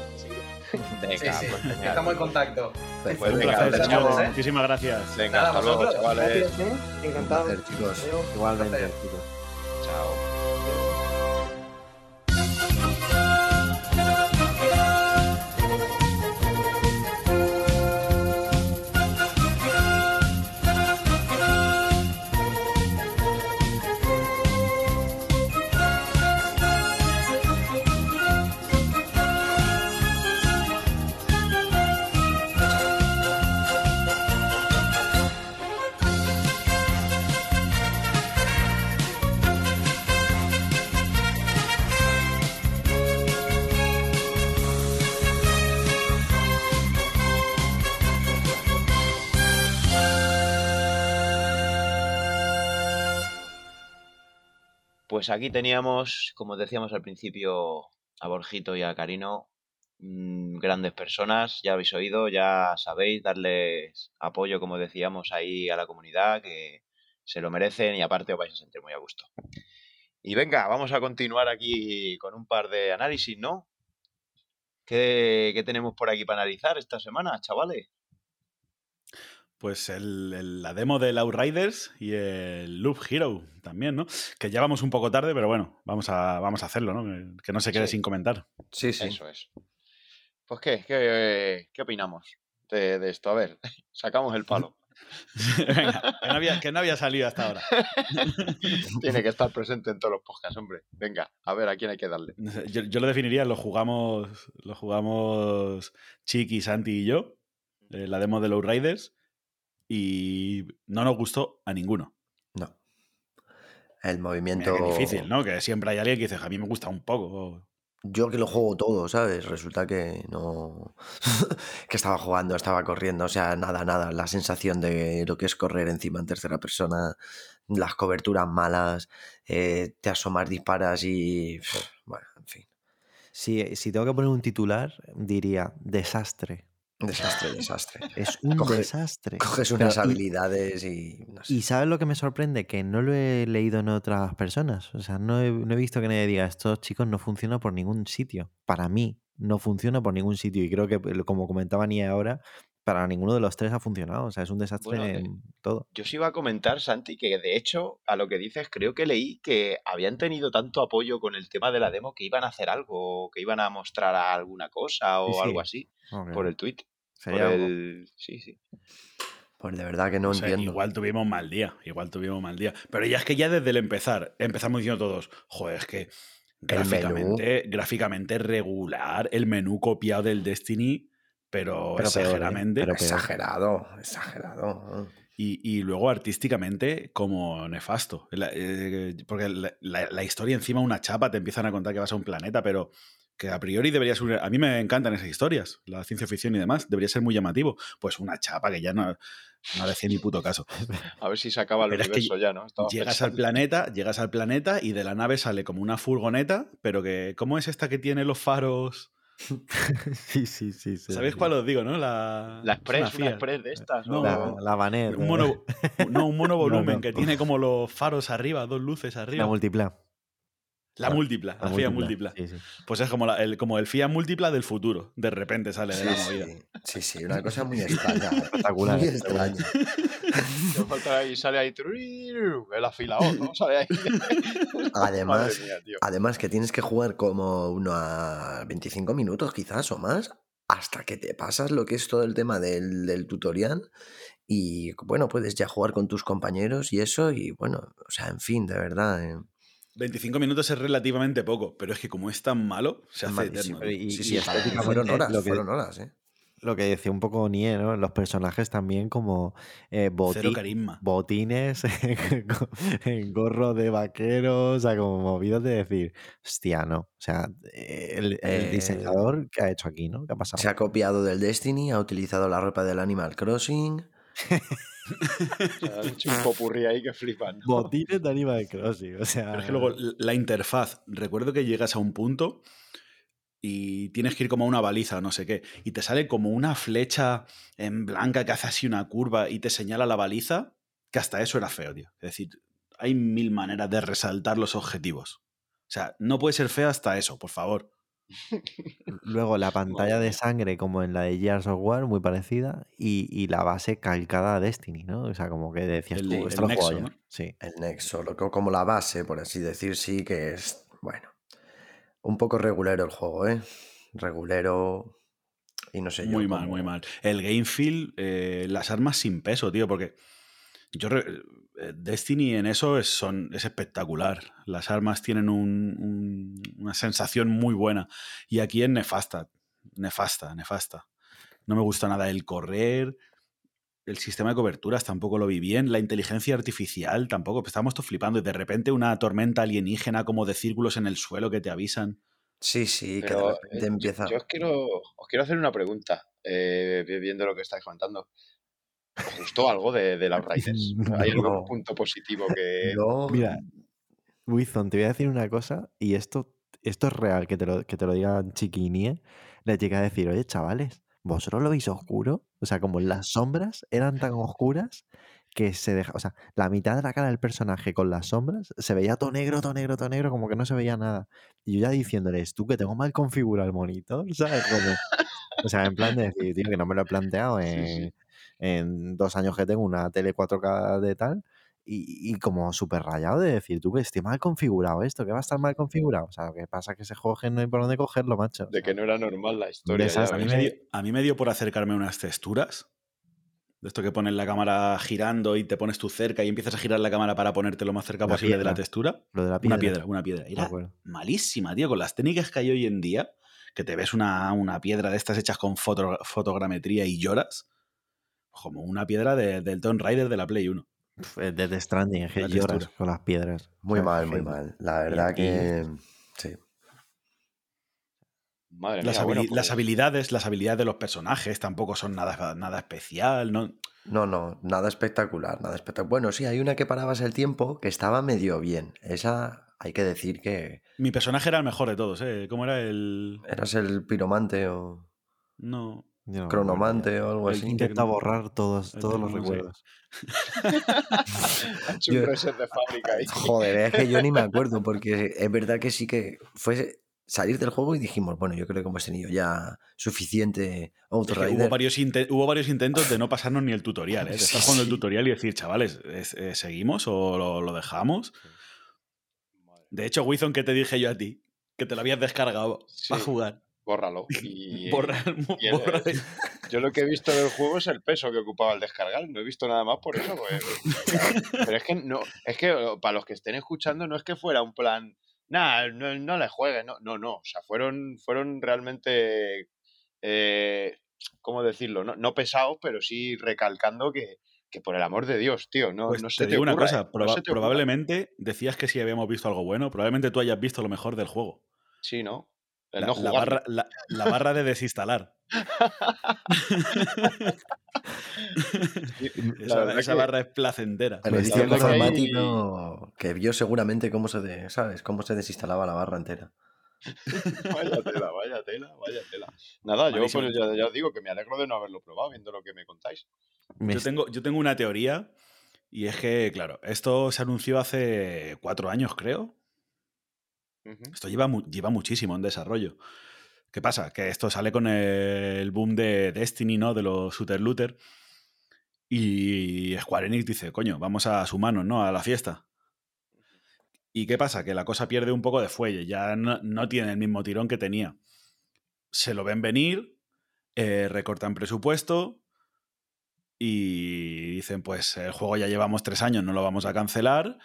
Venga, sí, sí. Pues Estamos en contacto.
Pues, pues venga, ¿eh? Muchísimas gracias.
Venga, hasta luego, chavales.
Gracias, ¿eh? Encantado.
chicos.
Igualmente, chicos.
Chao. Pues aquí teníamos, como decíamos al principio, a Borjito y a Carino, mm, grandes personas, ya habéis oído, ya sabéis, darles apoyo, como decíamos, ahí a la comunidad, que se lo merecen y aparte os vais a sentir muy a gusto. Y venga, vamos a continuar aquí con un par de análisis, ¿no? ¿Qué, tenemos por aquí para analizar esta semana, chavales?
Pues la demo del Outriders y el Loop Hero también, ¿no? Que ya vamos un poco tarde, pero bueno, vamos a, vamos a hacerlo, ¿no? Que no se quede sin comentar.
Sí, sí. Eso es. Pues, ¿qué? ¿Qué, qué opinamos de, de, esto? A ver, sacamos el palo.
Venga, que no, había, que no había salido hasta ahora.
Tiene que estar presente en todos los podcasts, hombre. Venga, a ver a quién hay que darle.
Yo, yo lo definiría, lo jugamos, lo jugamos Chiqui, Santi y yo, eh, la demo de los Riders, y no nos gustó a ninguno.
No. El movimiento.
Es difícil, ¿no? Que siempre hay alguien que dice, a mí me gusta un poco.
Yo que lo juego todo, ¿sabes? Resulta que no. que estaba jugando, estaba corriendo, o sea, nada, nada. La sensación de lo que es correr encima en tercera persona, las coberturas malas, eh, te asomas, disparas y. Bueno, en fin.
Si, si tengo que poner un titular, diría desastre.
Desastre, desastre.
Es un desastre.
Coges unas habilidades y.
Y ¿sabes lo que me sorprende? Que no lo he leído en otras personas. O sea, no he, visto que nadie diga, estos chicos no funcionan por ningún sitio. Para mí, no funciona por ningún sitio. Y creo que, como comentaba ni ahora, para ninguno de los tres ha funcionado. O sea, es un desastre eh, en todo.
Yo sí iba a comentar, Santi, que de hecho, a lo que dices, creo que leí que habían tenido tanto apoyo con el tema de la demo que iban a hacer algo, que iban a mostrar alguna cosa o algo así por el tweet. Sí, sí.
Pues de verdad que no entiendo.
Igual tuvimos mal día, igual tuvimos mal día. Pero ya es que ya desde el empezar empezamos diciendo todos, joder, es que gráficamente, gráficamente regular, el menú copiado del Destiny, pero, exageradamente.
exagerado, exagerado.
Y, luego artísticamente como nefasto. Eh, porque la, la, historia encima una chapa, te empiezan a contar que vas a un planeta, pero que a priori debería ser... A mí me encantan esas historias, la ciencia ficción y demás, debería ser muy llamativo. Pues una chapa que ya no, no decía ni puto caso.
A ver si se acaba el universo ya, ¿no?
llegas al planeta, llegas al planeta y de la nave sale como una furgoneta, pero que... ¿Cómo es esta que tiene los faros?
sí, sí, sí,
¿Sabéis cuál os digo, no? La,
la Express, una, Express de estas,
¿no? La, la
Un mono, no, un monovolumen que tiene como los faros arriba, dos luces arriba.
La multipla.
La múltipla, la, FIA múltipla. Pues es como, el, como el FIA múltipla del futuro. De repente sale de la movida.
Sí, sí, una cosa muy extraña. espectacular. Muy extraña.
ahí, sale ahí el afilador, ¿no? Sale ahí.
Además, además que tienes que jugar como uno a 25 minutos quizás o más hasta que te pasas lo que es todo el tema del, del tutorial y bueno, puedes ya jugar con tus compañeros y eso y bueno, o sea, en fin, de verdad. Eh
25 minutos es relativamente poco, pero es que como es tan malo, se hace eterno.
Y, sí, sí, fueron horas, lo que, fueron horas, ¿eh?
Lo que decía un poco Nie, ¿no? Los personajes también como eh, botines, en gorro de vaqueros, o sea, como movidos de decir, hostia, no. O sea, el, eh, diseñador, ¿qué ha hecho aquí, no? ¿Qué ha pasado?
Se ha copiado del Destiny, ha utilizado la ropa del Animal Crossing.
Han hecho un popurrí ahí que flipan.
Botines de Animal Crossing. O sea...
Pero es que luego la interfaz, recuerdo que llegas a un punto y tienes que ir como a una baliza o no sé qué, y te sale como una flecha en blanca que hace así una curva y te señala la baliza, que hasta eso era feo, tío. Es decir, hay mil maneras de resaltar los objetivos. O sea, no puede ser feo hasta eso, por favor.
Luego la pantalla de sangre como en la de Gears of War, muy parecida, y, la base calcada a Destiny, ¿no? O sea, como que decías
el, tú, el nexo, ¿no?
Sí.
El nexo, como la base, por así decir, sí que es, bueno, un poco regulero el juego, ¿eh? Regulero y no sé
yo. Muy mal, muy mal. El game feel, eh, las armas sin peso, tío, porque yo eh, Destiny en eso es, son, es espectacular. Las armas tienen una sensación muy buena. Y aquí es nefasta. Nefasta, nefasta. No me gusta nada el correr. El sistema de coberturas tampoco lo vi bien. La inteligencia artificial tampoco. Estábamos todos flipando. Y de repente una tormenta alienígena como de círculos en el suelo que te avisan.
Sí, sí, que de repente eh, empieza.
Yo, os, quiero, os quiero hacer una pregunta, eh, viendo lo que estáis comentando. ¿Os gustó algo de, de Riders? ¿Hay algún punto positivo que.?
Mira, Wilson, te voy a decir una cosa y esto, esto es real, que te lo, que te lo digan chiquinie. Le llega a decir, oye, chavales, ¿vosotros lo veis oscuro? O sea, como las sombras eran tan oscuras que se deja, o sea, la mitad de la cara del personaje con las sombras se veía todo negro, todo negro, todo negro, como que no se veía nada. Y yo ya diciéndoles, tú que tengo mal configurado el monitor, ¿sabes? o sea, en plan de decir, tío, que no me lo he planteado en, en dos años que tengo una tele 4K de tal. Y, y, como súper rayado de decir, tú que esté mal configurado esto, que va a estar mal configurado. O sea, lo que pasa es que ese juego no hay por dónde cogerlo, macho.
De que no era normal la historia.
a, mí me dio, a mí me dio por acercarme a unas texturas de esto que pones la cámara girando y te pones tú cerca y empiezas a girar la cámara para ponerte lo más cerca posible de la textura.
Lo de la
piedra. Una piedra, una piedra. Era malísima, tío. Con las técnicas que hay hoy en día, que te ves una, una piedra de estas hechas con fotogrametría y lloras, como una piedra del Tomb Raider de la Play 1.
De The Stranding, que lloras con las piedras.
Muy mal, muy mal. La verdad que. Sí
las, habilidades, las habilidades de los personajes tampoco son nada, nada especial, ¿no?
No, no, nada espectacular, nada espectacular. Bueno, sí, hay una que parabas el tiempo que estaba medio bien. Esa hay que decir que.
Mi personaje era el mejor de todos, ¿eh? ¿Cómo era el.
¿Eras el piromante o.?
No.
Cronomante o algo así.
Intenta borrar todos, todos los recuerdos.
Joder, es que yo ni me acuerdo, porque es verdad que sí que fue salir del juego y dijimos, bueno, yo creo que hemos tenido ya suficiente
hubo, varios hubo varios intentos de no pasarnos ni el tutorial, ¿eh? de estar jugando el tutorial y decir, chavales, eh, ¿seguimos o lo, dejamos? De hecho, Wizon, ¿qué te dije yo a ti? Que te lo habías descargado para jugar.
Bórralo. Y, yo lo que he visto del juego es el peso que ocupaba el descargar. No he visto nada más por eso. Pues, pero es que no, es que para los que estén escuchando, no es que fuera un plan nada, no, no le juegue, no, no, no, o sea, fueron, fueron realmente, eh, ¿cómo decirlo? No, no pesados, pero sí recalcando que, que por el amor de Dios, tío, no,
pues
no
se te, digo una cosa, probablemente decías que si habíamos visto algo bueno, probablemente tú hayas visto lo mejor del juego.
Sí, ¿no?
La, barra, la, barra, de desinstalar. esa, barra es placentera.
El edición informático que vio seguramente cómo se, ¿sabes? cómo se desinstalaba la barra entera.
vaya tela, vaya tela, vaya tela. Nada, yo pues ya, ya, os digo que me alegro de no haberlo probado viendo lo que me contáis.
Yo tengo, yo tengo una teoría y es que, claro, esto se anunció hace cuatro años, creo, esto lleva, lleva muchísimo en desarrollo. ¿Qué pasa? Que esto sale con el boom de Destiny, ¿no? De los shooter looter. Y Square Enix dice, coño, vamos a sumarnos, ¿no? A la fiesta. ¿Y qué pasa? Que la cosa pierde un poco de fuelle, ya no, tiene el mismo tirón que tenía. Se lo ven venir, eh, recortan presupuesto y dicen, pues el juego ya llevamos tres años, no lo vamos a cancelar,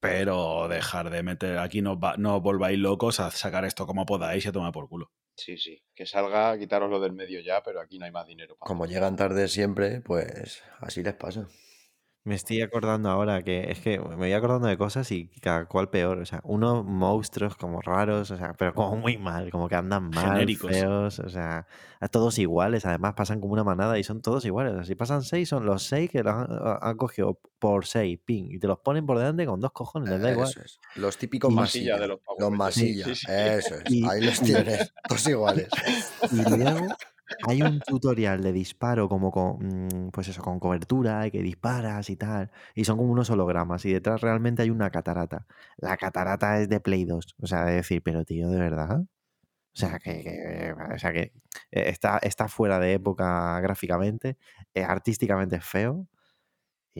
pero dejar de meter aquí, no, no volváis locos a sacar esto como podáis y a tomar por culo.
Sí, sí, que salga, lo del medio ya, pero aquí no hay más dinero.
como llegan tarde siempre, pues así les pasa.
Me estoy acordando ahora que es que me voy acordando de cosas y cada cual peor. O sea, unos monstruos como raros, o sea, pero como muy mal, como que andan mal, Genéricos. feos, o sea, todos iguales. Además pasan como una manada y son todos iguales. O sea, si pasan seis, son los seis que los han, cogido por seis, ping, y te los ponen por delante con dos cojones, les da igual.
Los típicos masillas de los Los masillas, eso es. Ahí los tienes, todos iguales.
Y luego hay un tutorial de disparo como con, mm, pues eso, con cobertura y que disparas y tal. Y son como unos hologramas y detrás realmente hay una catarata. La catarata es de Play 2. O sea, de decir, pero tío, ¿de verdad? O sea, que, o sea, que eh, está, está fuera de época gráficamente, eh, artísticamente es feo.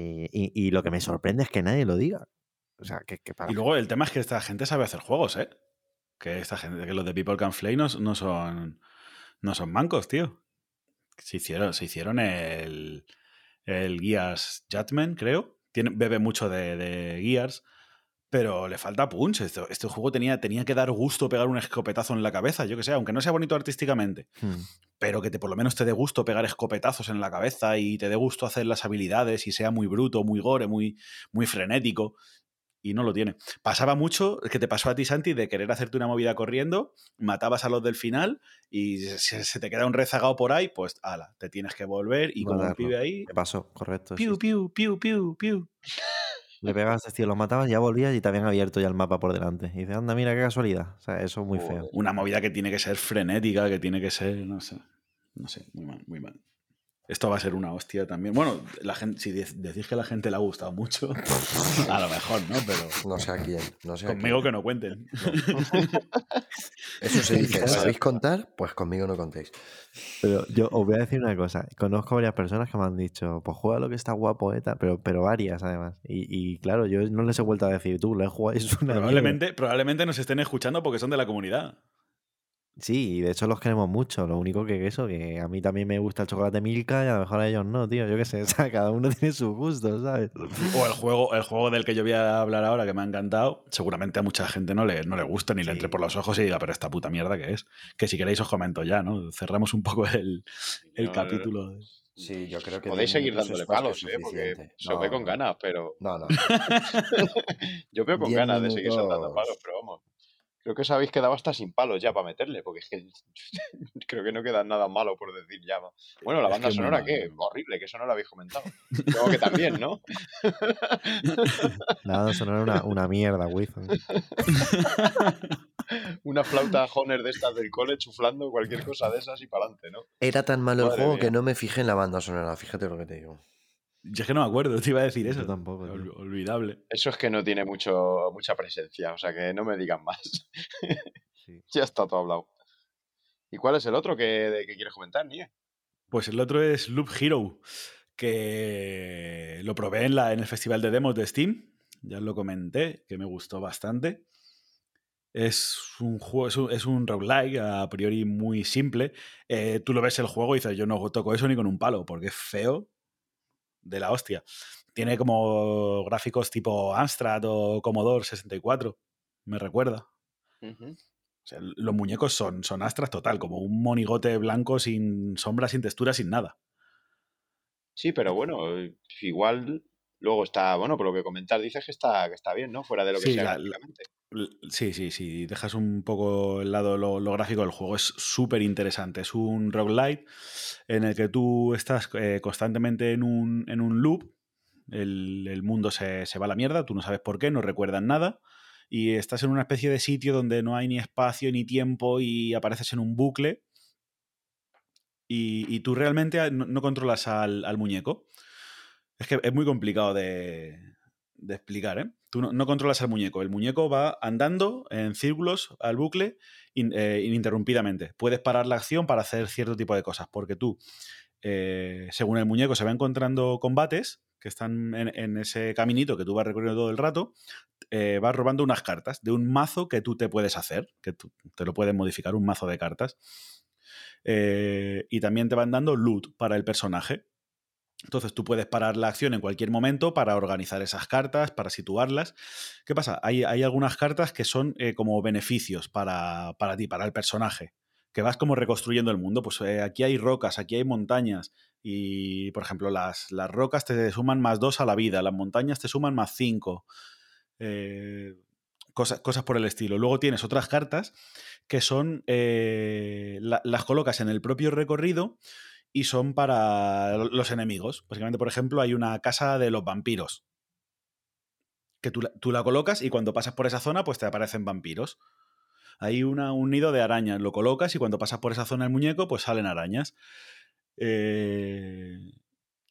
Y, lo que me sorprende es que nadie lo diga. O sea, que,
Y luego el tema es que esta gente sabe hacer juegos, ¿eh? Que esta gente, que los de People Can Fly no son no son mancos, tío. Se hicieron, se hicieron el, el Gears Judgment, creo. Tiene, bebe mucho de, de Gears, pero le falta punch. Este, este, juego tenía, tenía que dar gusto pegar un escopetazo en la cabeza, yo que sé, aunque no sea bonito artísticamente, hmm. pero que te, por lo menos te dé gusto pegar escopetazos en la cabeza y te dé gusto hacer las habilidades y sea muy bruto, muy gore, muy, muy frenético y no lo tiene. Pasaba mucho, que te pasó a ti, Santi, de querer hacerte una movida corriendo, matabas a los del final y si se te queda un rezagado por ahí, pues ala, te tienes que volver y como un pibe ahí.
Me pasó, correcto.
Piu, piu, piu, piu, piu.
Le pegabas tío, lo matabas, ya volvías y te habían abierto ya el mapa por delante. Y dices, anda, mira qué casualidad. O sea, eso es muy feo.
Una movida que tiene que ser frenética, que tiene que ser, no sé. No sé, muy mal, muy mal. Esto va a ser una hostia también. Bueno, la gente, si decís que a la gente le ha gustado mucho, a lo mejor, ¿no? Pero.
No sé a quién. No sé
conmigo que no cuenten.
Eso se dice. ¿Sabéis contar? Pues conmigo no contéis.
Pero yo os voy a decir una cosa. Conozco varias personas que me han dicho, pues juega lo que está guapo, ¿eh? pero, pero varias además. Y, claro, yo no les he vuelto a decir, tú, le jugáis una.
Probablemente, probablemente nos estén escuchando porque son de la comunidad.
Sí, y de hecho los queremos mucho. Lo único que eso, que a mí también me gusta el chocolate Milka y a lo mejor a ellos no, tío. Yo qué sé, o sea, cada uno tiene su gusto, ¿sabes?
O el juego, el juego del que yo voy a hablar ahora, que me ha encantado, seguramente a mucha gente no le, no le gusta ni le entre por los ojos y diga, pero esta puta mierda que es. Que si queréis os comento ya, ¿no? Cerramos un poco el, el capítulo.
Sí, yo creo que.
Podéis seguir dándole palos, ¿eh? Porque se ve con ganas, pero.
No, no.
yo veo con ganas de seguir dando palos, pero vamos. Creo que os habéis quedado hasta sin palos ya para meterle, porque es que creo que no queda nada malo por decir ya. Bueno, la banda sonora, ¿qué? Horrible, que eso no lo habéis comentado. Creo que también, ¿no?
La banda sonora una, una mierda, Wizard.
una flauta Honer de estas del cole chuflando cualquier cosa de esas y para adelante, ¿no?
Era tan malo el juego que no me fijé en la banda sonora, fíjate lo que te digo.
Yo es que no me acuerdo, te iba a decir eso.
tampoco.
olvidable.
Eso es que no tiene mucho, mucha presencia, o sea que no me digan más. ya está todo hablado. ¿Y cuál es el otro que, que quieres comentar, Nie?
Pues el otro es Loop Hero, que lo probé en, la, en el festival de demos de Steam. Ya lo comenté, que me gustó bastante. Es un juego, es un, roguelike a priori muy simple. Eh, tú lo ves el juego y dices, yo no toco eso ni con un palo, porque es feo, de la hostia. Tiene como gráficos tipo Amstrad o Commodore 64, me recuerda. los muñecos son, son Amstrad total, como un monigote blanco sin sombra, sin textura, sin nada.
Sí, pero bueno, igual luego está, bueno, por lo que comentar dices que está, que está bien, ¿no? Fuera de lo que sea
Sí, sí, sí. Dejas un poco el lado lo, gráfico del juego. Es súper interesante. Es un roguelite en el que tú estás eh, constantemente en un, en un loop. El, mundo se, va a la mierda, tú no sabes por qué, no recuerdas nada. Y estás en una especie de sitio donde no hay ni espacio ni tiempo y apareces en un bucle. Y, tú realmente no, controlas al, al muñeco. Es que es muy complicado de, de explicar, ¿eh? Tú no, controlas al muñeco. El muñeco va andando en círculos al bucle eh, ininterrumpidamente. Puedes parar la acción para hacer cierto tipo de cosas, porque tú, eh, según el muñeco, se va encontrando combates que están en, ese caminito que tú vas recorriendo todo el rato, eh, vas robando unas cartas de un mazo que tú te puedes hacer, que tú te lo puedes modificar, un mazo de cartas. y también te van dando loot para el personaje. Entonces tú puedes parar la acción en cualquier momento para organizar esas cartas, para situarlas. ¿Qué pasa? Hay, algunas cartas que son eh, como beneficios para, ti, para el personaje, que vas como reconstruyendo el mundo. Pues eh, aquí hay rocas, aquí hay montañas y, por ejemplo, las, las, rocas te suman más dos a la vida, las montañas te suman más cinco. Eh, cosas, cosas, por el estilo. Luego tienes otras cartas que son, las colocas en el propio recorrido y son para los enemigos. Básicamente, por ejemplo, hay una casa de los vampiros. Que tú, la colocas y cuando pasas por esa zona, pues te aparecen vampiros. Hay una, un nido de arañas, lo colocas y cuando pasas por esa zona del muñeco, pues salen arañas. Eh,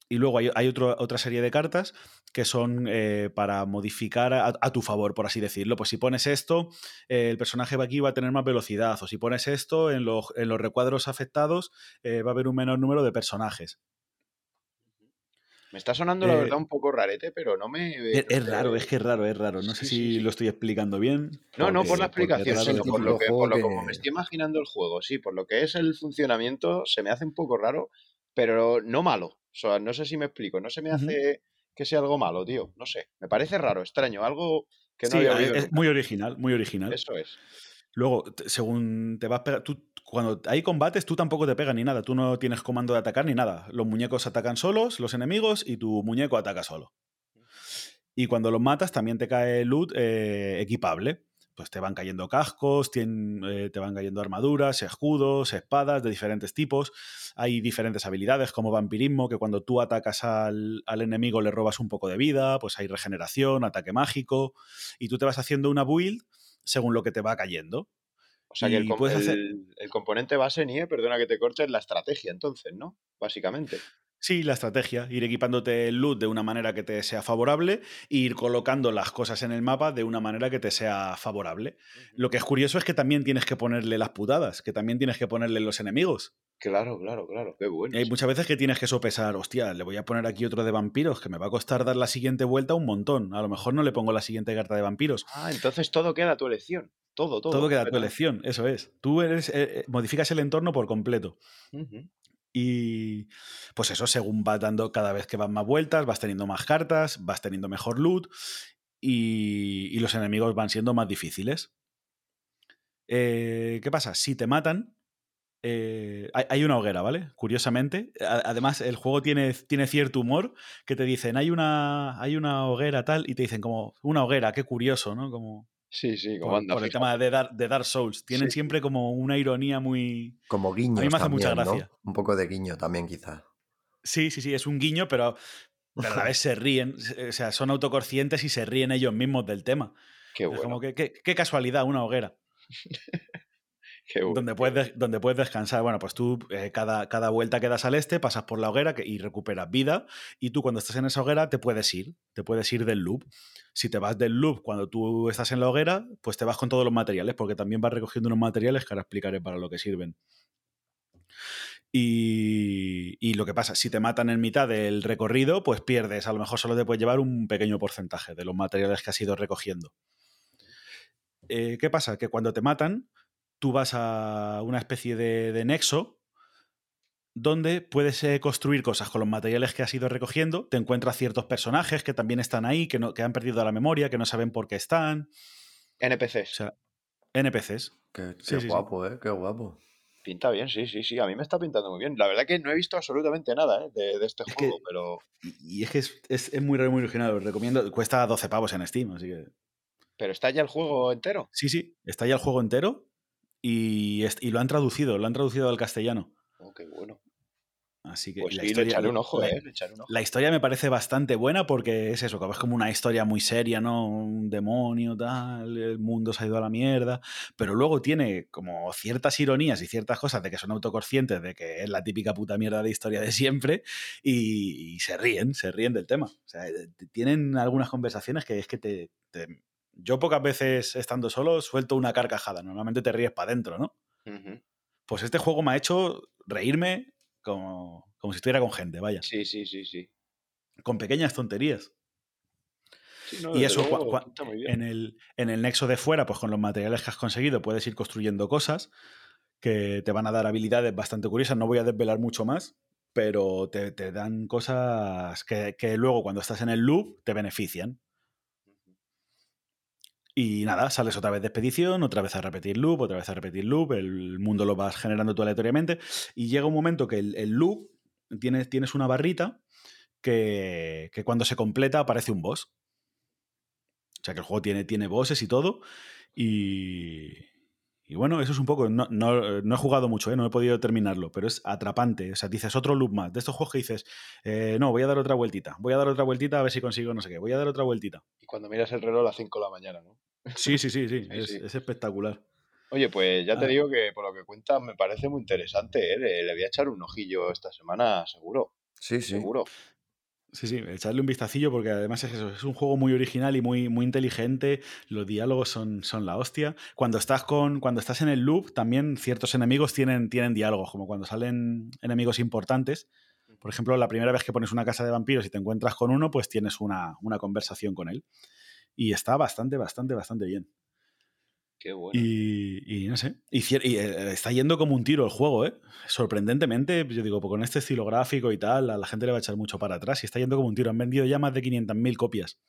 y luego hay, otra serie de cartas que son eh, para modificar a, tu favor, por así decirlo. Pues si pones esto, eh, el personaje aquí va a tener más velocidad. O si pones esto, en, los recuadros afectados eh, va a haber un menor número de personajes.
Me está sonando, la verdad, un poco rarete, pero no me.
Es, raro, es que es raro, es raro. No sé si lo estoy explicando bien.
No, no por la explicación, sino por lo que, por lo como me estoy imaginando el juego. Sí, por lo que es el funcionamiento, se me hace un poco raro, pero no malo. O sea, no sé si me explico, no se me hace que sea algo malo, tío. No sé, me parece raro, extraño, algo que no
sí, Es muy original, muy original.
Eso es.
Luego, según te vas pegar, tú, cuando hay combates, tú tampoco te pegas ni nada. Tú no tienes comando de atacar ni nada. Los muñecos atacan solos, los enemigos, y tu muñeco ataca solo. Y cuando los matas, también te cae loot eh, equipable. Pues te van cayendo cascos, eh, te van cayendo armaduras, escudos, espadas de diferentes tipos. Hay diferentes habilidades como vampirismo, que cuando tú atacas al, enemigo le robas un poco de vida, pues hay regeneración, ataque mágico, y tú te vas haciendo una build según lo que te va cayendo.
O sea que el, el, componente base, NIE, perdona que te corte, es la estrategia, entonces, ¿no? Básicamente.
Sí, la estrategia, ir equipándote el loot de una manera que te sea favorable e ir colocando las cosas en el mapa de una manera que te sea favorable. Lo que es curioso es que también tienes que ponerle las putadas, que también tienes que ponerle los enemigos.
Claro, claro, claro, qué bueno.
hay muchas veces que tienes que sopesar, hostia, le voy a poner aquí otro de vampiros, que me va a costar dar la siguiente vuelta un montón. A lo mejor no le pongo la siguiente carta de vampiros.
Ah, entonces todo queda a tu elección. Todo, todo.
Todo queda a tu elección, eso es. Tú eres, eh, eh, modificas el entorno por completo. Y pues eso, según vas dando cada vez que van más vueltas, vas teniendo más cartas, vas teniendo mejor loot y, los enemigos van siendo más difíciles. Eh, ¿Qué pasa? Si te matan, eh, hay, una hoguera, ¿vale? Curiosamente. además, el juego tiene, tiene, cierto humor que te dicen, hay una, hay una hoguera tal, y te dicen como, una hoguera, qué curioso, ¿no? Como,
Sí, sí, como
por,
anda.
Por el tema de, Dark, de Dark Souls. Tienen siempre como una ironía muy.
Como guiño.
A mí me hace mucha gracia.
Un poco de guiño también, quizá.
Sí, sí, sí, es un guiño, pero, pero a la vez se ríen. O sea, son autoconscientes y se ríen ellos mismos del tema.
Qué bueno.
como que, qué casualidad, una hoguera. donde, puedes, donde puedes descansar. Bueno, pues tú eh, cada, cada, vuelta que das al este pasas por la hoguera y recuperas vida y tú cuando estás en esa hoguera te puedes ir, te puedes ir del loop. Si te vas del loop cuando tú estás en la hoguera, pues te vas con todos los materiales porque también vas recogiendo unos materiales que ahora explicaré para lo que sirven. Y, y, lo que pasa, si te matan en mitad del recorrido, pues pierdes. A lo mejor solo te puedes llevar un pequeño porcentaje de los materiales que has ido recogiendo. Eh, ¿Qué pasa? Que cuando te matan, tú vas a una especie de, nexo donde puedes eh, construir cosas con los materiales que has ido recogiendo, te encuentras ciertos personajes que también están ahí, que, no, que han perdido la memoria, que no saben por qué están.
NPCs.
O sea, NPCs.
Qué, guapo, ¿eh? Qué guapo.
Pinta bien, sí, sí, sí. A mí me está pintando muy bien. La verdad que no he visto absolutamente nada ¿eh? de, este juego, pero.
Y es que es, es, muy, muy original, lo recomiendo. Cuesta 12 pavos en Steam, así que.
¿Pero está ya el juego entero?
Sí, sí, está ya el juego entero y, lo han traducido, lo han traducido al castellano.
Oh, qué bueno.
Así que
pues la, historia, un ojo,
la,
eh,
la, historia me parece bastante buena porque es eso, que es como una historia muy seria, ¿no? Un demonio, tal, el mundo se ha ido a la mierda, pero luego tiene como ciertas ironías y ciertas cosas de que son autoconscientes de que es la típica puta mierda de historia de siempre y, se ríen, se ríen del tema. O sea, tienen algunas conversaciones que es que te yo pocas veces estando solo suelto una carcajada. Normalmente te ríes para adentro, ¿no? Pues este juego me ha hecho reírme como, como, si estuviera con gente, vaya.
Sí, sí, sí, sí.
Con pequeñas tonterías. y eso, en, el, en el nexo de fuera, pues con los materiales que has conseguido, puedes ir construyendo cosas que te van a dar habilidades bastante curiosas. No voy a desvelar mucho más, pero te, te dan cosas que, que, luego cuando estás en el loop te benefician. Y nada, sales otra vez de expedición, otra vez a repetir loop, otra vez a repetir loop, el mundo lo vas generando tú aleatoriamente y llega un momento que el, loop tienes, tienes una barrita que, cuando se completa aparece un boss. O sea que el juego tiene, tiene bosses y todo y, y bueno, eso es un poco. No, no, he jugado mucho, ¿eh? no he podido terminarlo, pero es atrapante. O sea, dices otro loop más. De estos juegos que dices, eh, no, voy a dar otra vueltita. Voy a dar otra vueltita a ver si consigo no sé qué. Voy a dar otra vueltita.
Y cuando miras el reloj a las 5 de la mañana, ¿no?
Sí, sí, sí, sí, es, espectacular.
Oye, pues ya te ah. digo que por lo que cuentas me parece muy interesante, ¿eh? le, voy a echar un ojillo esta semana, seguro.
Sí, sí.
Seguro.
Sí, sí, echarle un vistacillo porque además es eso, es un juego muy original y muy, muy inteligente, los diálogos son, son la hostia. Cuando estás, con, cuando estás en el loop, también ciertos enemigos tienen, tienen diálogos, como cuando salen enemigos importantes. Por ejemplo, la primera vez que pones una casa de vampiros y te encuentras con uno, pues tienes una, una conversación con él y está bastante, bastante, bastante bien.
Qué bueno.
Y, no sé. Y, eh, está yendo como un tiro el juego, ¿eh? Sorprendentemente, yo digo, pues con este estilo gráfico y tal, a la gente le va a echar mucho para atrás y está yendo como un tiro. Han vendido ya más de 500.000 copias.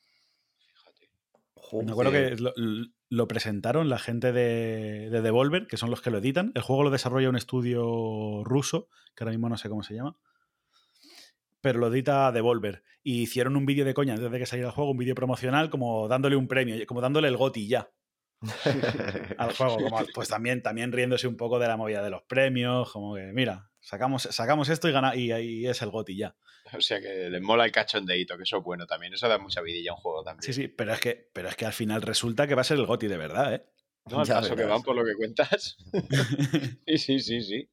Fíjate. Me acuerdo que lo, presentaron la gente de, de, Devolver, que son los que lo editan. El juego lo desarrolla un estudio ruso, que ahora mismo no sé cómo se llama pero lo edita Devolver. Y hicieron un vídeo de coña antes de que saliera el juego, un vídeo promocional, como dándole un premio, como dándole el GOTI ya. al juego. Como, pues también, también riéndose un poco de la movida de los premios, como que, mira, sacamos, sacamos esto y, gana, y ahí es el goti ya.
O sea que les mola el cachondeito, que eso es bueno también. Eso da mucha vidilla a un juego también.
Sí, sí, pero es que, pero es que al final resulta que va a ser el goti de verdad, ¿eh?
No, al paso que van por lo que cuentas. sí, sí, sí, sí.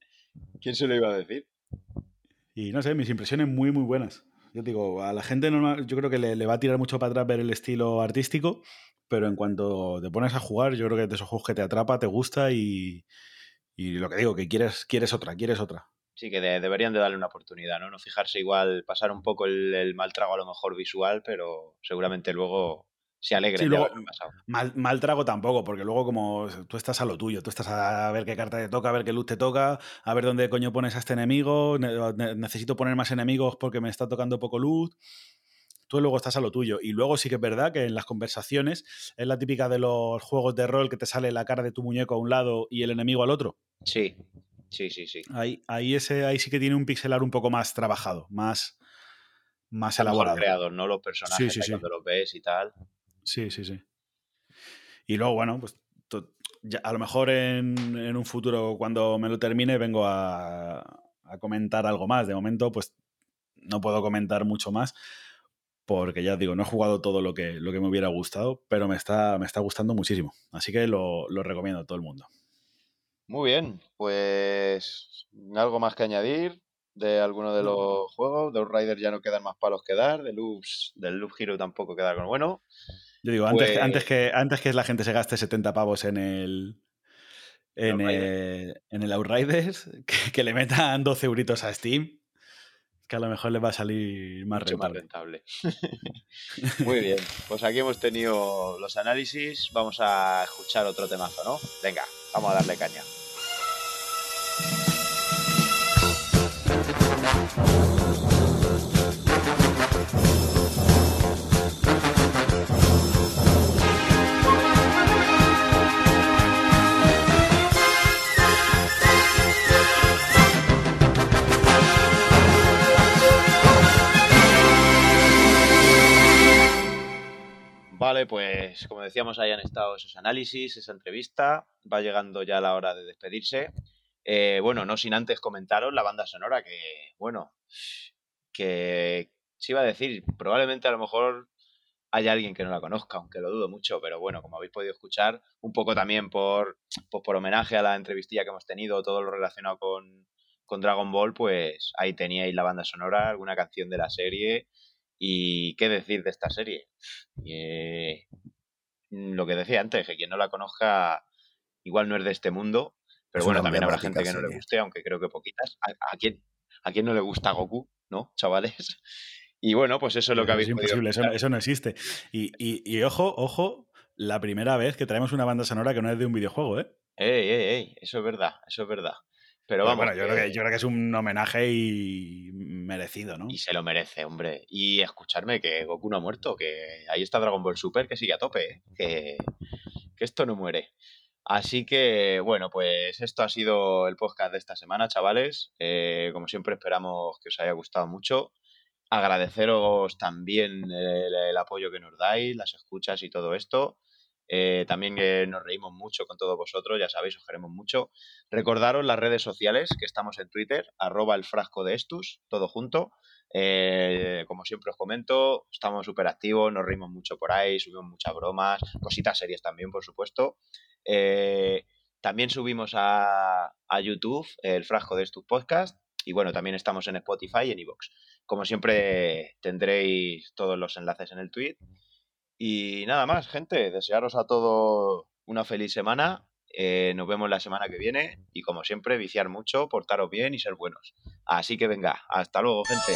¿Quién se lo iba a decir?
Y no sé, mis impresiones muy, muy buenas. Yo digo, a la gente normal, yo creo que le, va a tirar mucho para atrás ver el estilo artístico, pero en cuanto te pones a jugar, yo creo que de esos juegos que te atrapa, te gusta y, y lo que digo, que quieres, quieres otra, quieres otra.
Sí, que deberían de darle una oportunidad, ¿no? No fijarse igual, pasar un poco el, el mal trago a lo mejor visual, pero seguramente luego se alegre
Mal, mal, trago tampoco, porque luego como tú estás a lo tuyo, tú estás a ver qué carta te toca, a ver qué luz te toca, a ver dónde coño pones a este enemigo, necesito poner más enemigos porque me está tocando poco luz. Tú luego estás a lo tuyo. Y luego sí que es verdad que en las conversaciones es la típica de los juegos de rol que te sale la cara de tu muñeco a un lado y el enemigo al otro.
Sí, sí, sí, sí.
Ahí, ahí, ese, ahí sí que tiene un pixelar un poco más trabajado, más, más elaborado.
creado, ¿no? Los personajes sí, cuando los ves y tal.
Sí, sí, sí. Y luego, bueno, pues a lo mejor en, un futuro, cuando me lo termine, vengo a, comentar algo más. De momento, pues no puedo comentar mucho más, porque ya digo, no he jugado todo lo que, lo que me hubiera gustado, pero me está, me está gustando muchísimo. Así que lo, lo recomiendo a todo el mundo.
Muy bien, pues algo más que añadir de alguno de los juegos. De Riders ya no quedan más palos que dar, de Loops, del Loop Hero tampoco queda con bueno.
Yo digo, antes, antes, pues que, antes que la gente se gaste 70 pavos en el. En el, en el Outriders, que, le metan 12 euritos a Steam, que a lo mejor le va a salir más
rentable. Muy bien, pues aquí hemos tenido los análisis. Vamos a escuchar otro temazo, ¿no? Venga, vamos a darle caña. Vale, pues como decíamos, ahí han estado esos análisis, esa entrevista. Va llegando ya la hora de despedirse. Eh, bueno, no sin antes comentaros la banda sonora, que, bueno, que se iba a decir, probablemente a lo mejor haya alguien que no la conozca, aunque lo dudo mucho, pero bueno, como habéis podido escuchar, un poco también por, pues por homenaje a la entrevistilla que hemos tenido, todo lo relacionado con, con Dragon Ball, pues ahí teníais la banda sonora, alguna canción de la serie y qué decir de esta serie. Eh, lo que decía antes, que quien no la conozca igual no es de este mundo, pero bueno, también habrá gente que no le guste, aunque creo que poquitas. ¿A, quién, ¿A quién no le gusta Goku? ¿No, chavales? Y bueno, pues eso es lo que habéis
Es imposible, eso, no existe. Y, y, ojo, ojo, la primera vez que traemos una banda sonora que no es de un videojuego, ¿eh?
Ey, ey, ey, eso es verdad, eso es verdad. Pero vamos.
Bueno, yo, creo que, yo creo que es un homenaje y merecido, ¿no?
Y se lo merece, hombre. Y escucharme que Goku no ha muerto, que ahí está Dragon Ball Super, que sigue a tope, que, que esto no muere. Así que, bueno, pues esto ha sido el podcast de esta semana, chavales. Eh, como siempre, esperamos que os haya gustado mucho. Agradeceros también el apoyo que nos dais, las escuchas y todo esto. Eh, también nos reímos mucho con todos vosotros, ya sabéis, os queremos mucho. Recordaros las redes sociales, que estamos en Twitter, arroba el frasco de estus, todo junto. Eh, como siempre os comento, estamos súper activos, nos reímos mucho por ahí, subimos muchas bromas, cositas serias también, por supuesto. Eh, también subimos a, a, YouTube el frasco de estus podcast y bueno, también estamos en Spotify y en iVoox. Como siempre tendréis todos los enlaces en el tweet y nada más, gente, desearos a todos una feliz semana. Eh, nos vemos la semana que viene y como siempre, viciar mucho, portaros bien y ser buenos. Así que venga, hasta luego, gente.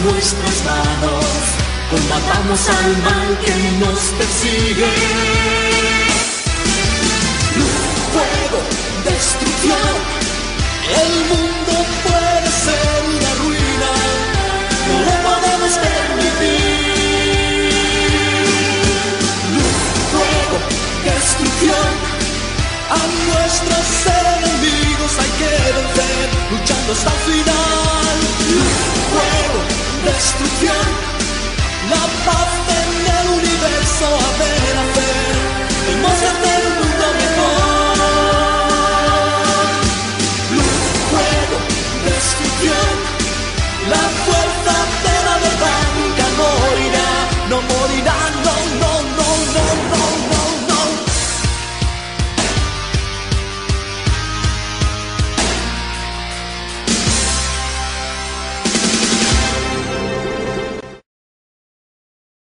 nuestras manos, combatamos al mal que nos persigue. Luz,
fuego, destrucción, el mundo puede ser una ruina, no lo podemos permitir. Luz, fuego, destrucción, a nuestros enemigos hay que vencer, luchando hasta el final. estudiar la paz en el universo a ver